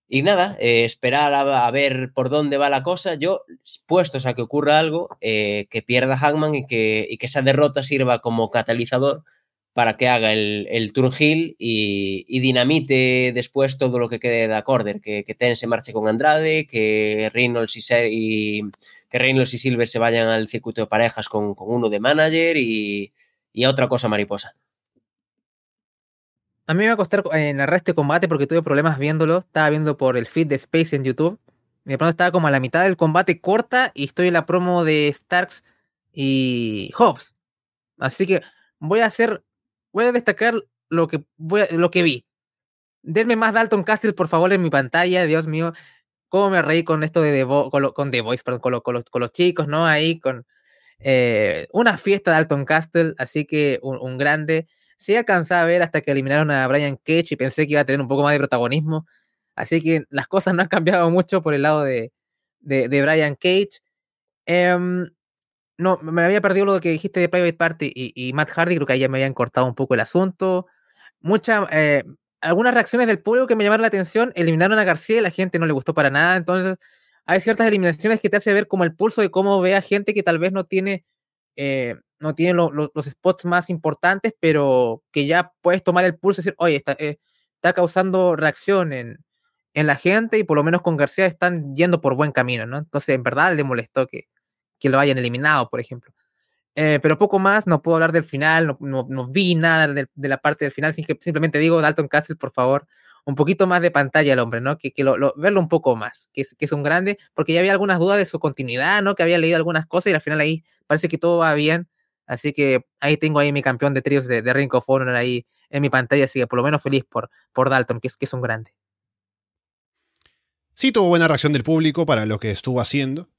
y nada, eh, esperar a, a, ver por dónde va la cosa. Yo, puestos a que ocurra algo, eh, que pierda Hangman y que, y que esa derrota sirva como catalizador para que haga el, el heel y, y, dinamite después todo lo que quede de Accorder, que, que Ten se marche con Andrade, que Reynolds y, que Reynolds y Silver se vayan al circuito de parejas con, con uno de manager y, y, otra cosa mariposa. A mí me va a costar eh, narrar este combate porque tuve problemas viéndolo. Estaba viendo por el feed de Space en YouTube. De pronto estaba como a la mitad del combate corta y estoy en la promo de Starks y Hobbs. Así que voy a hacer voy a destacar lo que, voy lo que vi. Denme más Dalton Castle, por favor, en mi pantalla. Dios mío, cómo me reí con esto de The, con, The Voice, perdón, con, con, los, con, los, chicos, ¿no? Ahí con eh, una fiesta de Dalton Castle, así que un, grande. Sí alcanzaba a ver hasta que eliminaron a Brian Cage y pensé que iba a tener un poco más de protagonismo. Así que las cosas no han cambiado mucho por el lado de, de, Brian Cage. Um, no, me había perdido lo que dijiste de Private Party y, y, Matt Hardy, creo que ahí ya me habían cortado un poco el asunto. Mucha, eh, algunas reacciones del público que me llamaron la atención, eliminaron a García y la gente no le gustó para nada, entonces hay ciertas eliminaciones que te hace ver como el pulso de cómo ve a gente que tal vez no tiene, eh, no tiene lo, lo, los spots más importantes, pero que ya puedes tomar el pulso y decir, oye, está, eh, está causando reacción en, en la gente y por lo menos con García están yendo por buen camino, ¿no? Entonces, en verdad le molestó que, que lo hayan eliminado, por ejemplo. Eh, pero poco más, no puedo hablar del final, no, no, no vi nada de, la parte del final, simplemente digo, Dalton Castle, por favor, un poquito más de pantalla el hombre, ¿no? Que, que lo, verlo un poco más, que es, que es un grande, porque ya había algunas dudas de su continuidad, ¿no? Que había leído algunas cosas y al final ahí parece que todo va bien, así que ahí tengo ahí mi campeón de tríos de, de Ring of Honor ahí en mi pantalla, así que por lo menos feliz por, por Dalton, que es, que es un grande. Sí, tuvo buena reacción del público para lo que estuvo haciendo.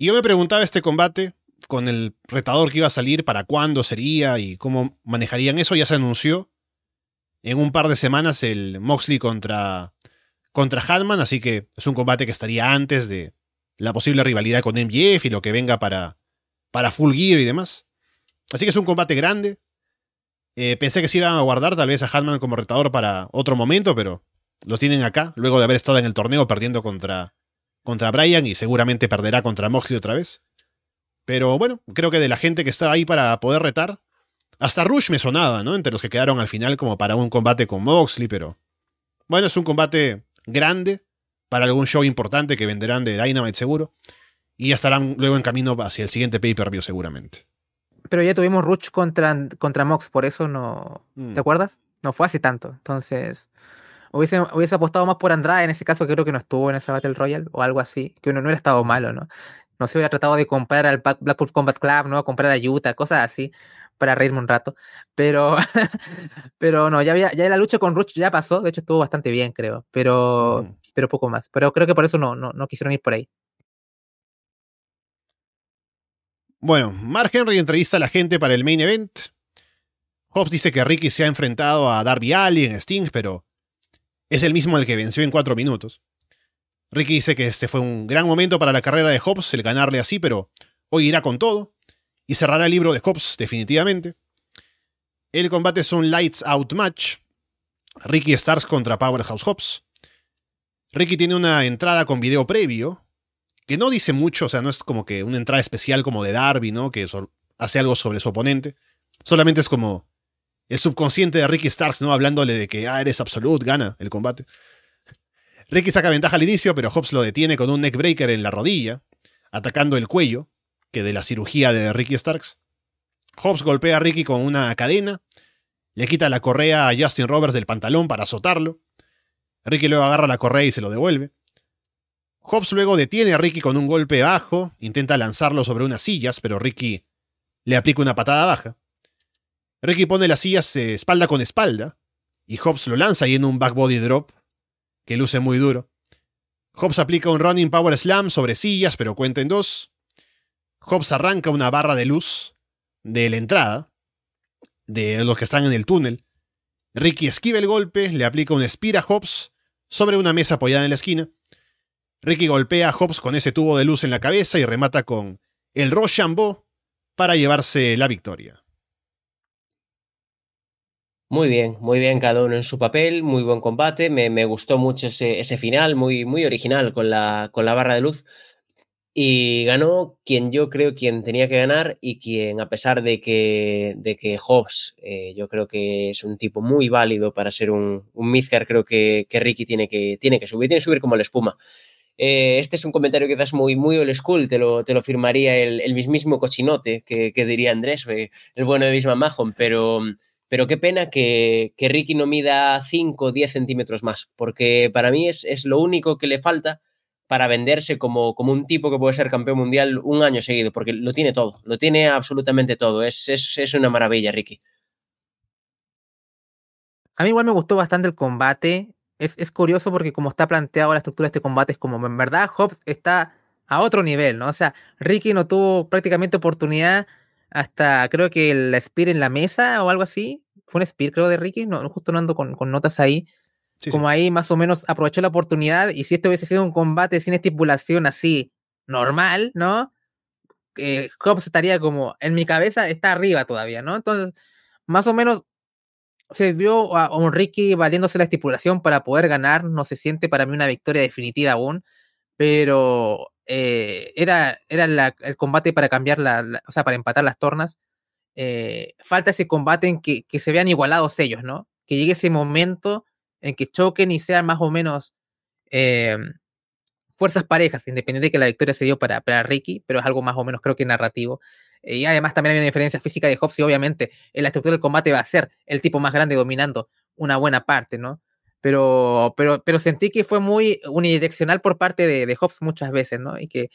Y yo me preguntaba este combate con el retador que iba a salir, para cuándo sería y cómo manejarían eso. Ya se anunció en un par de semanas el Moxley contra, contra Hatman, así que es un combate que estaría antes de la posible rivalidad con MJF y lo que venga para, para Full Gear y demás. Así que es un combate grande. Eh, pensé que se iban a guardar tal vez a Hatman como retador para otro momento, pero lo tienen acá, luego de haber estado en el torneo perdiendo contra contra Brian y seguramente perderá contra Moxley otra vez. Pero bueno, creo que de la gente que está ahí para poder retar, hasta Rush me sonaba, ¿no? Entre los que quedaron al final como para un combate con Moxley, pero bueno, es un combate grande para algún show importante que venderán de Dynamite seguro y ya estarán luego en camino hacia el siguiente pay-per-view seguramente. Pero ya tuvimos Rush contra, contra Mox, por eso no... Mm. ¿Te acuerdas? No fue hace tanto, entonces hubiese, hubiese apostado más por Andrade en ese caso, creo que no estuvo en esa Battle Royale o algo así, que uno no hubiera estado malo, ¿no? No se hubiera tratado de comprar al Blackpool Combat Club, ¿no? Comprar a Utah, cosas así. para reírme un rato. Pero, pero no, ya, había, ya la lucha con Rush ya pasó. De hecho, estuvo bastante bien, creo. Pero, mm. pero poco más. Pero creo que por eso no, no, no quisieron ir por ahí. Bueno, Mark Henry entrevista a la gente para el main event. Hobbs dice que Ricky se ha enfrentado a Darby Allin Sting, pero es el mismo al que venció en cuatro minutos. Ricky dice que este fue un gran momento para la carrera de Hobbs el ganarle así, pero hoy irá con todo y cerrará el libro de Hobbs definitivamente. El combate es un Lights Out Match. Ricky Stars contra Powerhouse Hobbs. Ricky tiene una entrada con video previo, que no dice mucho, o sea, no es como que una entrada especial como de Darby, ¿no? Que hace algo sobre su oponente. Solamente es como el subconsciente de Ricky Starks, ¿no? Hablándole de que, ah, eres absolute, gana el combate. Ricky saca ventaja al inicio, pero Hobbs lo detiene con un neckbreaker en la rodilla, atacando el cuello, que de la cirugía de Ricky Starks. Hobbs golpea a Ricky con una cadena, le quita la correa a Justin Roberts del pantalón para azotarlo. Ricky luego agarra la correa y se lo devuelve. Hobbs luego detiene a Ricky con un golpe bajo, intenta lanzarlo sobre unas sillas, pero Ricky le aplica una patada baja. Ricky pone las sillas eh, espalda con espalda, y Hobbs lo lanza ahí en un back body drop, que luce muy duro. Hobbs aplica un running power slam sobre sillas, pero cuenta en dos. Hobbs arranca una barra de luz de la entrada, de los que están en el túnel. Ricky esquiva el golpe, le aplica un spear a Hobbs sobre una mesa apoyada en la esquina. Ricky golpea a Hobbs con ese tubo de luz en la cabeza y remata con el Rochambeau para llevarse la victoria. Muy bien, muy bien cada uno en su papel, muy buen combate, me, gustó mucho ese, ese, final, muy, muy original con la, con la barra de luz. Y ganó quien yo creo quien tenía que ganar y quien, a pesar de que, de que Hobbs, eh, yo creo que es un tipo muy válido para ser un, un Midgard, creo que, que Ricky tiene que, tiene que subir, tiene que subir como la espuma. Eh, este es un comentario quizás muy, muy old school, te lo, te lo firmaría el, mismísimo cochinote que, diría Andrés, eh, el bueno de Bisma Mahon, pero, pero qué pena que, Ricky no mida 5 o 10 centímetros más, porque para mí es, lo único que le falta para venderse como, como, un tipo que puede ser campeón mundial un año seguido, porque lo tiene todo, lo tiene absolutamente todo, es, es una maravilla, Ricky. A mí igual me gustó bastante el combate es, curioso porque como está planteado la estructura de este combate es como en verdad Hobbs está a otro nivel, ¿no? O sea, Ricky no tuvo prácticamente oportunidad hasta creo que el Spear en la mesa o algo así. Fue un Spear creo de Ricky, no, justo no ando con, notas ahí. como ahí más o menos aprovechó la oportunidad y si esto hubiese sido un combate sin estipulación así normal, ¿no? Eh, Hobbs estaría como, en mi cabeza está arriba todavía, ¿no? Entonces, más o menos se vio a, un Ricky valiéndose la estipulación para poder ganar. No se siente para mí una victoria definitiva aún, pero eh, era, era el combate para cambiar la, o sea, para empatar las tornas. Eh, falta ese combate en que, se vean igualados ellos, ¿no? Que llegue ese momento en que choquen y sean más o menos eh, fuerzas parejas, independiente de que la victoria se dio para, para Ricky, pero es algo más o menos creo que narrativo. Y además también hay una diferencia física de Hobbs y obviamente en la estructura del combate va a ser el tipo más grande dominando una buena parte, ¿no? Pero, pero, pero sentí que fue muy unidireccional por parte de, de Hobbs muchas veces, ¿no? Y que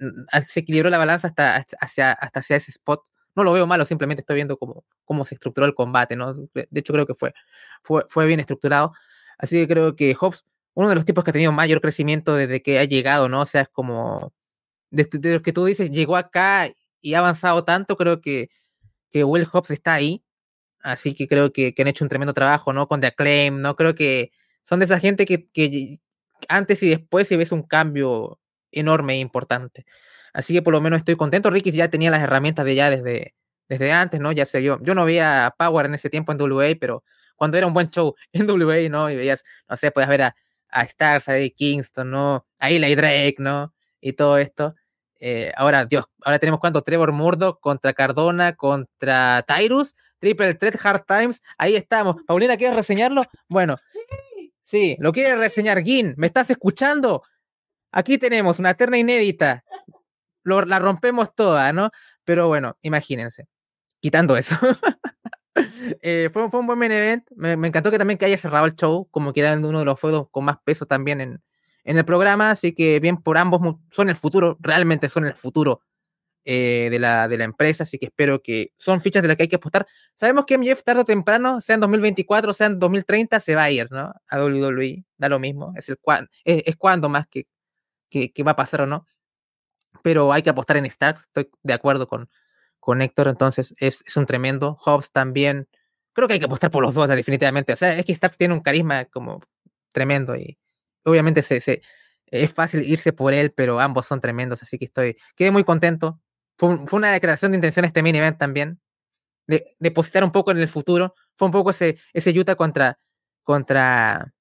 mm, se equilibró la balanza hasta, hacia, hasta hacia ese spot. No lo veo malo, simplemente estoy viendo cómo, cómo se estructuró el combate, ¿no? De hecho, creo que fue, fue, fue bien estructurado. Así que creo que Hobbs, uno de los tipos que ha tenido mayor crecimiento desde que ha llegado, ¿no? O sea, es como, de, de lo que tú dices, llegó acá y ha avanzado tanto, creo que, que Will Hobbs está ahí. Así que creo que, han hecho un tremendo trabajo, ¿no? Con The Acclaim, ¿no? Creo que son de esa gente que, antes y después se ves un cambio enorme e importante. Así que por lo menos estoy contento. Ricky ya tenía las herramientas de ya desde, desde antes, ¿no? Ya se vio. Yo no veía Power en ese tiempo en WA, pero cuando era un buen show en WA, ¿no? Y veías, no sé, podías ver a, a Stars, a Eddie Kingston, ¿no? A Eli Drake, ¿no? Y todo esto. Eh, ahora, Dios, ahora tenemos cuánto? Trevor Murdoch contra Cardona, contra Tyrus, Triple Threat Hard Times, ahí estamos. Paulina, ¿quieres reseñarlo? Bueno, sí, lo quiere reseñar Gin, ¿me estás escuchando? Aquí tenemos una terna inédita, la rompemos toda, ¿no? Pero bueno, imagínense, quitando eso. Eh, fue, un buen main event, me, encantó que también que haya cerrado el show, como que era uno de los fuegos con más peso también en, en el programa, así que bien por ambos, son el futuro, realmente son el futuro eh, de, la, de la empresa, así que espero que son fichas de las que hay que apostar. Sabemos que MJF tarde o temprano, sea en 2024, sea en 2030, se va a ir, ¿no? A WWE, da lo mismo, es, el es, es cuando más que, que, va a pasar o no. Pero hay que apostar en Stark, estoy de acuerdo con, con Héctor, entonces es, es un tremendo. Hobbs también, creo que hay que apostar por los dos, definitivamente. O sea, es que Stark tiene un carisma como tremendo y obviamente se, se, es fácil irse por él, pero ambos son tremendos, así que estoy, quedé muy contento fue, una declaración de intención este mini event también. De depositar un poco en el futuro. Fue un poco ese, ese Utah contra, contra,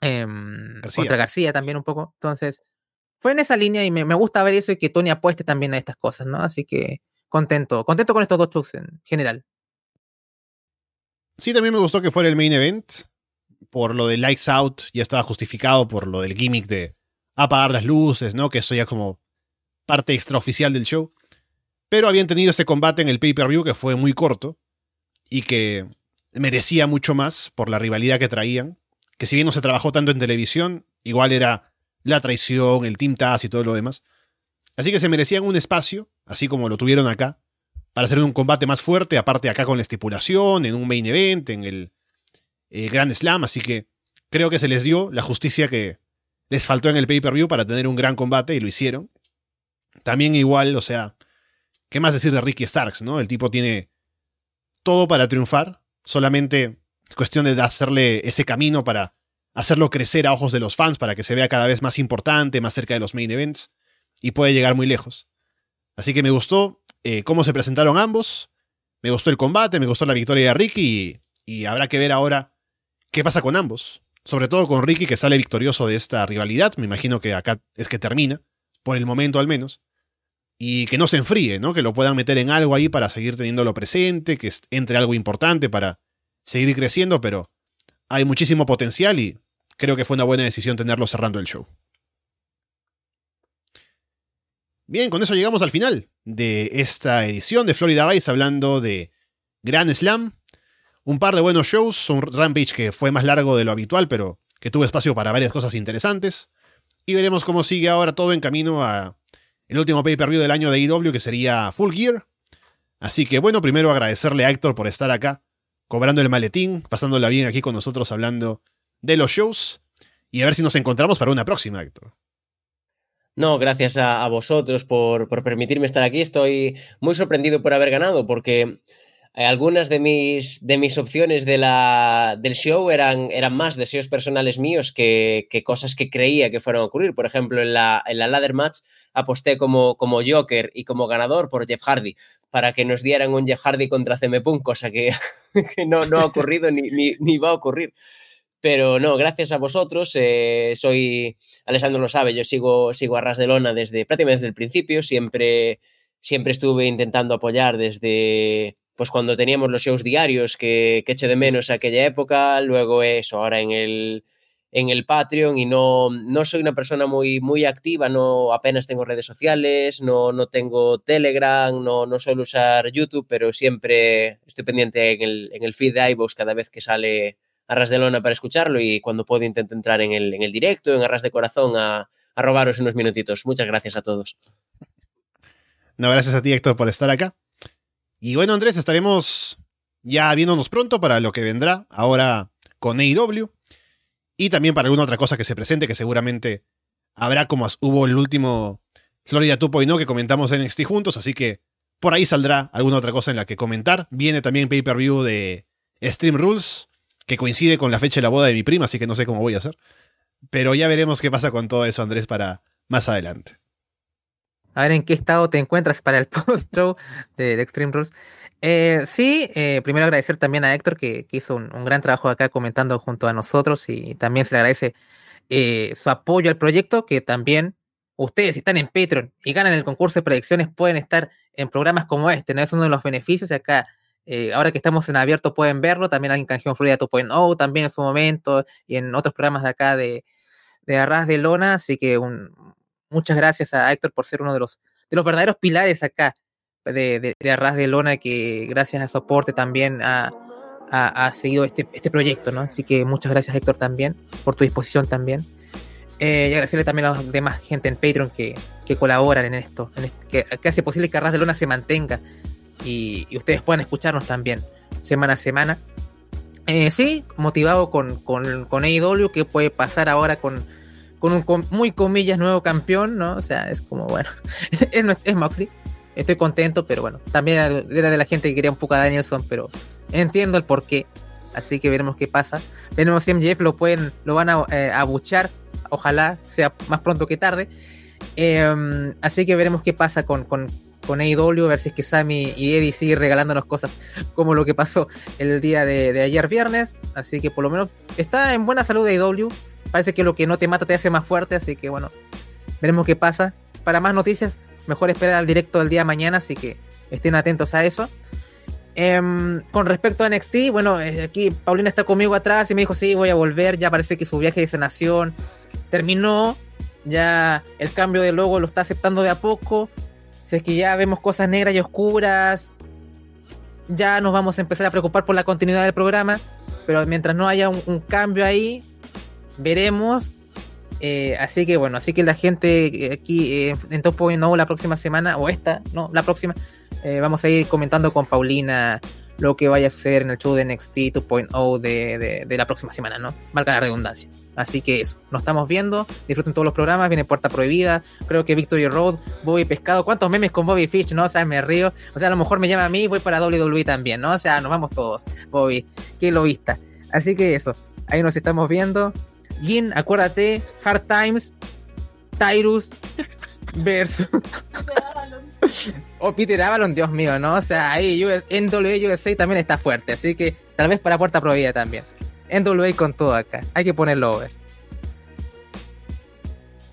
em, García. contra García también un poco. Entonces, fue en esa línea y me, me, gusta ver eso y que Tony apueste también a estas cosas, ¿no? Así que contento, contento con estos dos shows en general. Sí, también me gustó que fuera el main event. Por lo de Lights Out, ya estaba justificado por lo del gimmick de apagar las luces, ¿no? Que eso ya como parte extraoficial del show. Pero habían tenido ese combate en el pay-per-view que fue muy corto y que merecía mucho más por la rivalidad que traían. Que si bien no se trabajó tanto en televisión, igual era la traición, el Team Taz y todo lo demás. Así que se merecían un espacio, así como lo tuvieron acá, para hacer un combate más fuerte, aparte acá con la estipulación, en un main event, en el eh, Grand Slam. Así que creo que se les dio la justicia que les faltó en el pay-per-view para tener un gran combate y lo hicieron. También igual, o sea, ¿Qué más decir de Ricky Starks, no? El tipo tiene todo para triunfar, solamente es cuestión de hacerle ese camino para hacerlo crecer a ojos de los fans, para que se vea cada vez más importante, más cerca de los main events, y puede llegar muy lejos. Así que me gustó eh, cómo se presentaron ambos, me gustó el combate, me gustó la victoria de Ricky, y, y habrá que ver ahora qué pasa con ambos. Sobre todo con Ricky que sale victorioso de esta rivalidad, me imagino que acá es que termina, por el momento al menos y que no se enfríe, ¿no? Que lo puedan meter en algo ahí para seguir teniéndolo presente, que entre algo importante para seguir creciendo, pero hay muchísimo potencial y creo que fue una buena decisión tenerlo cerrando el show. Bien, con eso llegamos al final de esta edición de Florida Vice hablando de Grand Slam. Un par de buenos shows, un Rampage que fue más largo de lo habitual, pero que tuvo espacio para varias cosas interesantes. Y veremos cómo sigue ahora todo en camino a el último pay-per-view del año de IW, que sería Full Gear. Así que bueno, primero agradecerle a Héctor por estar acá, cobrando el maletín, pasándola bien aquí con nosotros hablando de los shows. Y a ver si nos encontramos para una próxima, Héctor. No, gracias a, vosotros por, permitirme estar aquí. Estoy muy sorprendido por haber ganado porque algunas de mis, de mis opciones de la, del show eran, eran más deseos personales míos que, que, cosas que creía que fueron a ocurrir. Por ejemplo, en la, en la ladder match aposté como, como Joker y como ganador por Jeff Hardy para que nos dieran un Jeff Hardy contra CM Punk, cosa que, que no, no, ha ocurrido ni, ni, ni, va a ocurrir. Pero no, gracias a vosotros. Eh, soy, Alessandro lo sabe, yo sigo, sigo a Ras de Lona desde prácticamente desde el principio. Siempre, siempre estuve intentando apoyar desde, pues cuando teníamos los shows diarios que, que eché de menos aquella época, luego eso, ahora en el, en el Patreon y no, no soy una persona muy, muy activa, no apenas tengo redes sociales, no, no tengo Telegram, no, no suelo usar YouTube, pero siempre estoy pendiente en el, en el feed de iVoox cada vez que sale Arras de Lona para escucharlo y cuando puedo intento entrar en el, en el directo, en Arras de Corazón, a, a robaros unos minutitos. Muchas gracias a todos. No, gracias a ti, Héctor, por estar acá. Y bueno, Andrés, estaremos ya viéndonos pronto para lo que vendrá ahora con AEW. Y también para alguna otra cosa que se presente, que seguramente habrá como hubo el último Florida 2.0 que comentamos en NXT juntos, así que por ahí saldrá alguna otra cosa en la que comentar. Viene también pay-per-view de Stream Rules, que coincide con la fecha de la boda de mi prima, así que no sé cómo voy a hacer. Pero ya veremos qué pasa con todo eso, Andrés, para más adelante a ver en qué estado te encuentras para el post-show de, Extreme Rules. Eh, sí, eh, primero agradecer también a Héctor que, hizo un, gran trabajo acá comentando junto a nosotros y también se le agradece eh, su apoyo al proyecto, que también ustedes si están en Patreon y ganan el concurso de predicciones pueden estar en programas como este, ¿no? Es uno de los beneficios y acá, ahora que estamos en abierto pueden verlo, también alguien canjeó en Florida 2.0 también en su momento y en otros programas de acá de, de Arras de Lona, así que un, muchas gracias a Héctor por ser uno de los, de los verdaderos pilares acá de, de, Arras de Lona, que gracias a su aporte también ha, ha, seguido este, este proyecto, ¿no? Así que muchas gracias Héctor también, por tu disposición también. Eh, y agradecerle también a los demás gente en Patreon que, que colaboran en esto, que, hace posible que Arras de Lona se mantenga y, ustedes puedan escucharnos también semana a semana. Eh, sí, motivado con, con, con AEW, que puede pasar ahora con, con un muy comillas nuevo campeón, ¿no? O sea, es como, bueno, es, es Moxley. Estoy contento, pero bueno, también era de la gente que quería un poco a Danielson, pero entiendo el porqué. Así que veremos qué pasa. Veremos si MJF lo pueden, lo van a eh, abuchar. Ojalá sea más pronto que tarde. Em, así que veremos qué pasa con, con, con AEW, a ver si es que Sammy y Eddie siguen regalándonos cosas como lo que pasó el día de, ayer viernes. Así que por lo menos está en buena salud AEW. Parece que lo que no te mata te hace más fuerte, así que bueno, veremos qué pasa. Para más noticias, mejor esperar al directo del día de mañana, así que estén atentos a eso. Em, con respecto a NXT, bueno, eh, aquí Paulina está conmigo atrás y me dijo, sí, voy a volver, ya parece que su viaje de sanación terminó, ya el cambio de logo lo está aceptando de a poco, si es que ya vemos cosas negras y oscuras, ya nos vamos a empezar a preocupar por la continuidad del programa, pero mientras no haya un, cambio ahí, veremos. Eh, así que bueno, así que la gente aquí eh, en Top Point no la próxima semana, o esta, no, la próxima, eh, vamos a ir comentando con Paulina lo que vaya a suceder en el show de NXT 2.0 de, de, la próxima semana, ¿no? Valga la redundancia. Así que eso, nos estamos viendo, disfruten todos los programas, viene Puerta Prohibida, creo que Victory Road, Bobby Pescado, ¿cuántos memes con Bobby Fish, no? O sea, me río, o sea, a lo mejor me llama a mí, voy para WWE también, ¿no? O sea, nos vamos todos, Bobby, que lo vista. Así que eso, ahí nos estamos viendo. Gin, acuérdate, Hard Times, Tyrus versus... o Peter Avalon, Dios mío, ¿no? O sea, ahí NWA USA también está fuerte, así que tal vez para puerta prohibida también. NWA con todo acá, hay que ponerlo over.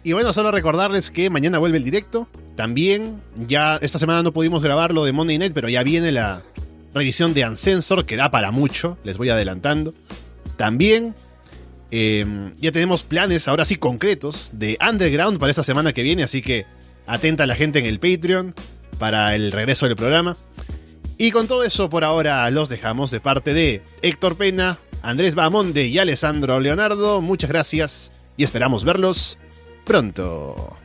Y bueno, solo recordarles que mañana vuelve el directo. También, ya esta semana no pudimos grabarlo de Monday Night, pero ya viene la revisión de Ancensor, que da para mucho, les voy adelantando. También em, ya tenemos planes, ahora sí concretos, de Underground para esta semana que viene, así que atenta la gente en el Patreon para el regreso del programa. Y con todo eso, por ahora los dejamos de parte de Héctor Pena, Andrés Bamonde y Alessandro Leonardo. Muchas gracias y esperamos verlos pronto.